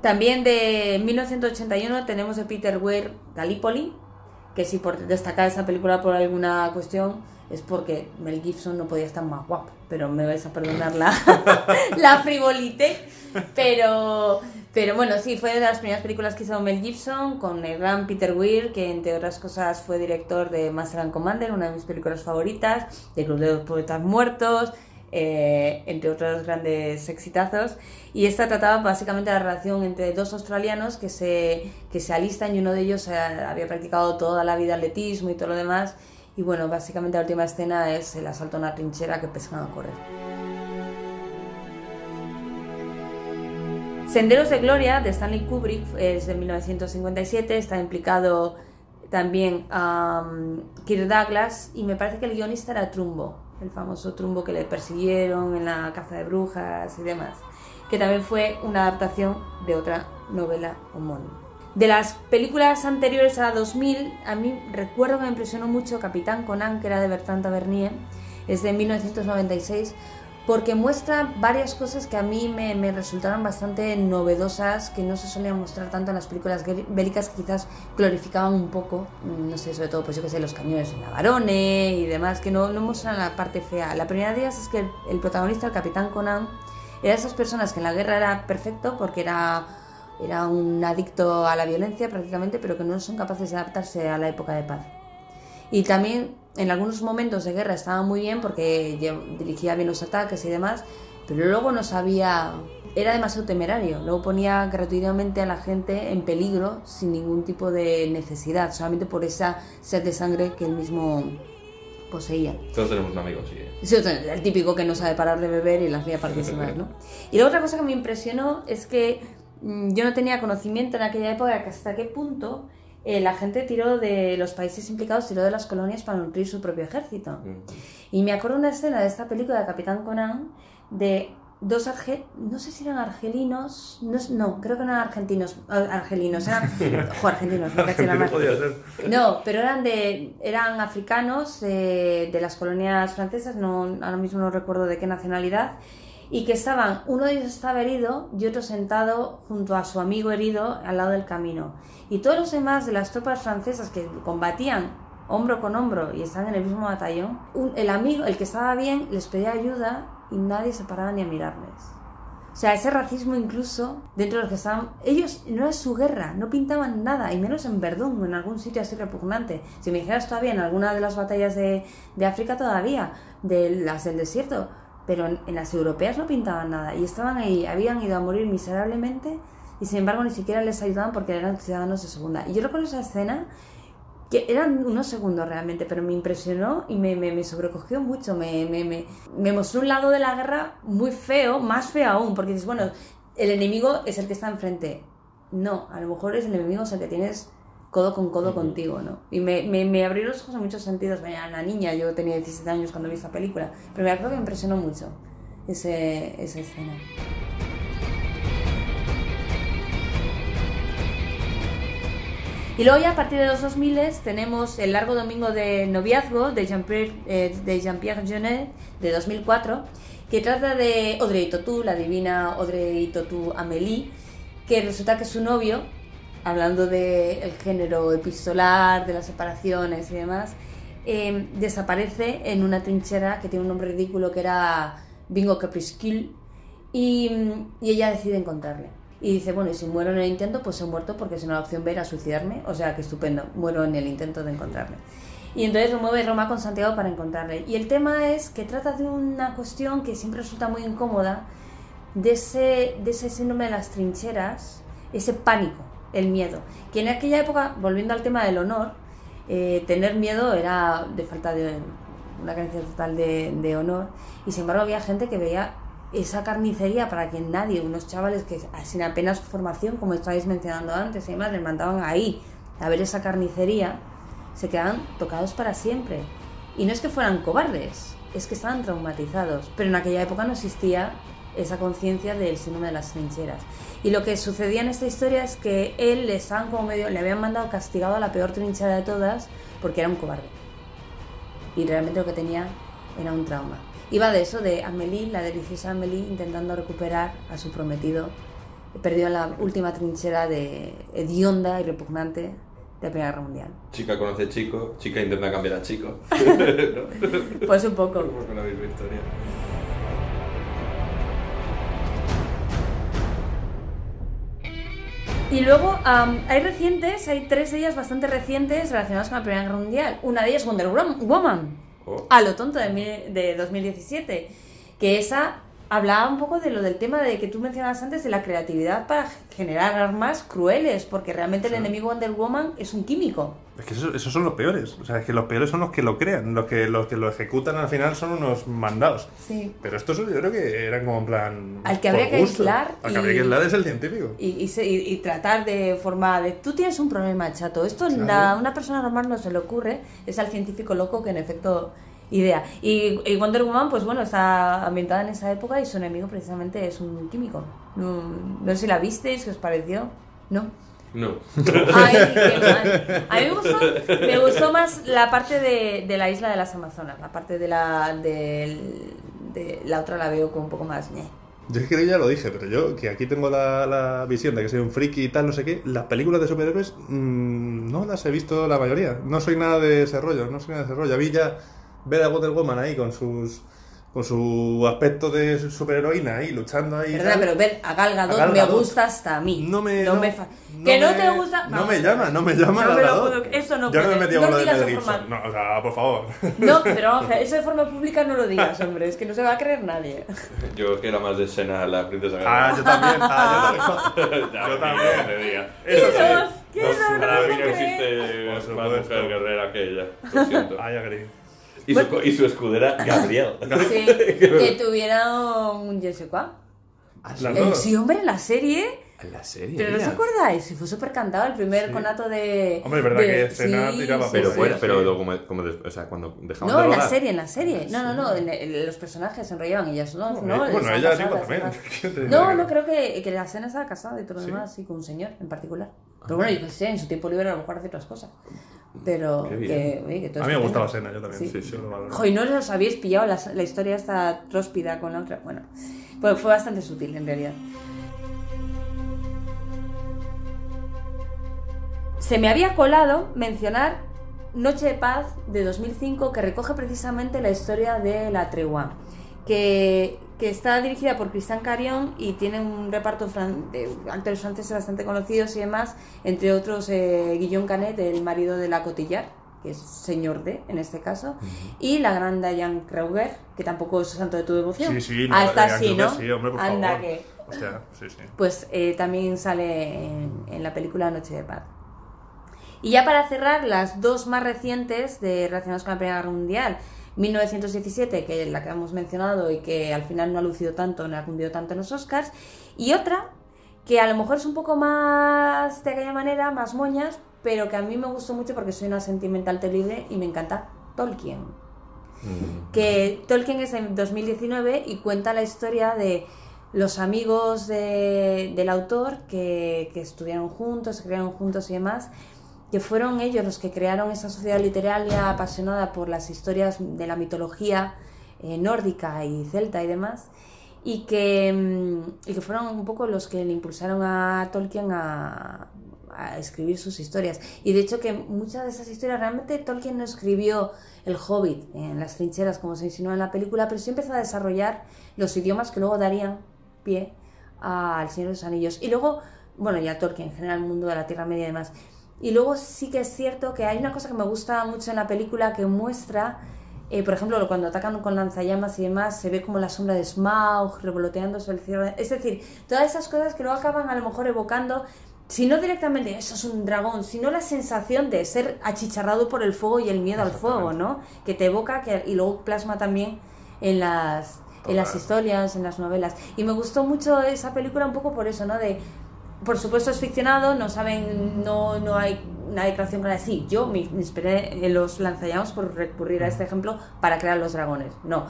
También de 1981 tenemos de Peter Weir Gallipoli, que si por destacar esta película por alguna cuestión es porque Mel Gibson no podía estar más guapo, pero me vais a perdonar la, la frivolité. Pero, pero bueno, sí, fue de las primeras películas que hizo Mel Gibson con el gran Peter Weir, que entre otras cosas fue director de Master and Commander, una de mis películas favoritas, de Club de los Poetas Muertos, eh, entre otros grandes exitazos. Y esta trataba básicamente la relación entre dos australianos que se, que se alistan y uno de ellos eh, había practicado toda la vida atletismo y todo lo demás. Y bueno, básicamente la última escena es el asalto a una trinchera que empiezan a correr. Senderos de Gloria de Stanley Kubrick es de 1957, está implicado también um, Kirk Douglas y me parece que el guionista era Trumbo, el famoso Trumbo que le persiguieron en la caza de brujas y demás, que también fue una adaptación de otra novela homónima. De las películas anteriores a 2000, a mí recuerdo que me impresionó mucho Capitán Conan, que era de Bertrand Tavernier, es de 1996, porque muestra varias cosas que a mí me, resultaron bastante novedosas, que no se solían mostrar tanto en las películas bélicas, que quizás glorificaban un poco, mm, no sé, sobre todo, pues yo que sé, los cañones en Navarone y demás, que no, no muestran la parte fea. La primera de ellas es que el, protagonista, el Capitán Conan, era de esas personas que en la guerra era perfecto porque era, era un adicto a la violencia prácticamente, pero que no son capaces de adaptarse a la época de paz. Y también en algunos momentos de guerra estaba muy bien porque dirigía bien los ataques y demás, pero luego no sabía, era demasiado temerario, luego ponía gratuitamente a la gente en peligro sin ningún tipo de necesidad, solamente por esa sed de sangre que él mismo poseía. Todos tenemos un amigo, sí. Sí, el típico que no sabe parar de beber y las lía partísimas, ¿no? Y la otra cosa que me impresionó es que yo no tenía conocimiento en aquella época hasta qué punto eh, la gente tiró de los países implicados, tiró de las colonias para nutrir su propio ejército. Y me acuerdo una escena de esta película de Capitán Conan de dos arge no sé si eran argelinos, no, no creo que no eran argentinos, argelinos, eran, jo, argentinos. No, pero eran de eran africanos eh, de las colonias francesas, no ahora mismo no recuerdo de qué nacionalidad, y que estaban, uno de ellos estaba herido y otro sentado junto a su amigo herido al lado del camino. Y todos los demás de las tropas francesas que combatían hombro con hombro y estaban en el mismo batallón, el amigo, el que estaba bien, les pedía ayuda y nadie se paraba ni a mirarles. O sea, ese racismo incluso dentro de los que estaban... Ellos no es su guerra, no pintaban nada, y menos en Verdún o en algún sitio así repugnante. Si me dijeras todavía en alguna de las batallas de, de África todavía, de las del desierto, pero en, las europeas no pintaban nada. Y estaban ahí, habían ido a morir miserablemente y sin embargo ni siquiera les ayudaban porque eran ciudadanos de segunda. Y yo recuerdo esa escena que eran unos segundos realmente, pero me impresionó y me, me, sobrecogió mucho, me, me, me, me mostró un lado de la guerra muy feo, más feo aún, porque dices, bueno, el enemigo es el que está enfrente. No, a lo mejor es el enemigo es el que tienes codo con codo contigo, ¿no? Y me, me, me abrió los ojos en muchos sentidos. Venía una niña, yo tenía 17 años cuando vi esta película, pero me acuerdo que me impresionó mucho ese, esa escena. Y luego ya a partir de los 2000 tenemos el largo domingo de noviazgo de Jean-Pierre eh, de Jean-Pierre Jeunet de 2004 que trata de Audrey Tautou, la divina Audrey Tautou Amélie, que resulta que su novio, hablando del género epistolar, de las separaciones y demás, eh, desaparece en una trinchera que tiene un nombre ridículo que era Bingo Capriscule y, y ella decide encontrarle. Y dice, bueno, y si muero en el intento, pues he muerto porque si no la opción B era suicidarme. O sea, que estupendo, muero en el intento de encontrarle. Y entonces lo mueve Roma con Santiago para encontrarle. Y el tema es que trata de una cuestión que siempre resulta muy incómoda, de ese, de ese síndrome de las trincheras, ese pánico, el miedo. Que en aquella época, volviendo al tema del honor, eh, tener miedo era de falta de una carencia total de, honor. Y sin embargo había gente que veía esa carnicería para que nadie, unos chavales que sin apenas formación, como estáis mencionando antes, y demás, les mandaban ahí a ver esa carnicería, se quedaban tocados para siempre. Y no es que fueran cobardes, es que estaban traumatizados. Pero en aquella época no existía esa conciencia del síndrome de las trincheras. Y lo que sucedía en esta historia es que él le estaban como medio, le habían mandado castigado a la peor trinchera de todas porque era un cobarde. Y realmente lo que tenía era un trauma. Iba de eso, de Amélie, la deliciosa Amélie, intentando recuperar a su prometido, perdido en la última trinchera de hedionda y repugnante de la Primera Guerra Mundial. Chica conoce chico, chica intenta cambiar a chico. ¿No? Pues un poco. Como con la misma historia. Y luego am, hay recientes, hay tres de ellas bastante recientes relacionadas con la Primera Guerra Mundial. Una de ellas es Wonder Wom- Woman, Oh. a lo tonto de, de 2017, que esa hablaba un poco de lo del tema de que tú mencionabas antes de la creatividad para generar armas crueles, porque realmente el enemigo Wonder Woman es un químico. Es que eso- esos son los peores. O sea, es que los peores son los que lo crean. Los que, los que lo ejecutan al final son unos mandados. Sí. Pero estos yo creo que eran como en plan. Al que habría que aislar Al y- que habría que aislar es el científico. Y, y se- y- y tratar de forma de tú tienes un problema chato esto Claro. a una persona normal no se le ocurre es al científico loco que en efecto idea y, y Wonder Woman pues bueno está ambientada en esa época y su enemigo precisamente es un químico no, no sé si la visteis qué os pareció no No. Ay, qué mal. A mí me gustó, me gustó más la parte de, de la isla de las Amazonas, la parte de la del- de la otra la veo como un poco más. Yo es que ya lo dije, pero yo, que aquí tengo la, la visión de que soy un friki y tal, no sé qué, las películas de superhéroes mm, no las he visto la mayoría. No soy nada de ese rollo, no soy nada de ese rollo. A mí ya ver a Wonder Woman ahí con sus con su aspecto de superheroína ahí luchando ahí. Perdona, tal, pero ver a Gal Gadot, A Gal me gusta hasta a mí. No me, no, fa- no que no me- te gusta. No me llama, no me llama No Gal me lo Gadot. puedo- eso no Yo no me No con lo de digas Mel de Gibson. forma- No, o sea, por favor. No, pero vamos a ver, eso de forma pública no lo digas, hombre, es que no se va a creer nadie. Yo que era más de escena la princesa Ah, yo también. Ah, yo también. Yo también. te diga. Eso ¿Qué nos- sí. qué no creer? existe Por más mujer guerrera que ella. Lo siento. Ay, agree. Y su, co- y su escudera, Gabriel. Sí, que tuviera un Jessica. Las Eh, dos. sí, hombre, en la serie. En la serie. Pero no os acordáis, si fue súper cantado el primer conato de. Hombre, es verdad de- que escena tiraba Pero Sí, fuera, sí. pero luego como, como des- o sea, cuando dejamos No, de en la serie, en la serie. No, no, no, en, en los personajes se enrollaban ellas no, no. bueno, estaban ella casadas digo también. demás. ¿Qué te No, no, creo que, que la escena estaba casada y todo lo ¿Sí? demás, sí, con un señor en particular. Pero bueno, yo qué sé, en su tiempo libre a lo mejor hace otras cosas. Pero Qué bien. que, oye, que todo A mí me estupendo. gustaba Sena, yo también. Sí. Sí, sí, lo valoro. Jo, y no os habéis pillado la, la historia esta tróspida con la otra. Bueno, pues fue bastante sutil en realidad. Se me había colado mencionar Noche de Paz de 2005 que recoge precisamente la historia de la tregua, que, que está dirigida por Cristian Carion y tiene un reparto fran- de actores franceses bastante conocidos y demás, entre otros eh, Guillaume Canet, el marido de la Cotillar, que es señor D en este caso, y la gran Diane Kreuger, que tampoco es santo de tu devoción. Sí, sí, no, eh, así, creo ¿no? Sí, hombre, por Anda favor. que Hostia, sí, sí. pues eh, también sale en, en la película Noche de Paz. Y ya para cerrar, las dos más recientes de, relacionadas con la Primera Guerra Mundial, 1917, que es la que hemos mencionado y que al final no ha lucido tanto, no ha cundido tanto en los Oscars, y otra que a lo mejor es un poco más de aquella manera, más moñas, pero que a mí me gustó mucho porque soy una sentimental libre y me encanta Tolkien. Que Tolkien es en 2019 y cuenta la historia de los amigos de- del autor que, que estudiaron juntos, se crearon juntos y demás, que fueron ellos los que crearon esa sociedad literaria apasionada por las historias de la mitología eh, nórdica y celta y demás, y que, mm, y que fueron un poco los que le impulsaron a Tolkien a, a escribir sus historias. Y de hecho que muchas de esas historias, realmente Tolkien no escribió El Hobbit en las trincheras como se insinúa en la película, pero sí empezó a desarrollar los idiomas que luego darían pie al Señor de los Anillos. Y luego, bueno, ya Tolkien, en general el mundo de la Tierra Media y demás. Y luego sí que es cierto que hay una cosa que me gusta mucho en la película que muestra, eh, por ejemplo, cuando atacan con lanzallamas y demás, se ve como la sombra de Smaug revoloteando sobre el cielo. Es decir, todas esas cosas que luego acaban a lo mejor evocando, si no directamente eso es un dragón, sino la sensación de ser achicharrado por el fuego y el miedo al fuego, ¿no? Que te evoca que, y luego plasma también en las, en las historias, en las novelas. Y me gustó mucho esa película un poco por eso, ¿no? De, por supuesto es ficcionado, no saben, no, no hay una declaración clara. Sí, yo me inspiré en los lanzallamas por recurrir a este ejemplo para crear los dragones. No.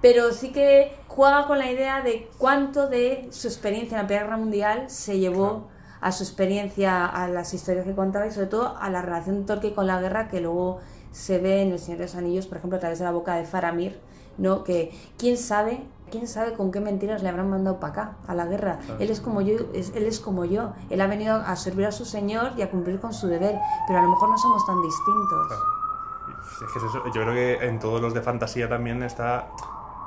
Pero sí que juega con la idea de cuánto de su experiencia en la Primera Guerra Mundial se llevó a su experiencia, a las historias que contaba y sobre todo a la relación de Tolkien con la guerra que luego se ve en El Señor de los Anillos, por ejemplo, a través de la boca de Faramir, ¿no? Que quién sabe, quién sabe con qué mentiras le habrán mandado para acá, a la guerra. Él es como yo, es- él es como yo. Él ha venido a servir a su señor y a cumplir con su deber, pero a lo mejor no somos tan distintos. Claro. Es que es eso. Yo creo que en todos los de fantasía también está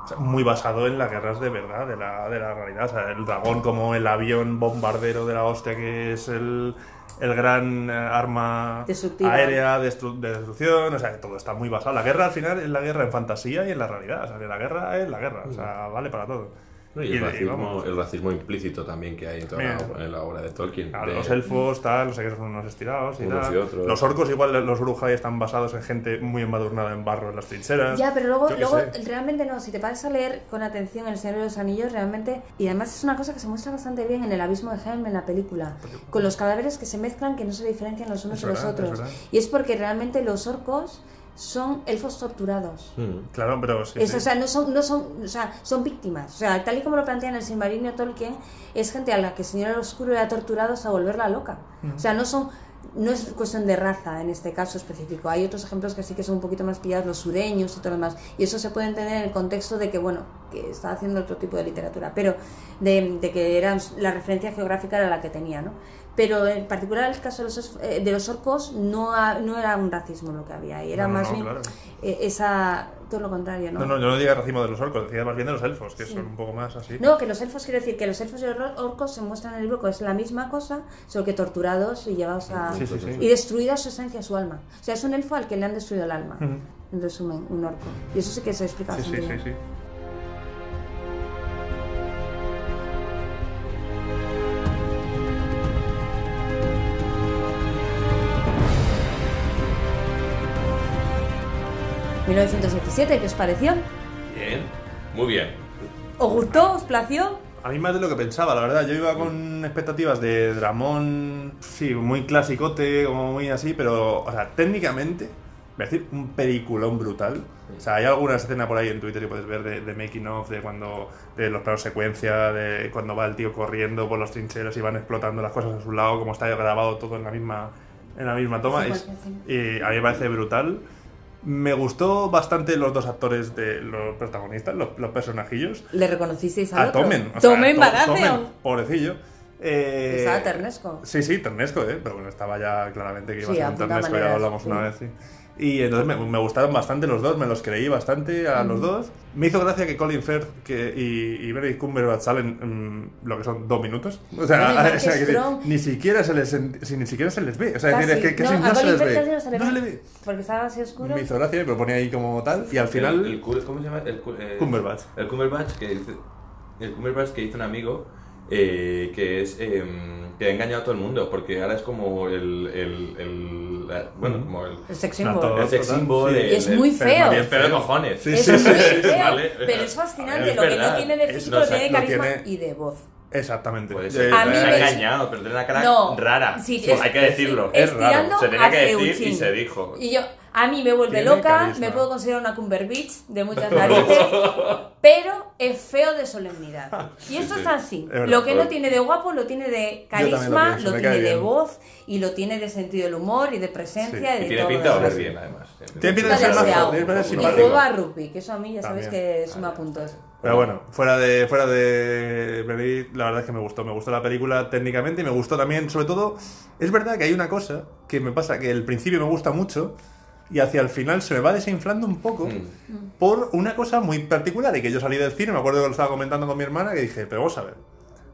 o sea, muy basado en las guerras de verdad, de la, de la realidad. O sea, el dragón como el avión bombardero de la hostia que es el, el gran eh, arma Destructiva. aérea de, destru- de destrucción. O sea, todo está muy basado. La guerra al final es la guerra en fantasía y en la realidad. O sea, la guerra es la guerra. O sea, vale para todo. No, y el racismo, el racismo implícito también que hay en toda la, en la obra de Tolkien. Claro, de- los elfos, tal, no sé qué son unos estirados y Unos tal. y otros. Los orcos, igual, los Urujai están basados en gente muy embadurnada en barro en las trincheras. Ya, pero luego, luego sé. realmente no, si te paras a leer con atención El Señor de los Anillos, realmente, y además es una cosa que se muestra bastante bien en El Abismo de Helm en la película, con los cadáveres que se mezclan que no se diferencian los unos Es de los verdad, otros. Y es porque realmente los orcos son elfos torturados. Mm. Claro, pero sí. Es- sí. O sea, no son, no son, o sea, son víctimas. O sea, tal y como lo plantean el Silmarillion Tolkien, es gente a la que el Señor Oscuro le ha torturado hasta volverla loca. O sea, no son, no es cuestión de raza en este caso específico. Hay otros ejemplos que sí que son un poquito más pillados, los sureños y todo lo demás. Y eso se puede entender en el contexto de que, bueno, que está haciendo otro tipo de literatura, pero de, de que eran, la referencia geográfica era la que tenía, ¿no? Pero en particular el caso de los, os- eh, de los orcos no, ha- no era un racismo lo que había ahí, era No, más no, bien claro. eh, esa, todo lo contrario, ¿no? No, no, yo no diga racismo de los orcos, decía más bien de los elfos, que son un poco más así. No, que los elfos, quiero decir, que los elfos y los orcos se muestran en el libro que es la misma cosa, solo que torturados y llevados a... Sí, sí, sí. Y destruida su esencia, su alma. O sea, es un elfo al que le han destruido el alma, en resumen, un orco. Y eso sí que se explica Sí, sí, sí, sí. 1917, ¿qué os pareció? Bien, muy bien. ¿Os gustó? ¿Os plació? A mí más de lo que pensaba, la verdad. Yo iba con expectativas de Dramón, sí, muy clasicote, como muy así, pero, o sea, técnicamente, voy a decir, un peliculón brutal. O sea, hay alguna escena por ahí en Twitter que puedes ver de, de making of, de cuando, de los planos secuencia, de cuando va el tío corriendo por los trincheros y van explotando las cosas a su lado, como está grabado todo en la misma, en la misma toma. Sí, Es- y a mí me parece brutal. Me gustó bastante los dos actores de los protagonistas, los, los personajillos. ¿Le reconocisteis al A otro? Tomen. o sea, Tomen To- Baratheon. Tomen, pobrecillo. Eh, Estaba ternesco. Sí, sí, ternesco, ¿eh? Pero bueno, estaba ya claramente que iba Sí, a ser un ternesco, ya hablamos sí. una vez, sí. Y entonces me, me gustaron bastante los dos, me los creí bastante a los dos. Me hizo gracia que Colin Firth que, y, y Benedict Cumberbatch salen mm, lo que son dos minutos. O sea, Mark o sea, que Strong. ni siquiera se les si ni siquiera se les ve. O sea, decir, es que casi no, a se les ve. no se le No se ve. Porque estaba así oscuro. Me hizo gracia, me lo ponía ahí como tal. Y al final. El, el ¿Cómo se llama? El, eh, Cumberbatch. El Cumberbatch que dice, el Cumberbatch que hizo un amigo eh, que es eh, que ha engañado a todo el mundo porque ahora es como el, el, el- la- bueno como el, El sex symbol. el sex symbol sí. es muy feo. bien pero de cojones Sí, Es sí, muy sí, sí, feo, vale. pero es fascinante. Es lo que no tiene de Es- físico lo tiene de carisma tiene- y de voz. Exactamente. Puede Eh, ser. A mí se ha engañado, pero tiene una cara No. rara. Sí, Pues es- hay que decirlo. es raro. Se tenía que decir y se dijo. Y yo, a mí me vuelve Tiene loca, carisma. me puedo considerar una Cumberbitch de muchas narices, pero es feo de solemnidad. Y esto sí. es así. verdad. lo que no tiene de guapo lo tiene de lo carisma, pienso, lo me tiene de bien. voz y lo tiene de sentido del humor y de presencia Sí. y Y de tiene todo pinta de lo demás. bien, además. Tiene pinta de ser ser Y juega a rugby, que eso a mí ya sabes También. que suma puntos. Pero bueno, fuera de fuera de Benedict, la verdad es que me gustó, me gustó la película técnicamente y me gustó también, sobre todo, es verdad que hay una cosa que me pasa, que el principio me gusta mucho y hacia el final se me va desinflando un poco Mm. por una cosa muy particular y que yo salí del cine, me acuerdo que lo estaba comentando con mi hermana, que dije, pero vamos a ver,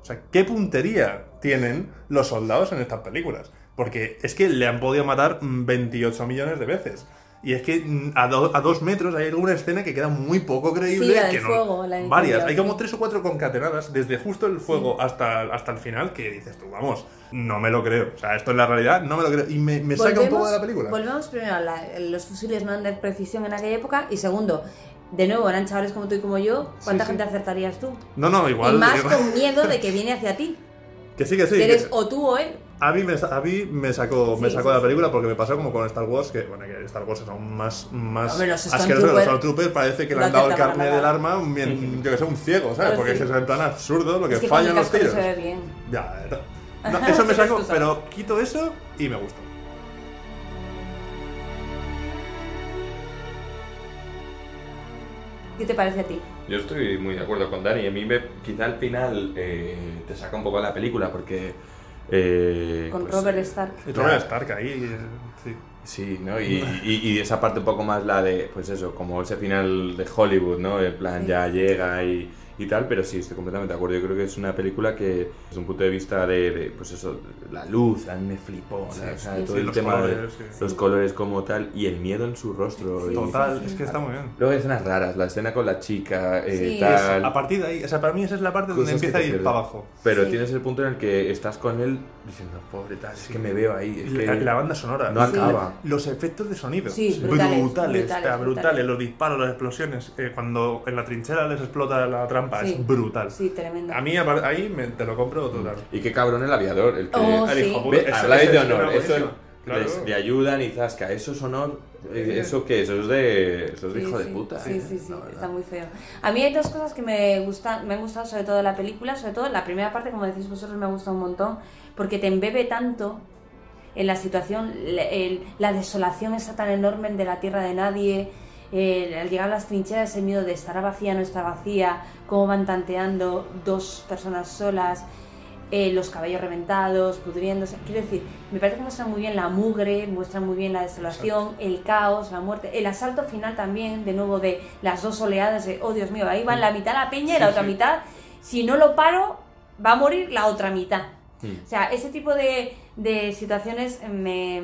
o sea, ¿qué puntería tienen los soldados en estas películas? Porque es que le han podido matar mm, 28 millones de veces. Y es que mm, a, do- a dos metros hay alguna escena que queda muy poco creíble. Sí, la del que no- fuego, la del varias. Hay como tres o cuatro concatenadas desde justo el fuego hasta, hasta el final que dices tú, vamos, no me lo creo. O sea, esto es la realidad, no me lo creo. Y me, me saca un poco de la película. Volvemos primero a la- los fusiles no de precisión en aquella época y segundo, de nuevo, eran chavales como tú y como yo, ¿cuánta Sí, gente acertarías tú? No, no, igual. y más igual- con miedo de que viene hacia ti. Que sí, que sí. que que- eres o tú o él. A mí, me, sa- a mí me sacó, me sacó sí, de la sí. película porque me pasó como con Star Wars, que bueno, que Star Wars es aún más, más los asqueroso. Los Stormtrooper- Stormtroopers parece que le han dado el para del arma, un, bien- yo que sé, un ciego, ¿sabes? Pero Porque sí. es en plan absurdo lo que, es que fallan los tiros. se ve bien. Ya, no, eso me sacó, pero quito eso y me gustó. ¿Qué te parece a ti? Yo estoy muy de acuerdo con Dani. A mí me, quizá al final eh, te saca un poco de la película porque... eh, Con pues, Robert Stark. Y. Robert Stark ahí, sí. Sí, ¿no? Y, y, y esa parte un poco más la de, pues eso, como ese final de Hollywood, ¿no? En plan, Sí. ya llega y, y tal, pero sí, estoy completamente de acuerdo. Yo creo que es una película que, desde un punto de vista de, de, pues eso, la luz, a mí me flipó, ¿no? o sea, sí, todo sí, el tema colores, de sí. los colores como tal y el miedo en su rostro. y- Total, es que está muy bien. Luego hay escenas raras, la escena con la chica, eh, Sí. tal. A partir de ahí, o sea, para mí esa es la parte donde empieza a ir para abajo. Pero Sí. tienes el punto en el que estás con él diciendo, pobre tal, es que me veo ahí. Es Y que la, la banda sonora. no Sí. acaba. Los efectos de sonido. Sí, brutales, brutales, brutales, brutales. brutales. Los disparos, las explosiones. eh, cuando en la trinchera les explota la trampa, Sí. es brutal. Sí, tremendo. A mí ahí me- te lo compro total. Y qué cabrón el aviador, el que... Oh, El sí. hijo habláis de honor, eso buenísima. Claro. les- le ayudan y zasca, eso es honor, eh, eso qué, eso es de, eso es de Sí, hijo de puta. Sí, eh, sí, sí, está muy feo. A mí hay dos cosas que me gustan, me han gustado sobre todo de la película, sobre todo la primera parte, como decís vosotros, me ha gustado un montón, porque te embebe tanto en la situación, el- la desolación esa tan enorme de la tierra de nadie, eh, al llegar a las trincheras ese miedo de estará vacía, no está vacía, cómo van tanteando dos personas solas, eh, los cabellos reventados, pudriéndose. Quiero decir, me parece que muestran muy bien la mugre, muestran muy bien la desolación, el caos, la muerte, el asalto final también, de nuevo, de las dos oleadas de, oh Dios mío, ahí van la mitad la peña y la otra mitad, si no lo paro, va a morir la otra mitad. Mm. O sea, ese tipo de, de situaciones me,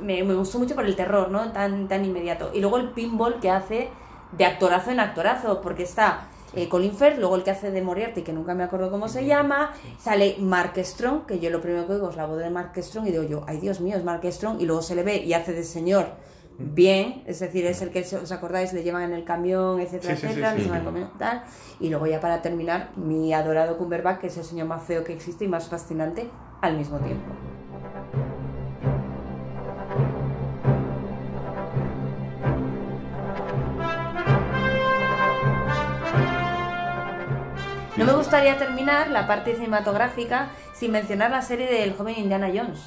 me, me gustó mucho por el terror, ¿no? Tan, tan inmediato. Y luego el pinball que hace de actorazo en actorazo, porque está eh, Colin Firth, luego el que hace de Moriarty, que nunca me acuerdo cómo se llama, sale Mark Strong, que yo lo primero que oigo es la voz de Mark Strong y digo yo, ay Dios mío, es Mark Strong, y luego se le ve y hace de señor bien, es decir, es el que, os acordáis, le llevan en el camión, etcétera, Sí, sí, sí, etcétera, sí. camión, tal, y luego ya para terminar, mi adorado Cumberbatch, que es el señor más feo que existe y más fascinante al mismo tiempo. No me gustaría terminar la parte cinematográfica sin mencionar la serie del joven Indiana Jones,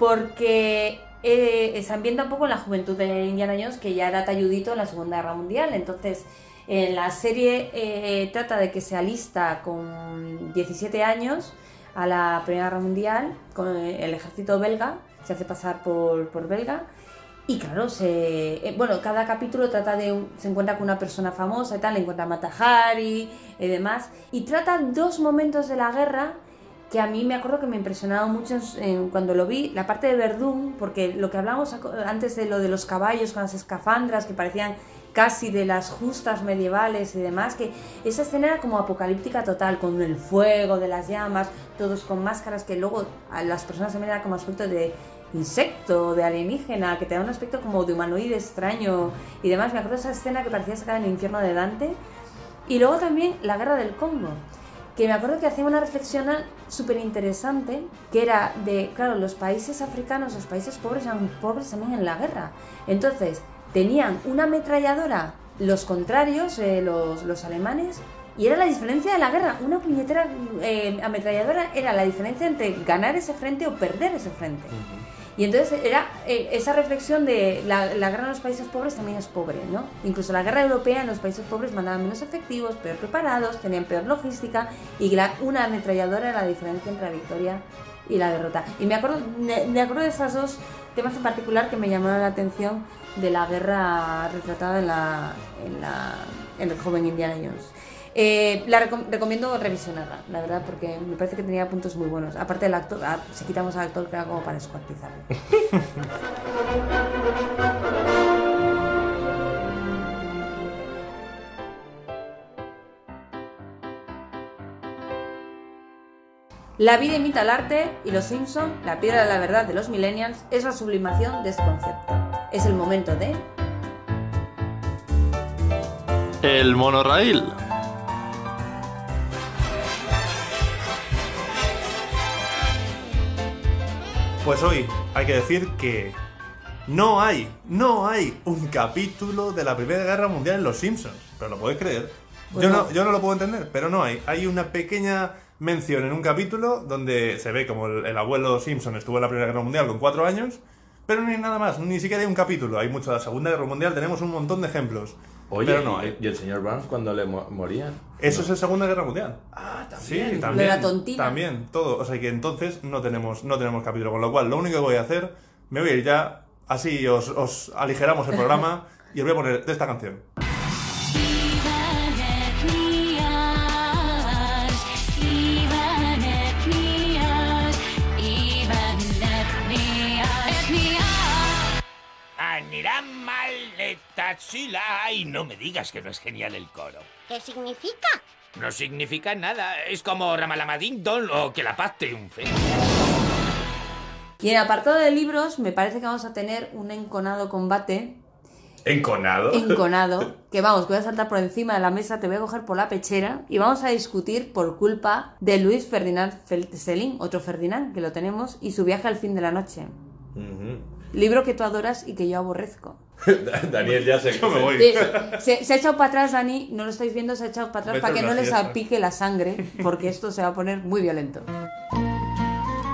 porque eh, se ambienta un poco en la juventud de Indiana Jones, que ya era talludito en la Segunda Guerra Mundial. Entonces, en la serie eh, trata de que se alista con 17 años a la Primera Guerra Mundial con el ejército belga, se hace pasar por, por belga. Y claro, se, eh, bueno, cada capítulo trata de se encuentra con una persona famosa y tal, encuentra a Mata Hari y demás, y trata dos momentos de la guerra que a mí me acuerdo que me impresionaron mucho cuando lo vi, la parte de Verdún, porque lo que hablamos antes de lo de los caballos con las escafandras que parecían casi de las justas medievales y demás, que esa escena era como apocalíptica total, con el fuego de las llamas, todos con máscaras que luego a las personas también era como aspecto de insecto, de alienígena, que te da un aspecto como de humanoide extraño y demás. Me acuerdo esa escena que parecía sacada en el infierno de Dante. Y luego también la guerra del Congo, que me acuerdo que hacía una reflexión súper interesante, que era de, claro, los países africanos, los países pobres eran pobres también en la guerra. Entonces, tenían una ametralladora, los contrarios, eh, los, los alemanes, y era la diferencia de la guerra. Una puñetera eh, ametralladora era la diferencia entre ganar ese frente o perder ese frente. Y entonces era eh, esa reflexión de la, la guerra en los países pobres también es pobre, ¿no? Incluso la guerra europea en los países pobres mandaban menos efectivos, peor preparados, tenían peor logística y una ametralladora era la diferencia entre la victoria y la derrota. Y me acuerdo, me, me acuerdo de esos dos temas en particular que me llamaron la atención de la guerra retratada en, la, en, la, en el joven Indiana Jones. Eh, la recom- recomiendo revisionarla, la verdad, porque me parece que tenía puntos muy buenos. Aparte del actor, ah, si quitamos al actor, era como para escuartizarlo. La vida imita el arte y Los Simpson, la piedra de la verdad de los millennials, es la sublimación de este concepto. Es el momento de... El monorail. Pues hoy hay que decir que no hay, no hay un capítulo de la Primera Guerra Mundial en Los Simpsons. ¿Pero lo podéis creer? Yo, no, yo no lo puedo entender, pero no hay. Hay una pequeña mención en un capítulo donde se ve como el, el abuelo Simpson estuvo en la Primera Guerra Mundial con cuatro años, pero no hay nada más, ni siquiera hay un capítulo. Hay mucho de la Segunda Guerra Mundial, tenemos un montón de ejemplos. Pero no ¿y el señor Burns cuando le mo morían? Eso es la Segunda Guerra Mundial. Ah, también. Sí, también. La. También, todo. O sea que entonces no tenemos, no tenemos capítulo. Con lo cual, lo único que voy a hacer, me voy a ir ya, así os, aligeramos el programa y os voy a poner de esta canción. Hay. No me digas que no es genial el coro. ¿Qué significa? No significa nada. Es como Ramalamadington o que la paz triunfe. Y en el apartado de libros, me parece que vamos a tener un enconado combate. ¿Enconado? Enconado. Que vamos, que voy a saltar por encima de la mesa, te voy a coger por la pechera y vamos a discutir por culpa de Luis Ferdinand Feltzelin, otro Ferdinand, que lo tenemos, y su viaje al fin de la noche. Ujú. Libro que tú adoras y que yo aborrezco. Daniel ya se... Yo me voy. Sí, se, se ha echado para atrás, Dani, no lo estáis viendo, se ha echado para atrás para que no les apique la sangre, porque esto se va a poner muy violento.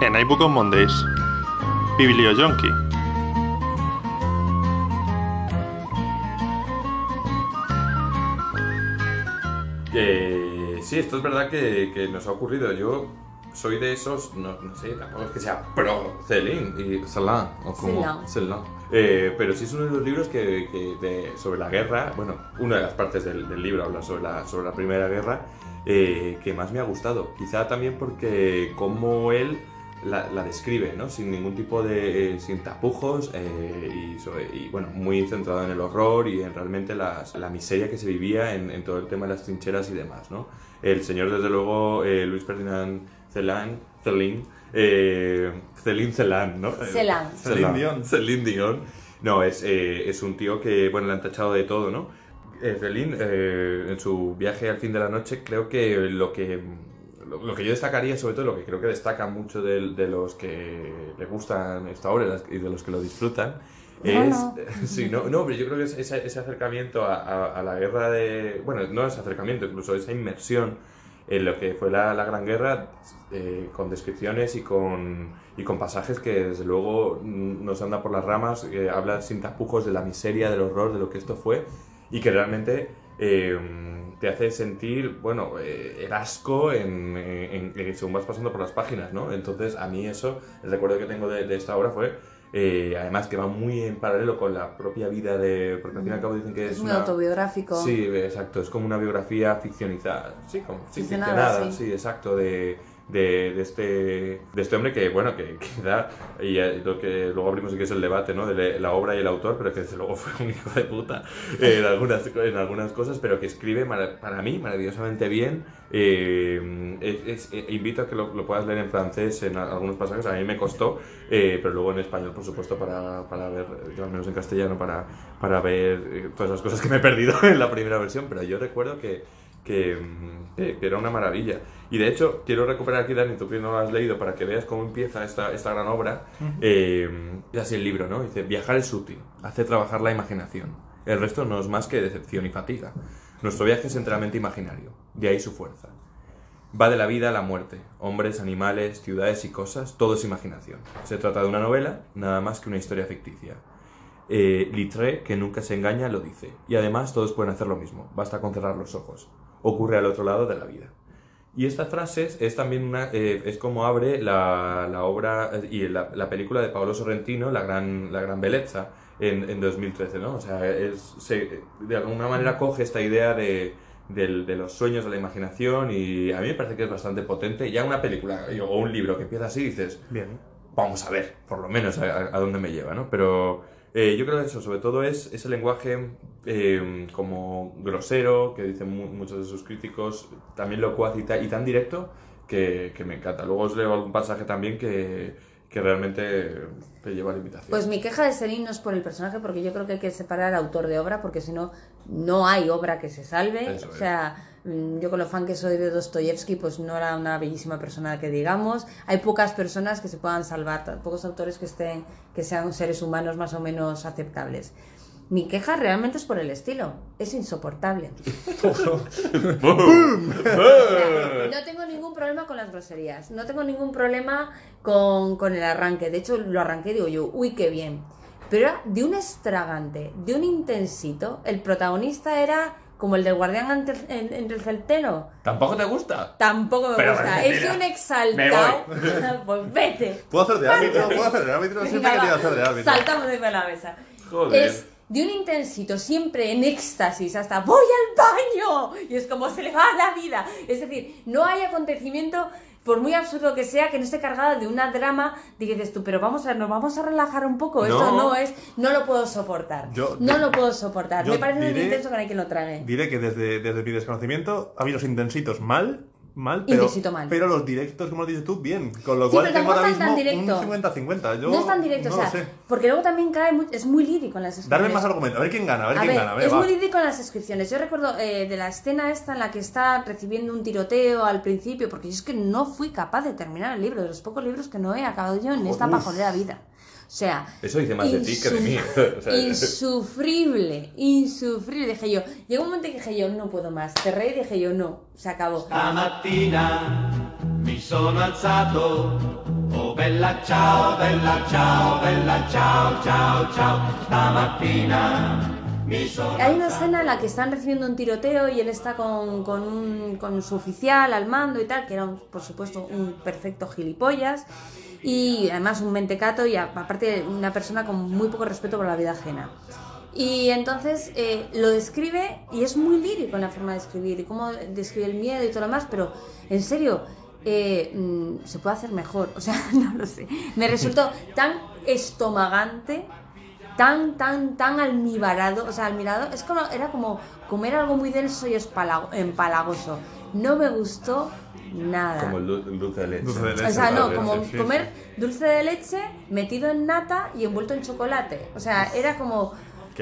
En iBook on Mondays. Bibliojonky. Eh, sí, esto es verdad que, que nos ha ocurrido. Yo soy de esos, no, no sé, tampoco es que sea pro Celine y Celine, o como. Eh, pero sí es uno de los libros que, que de- sobre la guerra, bueno, una de las partes del, del libro habla sobre la, sobre la Primera Guerra, eh, que más me ha gustado. Quizá también porque como él la, la describe, ¿no? Sin ningún tipo de... eh, sin tapujos y, sobre- y, bueno, muy centrado en el horror y en realmente las- la miseria que se vivía en, en todo el tema de las trincheras y demás, ¿no? El señor, desde luego, Luis Ferdinand Celan, Celín, eh, Celín Celan, ¿no? Celan. Celine Dion. Celine Dion. No, es, eh, es un tío que, bueno, le han tachado de todo, ¿no? Eh, Celine, eh, en su viaje al fin de la noche, creo que lo que lo, lo que yo destacaría, sobre todo lo que creo que destaca mucho de, de los que le gustan esta obra y de los que lo disfrutan, es... no. sí, no, no, pero yo creo que es ese, ese acercamiento a, a- a la guerra de... Bueno, no ese acercamiento, incluso esa inmersión en lo que fue la, la Gran Guerra, eh, con descripciones y con, y con pasajes que desde luego nos anda por las ramas, que habla sin tapujos de la miseria, del horror, de lo que esto fue, y que realmente eh, te hace sentir, bueno, eh, el asco en- en- según vas pasando por las páginas, ¿no? Entonces, a mí eso, el recuerdo que tengo de, de esta obra fue, eh, además que va muy en paralelo con la propia vida de... Porque al fin y al cabo dicen que es, Es muy una... autobiográfico. Sí, exacto, es como una biografía ficcionizada. Sí, como sí, Ficcionada, ficcionada, sí. sí, exacto, de, de, de este, de este hombre que, bueno, que, que da, y eh, lo que luego abrimos aquí es el debate, ¿no? De la obra y el autor, pero que desde luego fue un hijo de puta eh, en, algunas, en algunas cosas, pero que escribe para mí maravillosamente bien. Eh, es- es- eh, invito a que lo, lo puedas leer en francés en algunos pasajes, a mí me costó, eh, pero luego en español, por supuesto, para, para ver, yo al menos en castellano, para, para ver todas las cosas que me he perdido en la primera versión, pero yo recuerdo que, que, que- que era una maravilla. Y de hecho, quiero recuperar aquí, Dani, tú que no lo has leído, para que veas cómo empieza esta, esta gran obra. Eh, es así el libro, ¿no? Dice, viajar es útil, hace trabajar la imaginación. El resto no es más que decepción y fatiga. Nuestro viaje es enteramente imaginario, de ahí su fuerza. Va de la vida a la muerte. Hombres, animales, ciudades y cosas, todo es imaginación. Se trata de una novela, nada más que una historia ficticia. Eh, Littré, que nunca se engaña, lo dice. Y además todos pueden hacer lo mismo, basta con cerrar los ojos. Ocurre al otro lado de la vida. Y estas frases es también una, eh, es como abre la, la obra eh, y la, la película de Paolo Sorrentino, La Gran, la gran Bellezza, en, en 2013, ¿no? O sea, es, se- de alguna manera coge esta idea de, del- de los sueños, de la imaginación y a mí me parece que es bastante potente. Ya una película o un libro que empieza así dices, Bien. vamos a ver, por lo menos, a, a- a dónde me lleva, ¿no? Pero eh, yo creo que eso, sobre todo, es ese lenguaje eh, como grosero, que dicen mu- muchos de sus críticos, también locuaz y, ta- y tan directo, que, que me encanta. Luego os leo algún pasaje también que, que realmente te lleva a la invitación. Pues mi queja de Serín no es por el personaje, porque yo creo que hay que separar autor de obra, porque si no, no hay obra que se salve. Eso o es. sea, yo con lo fan que soy de Dostoyevsky, pues no era una bellísima persona que digamos. Hay pocas personas que se puedan salvar, pocos autores que estén, que sean seres humanos más o menos aceptables. Mi queja realmente es por el estilo, es insoportable. No tengo ningún problema con las groserías, no tengo ningún problema con, con el arranque. De hecho, lo arranqué y digo yo, uy, qué bien. Pero era de un extravagante, de un intensito. El protagonista era como el del guardián ante el- en- entre el celtero. ¿Tampoco te gusta? Tampoco me Pero, gusta. mira, es un me exaltado. pues vete. ¿Puedo hacer de árbitro? ¿Puedo hacer de árbitro? Siempre quería va. hacer de árbitro. Saltamos de la mesa. Joder. Es de un intensito siempre en éxtasis hasta voy al baño y es como se le va la vida. Es decir, no hay acontecimiento por muy absurdo que sea, que no esté cargada de una drama de que dices tú, pero vamos a, nos vamos a relajar un poco, esto No. no es, no lo puedo soportar, Yo- no lo puedo soportar, me parece muy intenso que no hay quien lo trague. Diré que desde, desde mi desconocimiento ha habido los intensitos mal, mal, pero, mal. pero los directos, como dicho tú, bien. Con lo Sí, cual tengo ahora mismo directo. un 50-50. Yo no es tan directo, no o sea, sé. porque luego también cae, muy- es muy lírico en las Darme escrituras. más argumentos. A ver quién gana, a ver A quién ver, gana. A ver, es va. muy lírico en las descripciones. Yo recuerdo eh, de la escena esta en la que está recibiendo un tiroteo al principio, porque yo es que no fui capaz de terminar el libro, de los pocos libros que no he acabado yo en esta pajolera vida. O sea, Eso dice más de ti que de mí. O sea, insufrible, insufrible, dije yo. Llegó un momento en que dije yo, no puedo más. Cerré y dije yo, no, se acabó. Stamattina mi sono alzato. Oh bella ciao, bella ciao, bella ciao, ciao, ciao. Stamattina Hay una escena en la que están recibiendo un tiroteo y él está con, con, un- con su oficial al mando y tal, que era, un- por supuesto, un perfecto gilipollas y además un mentecato y aparte una persona con muy poco respeto por la vida ajena. Y entonces eh, lo describe y es muy lírico en la forma de escribir y cómo describe el miedo y todo lo demás, pero en serio, eh, mm, se puede hacer mejor. O sea, no lo sé. Me resultó tan estomagante tan, tan, tan almibarado, o sea, almirado, es como, era como comer algo muy denso y empalagoso. No me gustó nada. Como el, du- el dulce de leche. Dulce de leche. o sea, no, como comer dulce de leche metido en nata y envuelto en chocolate. O sea, era como...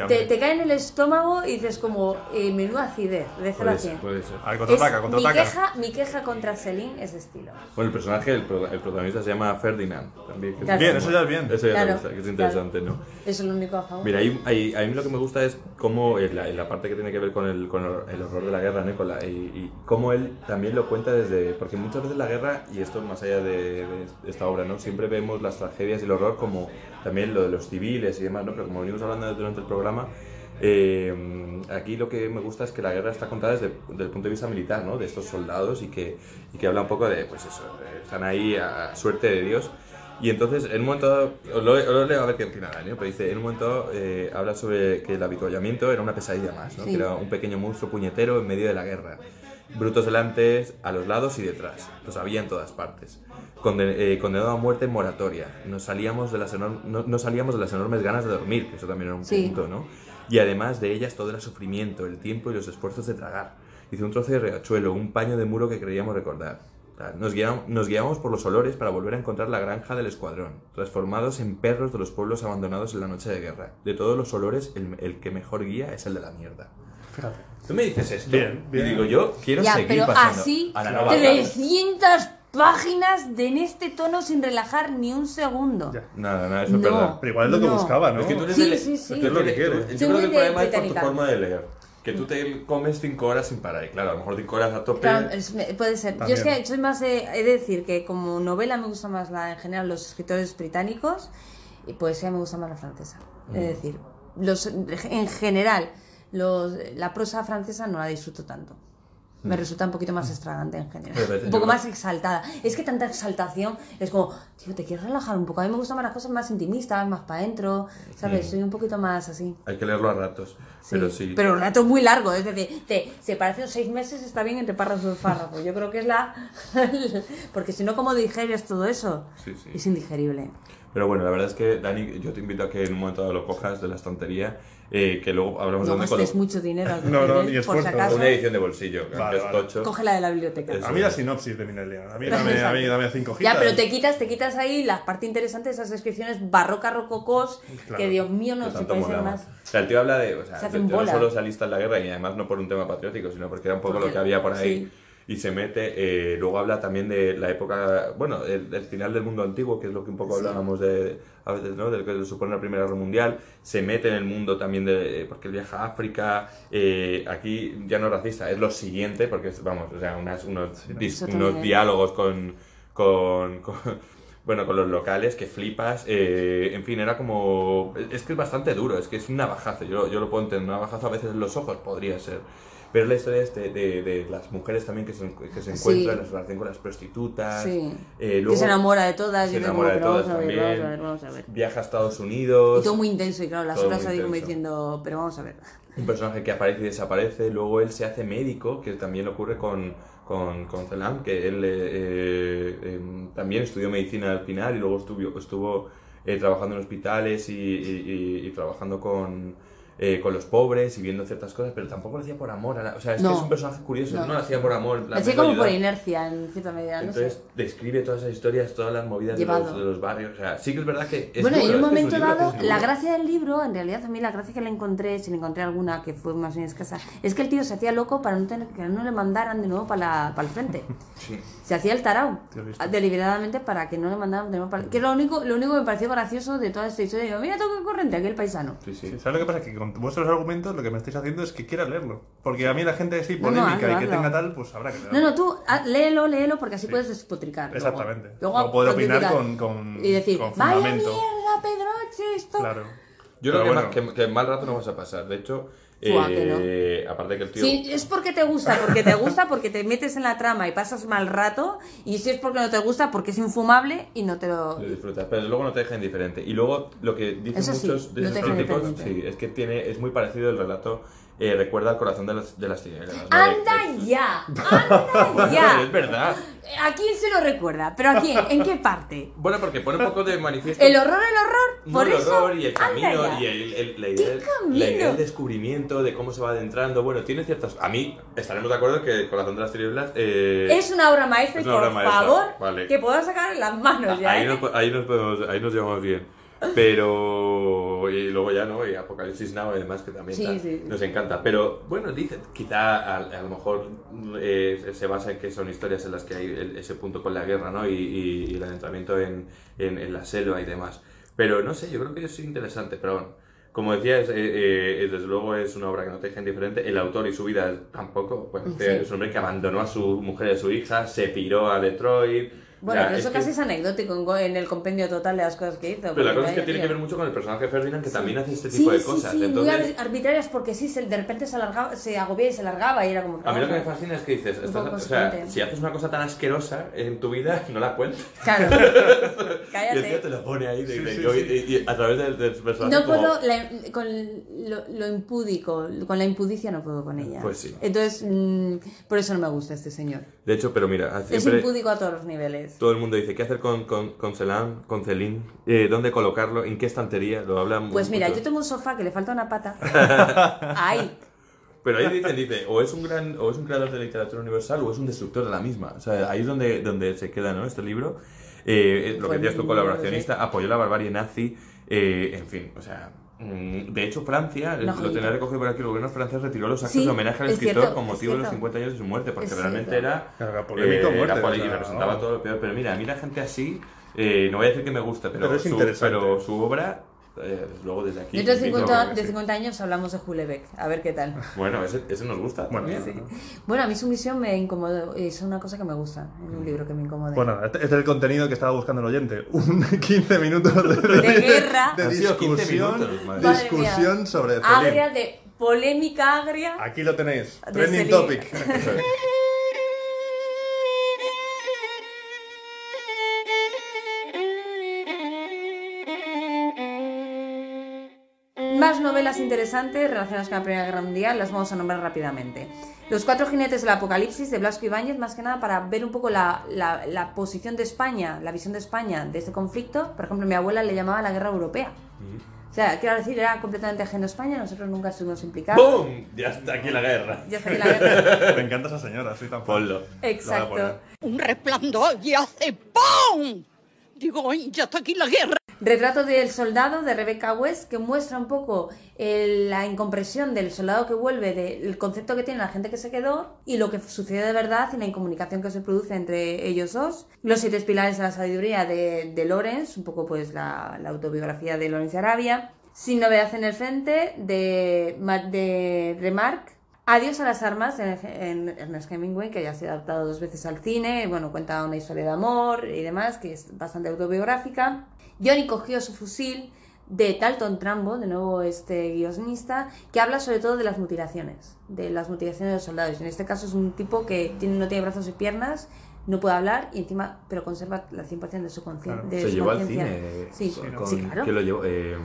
Te, te cae en el estómago y dices como, eh, menú acidez, de 0 a Puede ser, 100. puede ser. A ver, Es- contraataca, mi, contraataca. queja, mi queja contra Celine es de estilo. Bueno, el personaje, el, pro- el protagonista se llama Ferdinand. También, que es Claro. Bien, como- eso ya es bien. Eso ya Claro, gusta, que es interesante, ¿no? Eso es lo único a favor. Mira, ahí, ahí- a mí lo que me gusta es cómo en la, en la parte que tiene que ver con el, con el horror de la guerra, ¿no? Y con la- y, y cómo él también lo cuenta desde... Porque muchas veces la guerra, y esto más allá de, de esta obra, ¿no? Siempre vemos las tragedias y el horror como también lo de los civiles y demás, ¿no? Pero como venimos hablando durante el programa, eh, aquí lo que me gusta es que la guerra está contada desde, desde el punto de vista militar, ¿no? De estos soldados y que, y que habla un poco de, pues eso, eh, están ahí a suerte de Dios. Y entonces, en un momento dado, os lo, os lo leo a ver qué opina Dani, ¿no? pero dice, en un momento dado, eh, habla sobre que el avituallamiento era una pesadilla más, ¿no? Sí. Que era un pequeño monstruo puñetero en medio de la guerra. Brutos delante, a los lados y detrás. Los había en todas partes. Conde- eh, condenado a muerte en moratoria. Nos salíamos, de las enorm- no, no salíamos de las enormes ganas de dormir, que eso también era un Sí. punto, ¿no? Y además de ellas todo era sufrimiento, el tiempo y los esfuerzos de tragar. Hice un trozo de riachuelo, un paño de muro que creíamos recordar. Nos guiábamos, nos guiábamos por los olores para volver a encontrar la granja del escuadrón, transformados en perros de los pueblos abandonados en la noche de guerra. De todos los olores, el, el que mejor guía es el de la mierda. Fíjate. Tú me dices esto Bien, bien. y digo yo quiero Ya, seguir pero pasando así, a la nueva 300 páginas de en este tono sin relajar ni un segundo. Ya. Nada, nada, eso es No. verdad. Pero igual es lo que No. buscaba, ¿no? Es que tú eres Sí, de- sí, sí. tú Es lo que eres- quiere. tú- Soy Yo creo que el problema es por tu forma de leer. Que tú te comes 5 horas sin parar. Y claro, a lo mejor 5 horas a tope. Claro, es- puede ser. Yo es También. que soy más de, he de decir que como novela me gusta más la, en general los escritores británicos y poesía me gusta más la francesa. Es decir, los, en general los, la prosa francesa no la disfruto tanto. Me resulta un poquito más extravagante en general. Un poco más exaltada. Es que tanta exaltación es como, tío, te quieres relajar un poco. A mí me gustan más las cosas más intimistas, más para adentro. ¿Sabes? Soy un poquito más así. Hay que leerlo a ratos. Pero sí. Pero un rato muy largo, es decir, te, se parecen seis meses, está bien entre párrafos y párrafos. Yo creo que es la. Porque si no, ¿cómo digieres todo eso? Sí, sí. Es indigerible. Pero bueno, la verdad es que, Dani, yo te invito a que en un momento dado lo cojas de la estantería, eh, que luego hablamos No de gastes cuando- mucho dinero. al No, no, ni por si esfuerzo. acaso. Una edición de bolsillo, que Vale, es vale. tocho. Coge la de la biblioteca. Eso. A mí la sinopsis de Minelian. A mí dame, a mí dame cinco hojitas. Ya, pero te quitas, te quitas ahí la parte interesante de esas descripciones barrocas rococós, Claro. que Dios mío no se puede ser más. O sea, el tío habla de. O sea, Se de- hacen de no solo salista en la guerra y además no por un tema patriótico, sino porque era un poco Porque- lo que había por ahí. sí. Y se mete. eh, luego habla también de la época. Bueno, el, el final del mundo antiguo, que es lo que un poco hablábamos de. A veces, ¿no? Del que supone la Primera Guerra Mundial. Se mete en el mundo también de. Porque él viaja a África. eh, aquí ya no es racista, es lo siguiente, porque es, vamos, o sea, unas- unos, dis- unos diálogos con. con, con- bueno, con los locales, que flipas. eh, en fin, era como. Es que es bastante duro, es que es un navajazo. Yo, yo lo puedo entender. Un navajazo a veces en los ojos podría ser. Pero es la historia este de, de las mujeres también que se, que se Sí. encuentran en relación con las prostitutas. Sí. eh, que luego se enamora de todas. se enamora de todas también. vamos a ver, vamos a ver. Viaja a Estados Unidos. Y todo muy intenso y claro, las muy ahí como diciendo, pero vamos a ver. Un personaje que aparece y desaparece, luego él se hace médico, que también ocurre con, con, con Celan, que él eh, eh, em, también estudió medicina al final y luego estuvo, estuvo eh, trabajando en hospitales y, y- y- y trabajando con, eh, con los pobres y viendo ciertas cosas, pero tampoco lo hacía por amor. a la- o sea, es No. que es un personaje curioso, No. no, lo hacía por amor. en plan, Así vengo a como por inercia, en cierta medida, no Entonces sé. describe todas esas historias, todas las movidas de los, de los barrios. O sea, sí que es verdad que es bueno, y duro, en un momento dado, la gracia del libro, en realidad a mí la gracia que le encontré, si le encontré alguna que fue más bien escasa, es que el tío se hacía loco para no tener, que no le mandaran de nuevo para, la- para el frente. Sí. Se hacía el tarao, visto. deliberadamente para que no le mandaran de nuevo para Que es lo único, lo único que me pareció gracioso de toda esta historia. Digo, mira todo que corriente, aquí el paisano. Sí, sí. Sí, ¿Sabes lo que pasa? Que con vuestros argumentos lo que me estáis haciendo es que quiera leerlo. Porque a mí la gente así No, no, polémica hazlo, y que hazlo. tenga tal, pues habrá que leerlo. No, no, tú ah, léelo, léelo, porque así puedes despotricar. luego. Exactamente. Luego, O poder cuando opinar con- con- Y decir, con vaya fundamento". mierda, Pedroche, esto... Claro. Yo Pero creo que, bueno. mal, que, que mal rato no vas a pasar. De hecho, Que eh, aparte que el tío... Sí, es porque te gusta, porque te gusta, porque te metes en la trama y pasas mal rato, y si es porque no te gusta, porque es infumable y no te lo... Lo disfrutas, pero luego no te deja indiferente. Y luego lo que dicen Eso sí, muchos de no esos críticos indiferente. sí, es que tiene, es muy parecido el relato, eh, recuerda al corazón de las, de las tinieblas. ¿no? ¡Anda ya! ¡Anda ya! es verdad. ¿A quién se lo recuerda? ¿Pero a quién? ¿En qué parte? Bueno, porque pone un poco de manifiesto... ¿El horror, el horror? No, Por el eso... horror y el ¡Anda camino y el, el- la, idea, camino? la idea del descubrimiento de cómo se va adentrando. Bueno, tiene ciertas... A mí estaremos de acuerdo que el corazón de las tinieblas... eh, Es una obra maestra una por maestra, favor, vale. que puedas sacar las manos ya, ahí, ¿eh? nos, ahí, nos podemos- ahí nos llevamos bien. Pero. Y luego ya, ¿no? Y Apocalipsis Now y demás, que también Sí, tal, sí. nos encanta. Pero bueno, dice, quizá a, a lo mejor eh, se basa en que son historias en las que hay el- ese punto con la guerra, ¿no? Y, y- y el adentramiento en, en- en la selva y demás. Pero no sé, yo creo que es interesante. Pero bueno, como decías, eh, eh, desde luego es una obra que no te deja indiferente. El autor y su vida tampoco. Pues, Sí. Es un hombre que abandonó a su mujer y a su hija, se piró a Detroit. Bueno, pero eso es que- casi es anecdótico en, el compendio total de las cosas que hizo. pero la cosa es que tiene que ver mucho con el personaje de Ferdinand, que también hace este Sí, tipo de sí, cosas. sí, muy Entonces, ar- arbitrarias porque sí, se- de repente se, alargaba, se agobia y se largaba y era como... a mí lo que me fascina es que dices, estás- o sea, si haces una cosa tan asquerosa en tu vida, no la cuentes. Claro, Y el tío cállate. te lo pone ahí de, Sí, de- sí, y- sí. y- y a través del, del personaje No como- puedo, la- con lo, lo impúdico, con la impudicia no puedo con ella. Pues sí. Entonces, mm, por eso no me gusta este señor. De hecho, pero mira, Es siempre impúdico a todos los niveles. todo el mundo dice, ¿qué hacer con, con, con Celan, con Celine? Eh, ¿Dónde colocarlo? ¿En qué estantería? Lo hablan Pues mira, mucho. yo tengo un sofá que le falta una pata. Ahí. Pero ahí dicen, dice, o es un gran, o es un creador de literatura universal o es un destructor de la misma. O sea, ahí es donde, donde se queda, ¿no? Este libro. Eh, lo que Pues, decías tu colaboracionista, apoyó la barbarie nazi, eh, en fin, o sea... mm, De hecho, Francia, No, lo tenía recogido por aquí, el gobierno francés retiró los actos Sí, de homenaje al es escritor cierto, con es motivo de los cierto. 50 años de su muerte, porque Es realmente era... Era polémico era muerte, poli- o y representaba no. todo lo peor. Pero mira, a mí la gente así, eh, no voy a decir que me gusta, pero, Pero es su, interesante. pero su obra, eh, desde luego desde aquí... Dentro de digo 50, que de sí. 50 años hablamos de Hulebeck. A ver qué tal. Bueno, ese, ese nos gusta. Bueno, también. Bueno, a mí su misión me incomodó. Es una cosa que me gusta en un libro que me incomode. Pues nada, este, este es el contenido que estaba buscando el oyente. Un 15 minutos de, De guerra. de sido 15 discusión, minutos, discusión sobre agria de polémica agria. Aquí lo tenéis. De Trending topic. Más novelas interesantes relacionadas con la Primera Guerra Mundial las vamos a nombrar rápidamente. Los cuatro jinetes del apocalipsis de Blasco Ibáñez, más que nada para ver un poco la, la- la posición de España, la visión de España de este conflicto. Por ejemplo, mi abuela le llamaba la guerra europea. O sea, quiero decir, era completamente ajeno a España, nosotros nunca estuvimos implicados. ¡Bum! Ya está aquí la guerra. Ya está aquí la guerra. Me encanta esa señora, soy tan. Ponlo. Exacto. un resplandor y hace ¡pum! Digo, "Ay, ya está aquí la guerra. Retrato del soldado de Rebecca West que muestra un poco el- la incompresión del soldado que vuelve, del concepto que tiene la gente que se quedó y lo que sucede de verdad y la incomunicación que se produce entre ellos dos. Los siete pilares de la sabiduría de, de Lorenz, un poco pues la, la autobiografía de Lorenz de Arabia. Sin novedad en el frente de, de Remarque. Adiós a las armas en, Ernest Hemingway, que ya se ha adaptado dos veces al cine. Bueno, cuenta una historia de amor y demás, que es bastante autobiográfica. Johnny cogió su fusil de Dalton Trambo, de nuevo este guionista, que habla sobre todo de las mutilaciones, de las mutilaciones de los soldados. En este caso es un tipo que tiene, no tiene brazos y piernas, no puede hablar y encima, pero conserva el 100% de su conciencia. Claro. de Se su llevó al conciencia. cine. Sí, con- sí, claro. ¿Quién lo llevó? Eh,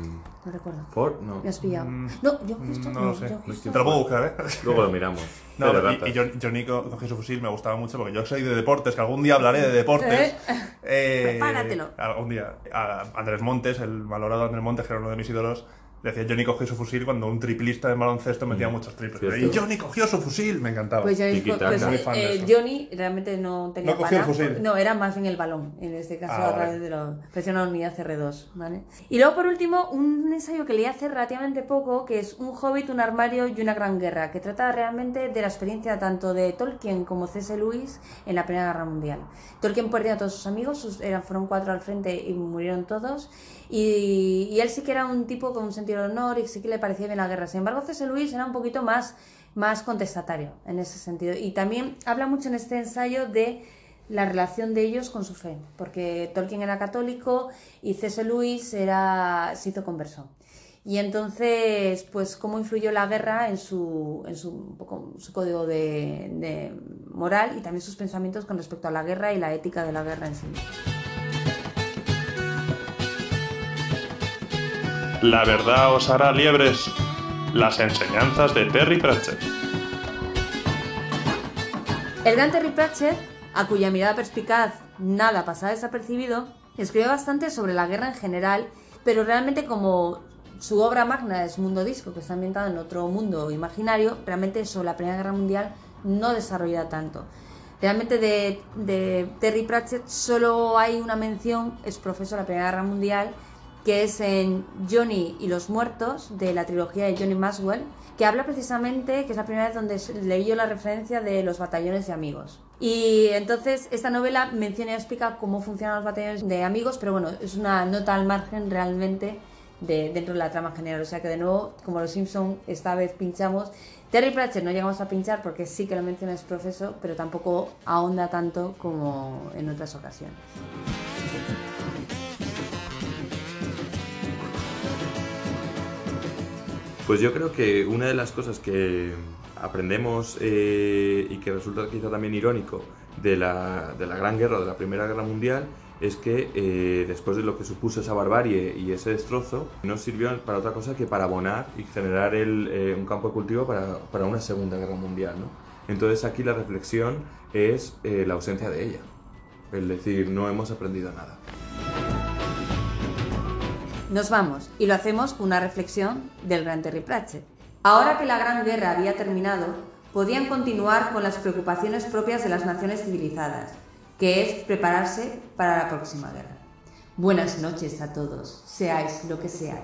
No recuerdo. ¿Ford? No. Me has pillado. Mm, No, yo justo No lo sé. yo justo- Te lo puedo buscar, ¿eh? Luego lo miramos. No, de y, y John- Johnny co- cogió su fusil, me gustaba mucho porque yo soy de deportes, que algún día hablaré de deportes. Eh, Prepáratelo. Algún día. A Andrés Montes, el valorado Andrés Montes, que era uno de mis ídolos, decía Johnny cogió su fusil cuando un triplista de baloncesto metía muchos triples. Cierto. Y Johnny cogió su fusil, me encantaba. Pues, Johnny, pues, eh. Johnny realmente no tenía No cogió el fusil. No, era más bien el balón, en este caso Ah, a vale. través de presión unidad CR2, ¿vale? Y luego por último, un ensayo que leí hace relativamente poco, que es Un hobbit, un armario y una gran guerra, que trata realmente de la experiencia tanto de Tolkien como C.S. Lewis en la Primera Guerra Mundial. Tolkien perdió a todos sus amigos, sus- eran, fueron cuatro al frente y murieron todos, y, y él sí que era un tipo con un sentido de honor y sí que le parecía bien la guerra. Sin embargo, C.S. Lewis era un poquito más, más contestatario en ese sentido. Y también habla mucho en este ensayo de la relación de ellos con su fe, porque Tolkien era católico y C.S. Lewis era, se hizo converso. Y entonces, pues, cómo influyó la guerra en su, en su, un poco, su código de, de moral y también sus pensamientos con respecto a la guerra y la ética de la guerra en sí. La verdad os hará liebres. Las enseñanzas de Terry Pratchett. El gran Terry Pratchett, a cuya mirada perspicaz nada pasaba desapercibido, escribió bastante sobre la guerra en general, pero realmente como su obra magna es Mundo Disco, que está ambientado en otro mundo imaginario, realmente sobre la Primera Guerra Mundial no desarrolla tanto. Realmente de Terry Pratchett solo hay una mención, es profesor de la Primera Guerra Mundial, que es en Johnny y los muertos, de la trilogía de Johnny Maswell, que habla precisamente, que es la primera vez donde leí yo la referencia de los batallones de amigos. Y entonces esta novela menciona y explica cómo funcionan los batallones de amigos, pero bueno, es una nota al margen realmente de, dentro de la trama general. O sea que de nuevo, como los Simpson esta vez pinchamos. Terry Pratchett no llegamos a pinchar porque sí que lo menciona es profesor, pero tampoco ahonda tanto como en otras ocasiones. Pues yo creo que una de las cosas que aprendemos eh, y que resulta quizá también irónico de la, de la Gran Guerra, de la Primera Guerra Mundial, es que eh, después de lo que supuso esa barbarie y ese destrozo, no sirvió para otra cosa que para abonar y generar eh, un campo de cultivo para, para una Segunda Guerra Mundial. ¿no? Entonces aquí la reflexión es la ausencia de ella, es decir, no hemos aprendido nada. Nos vamos y lo hacemos con una reflexión del gran Terry Pratchett. Ahora que la Gran Guerra había terminado, podían continuar con las preocupaciones propias de las naciones civilizadas, que es prepararse para la próxima guerra. Buenas noches a todos, seáis lo que seáis.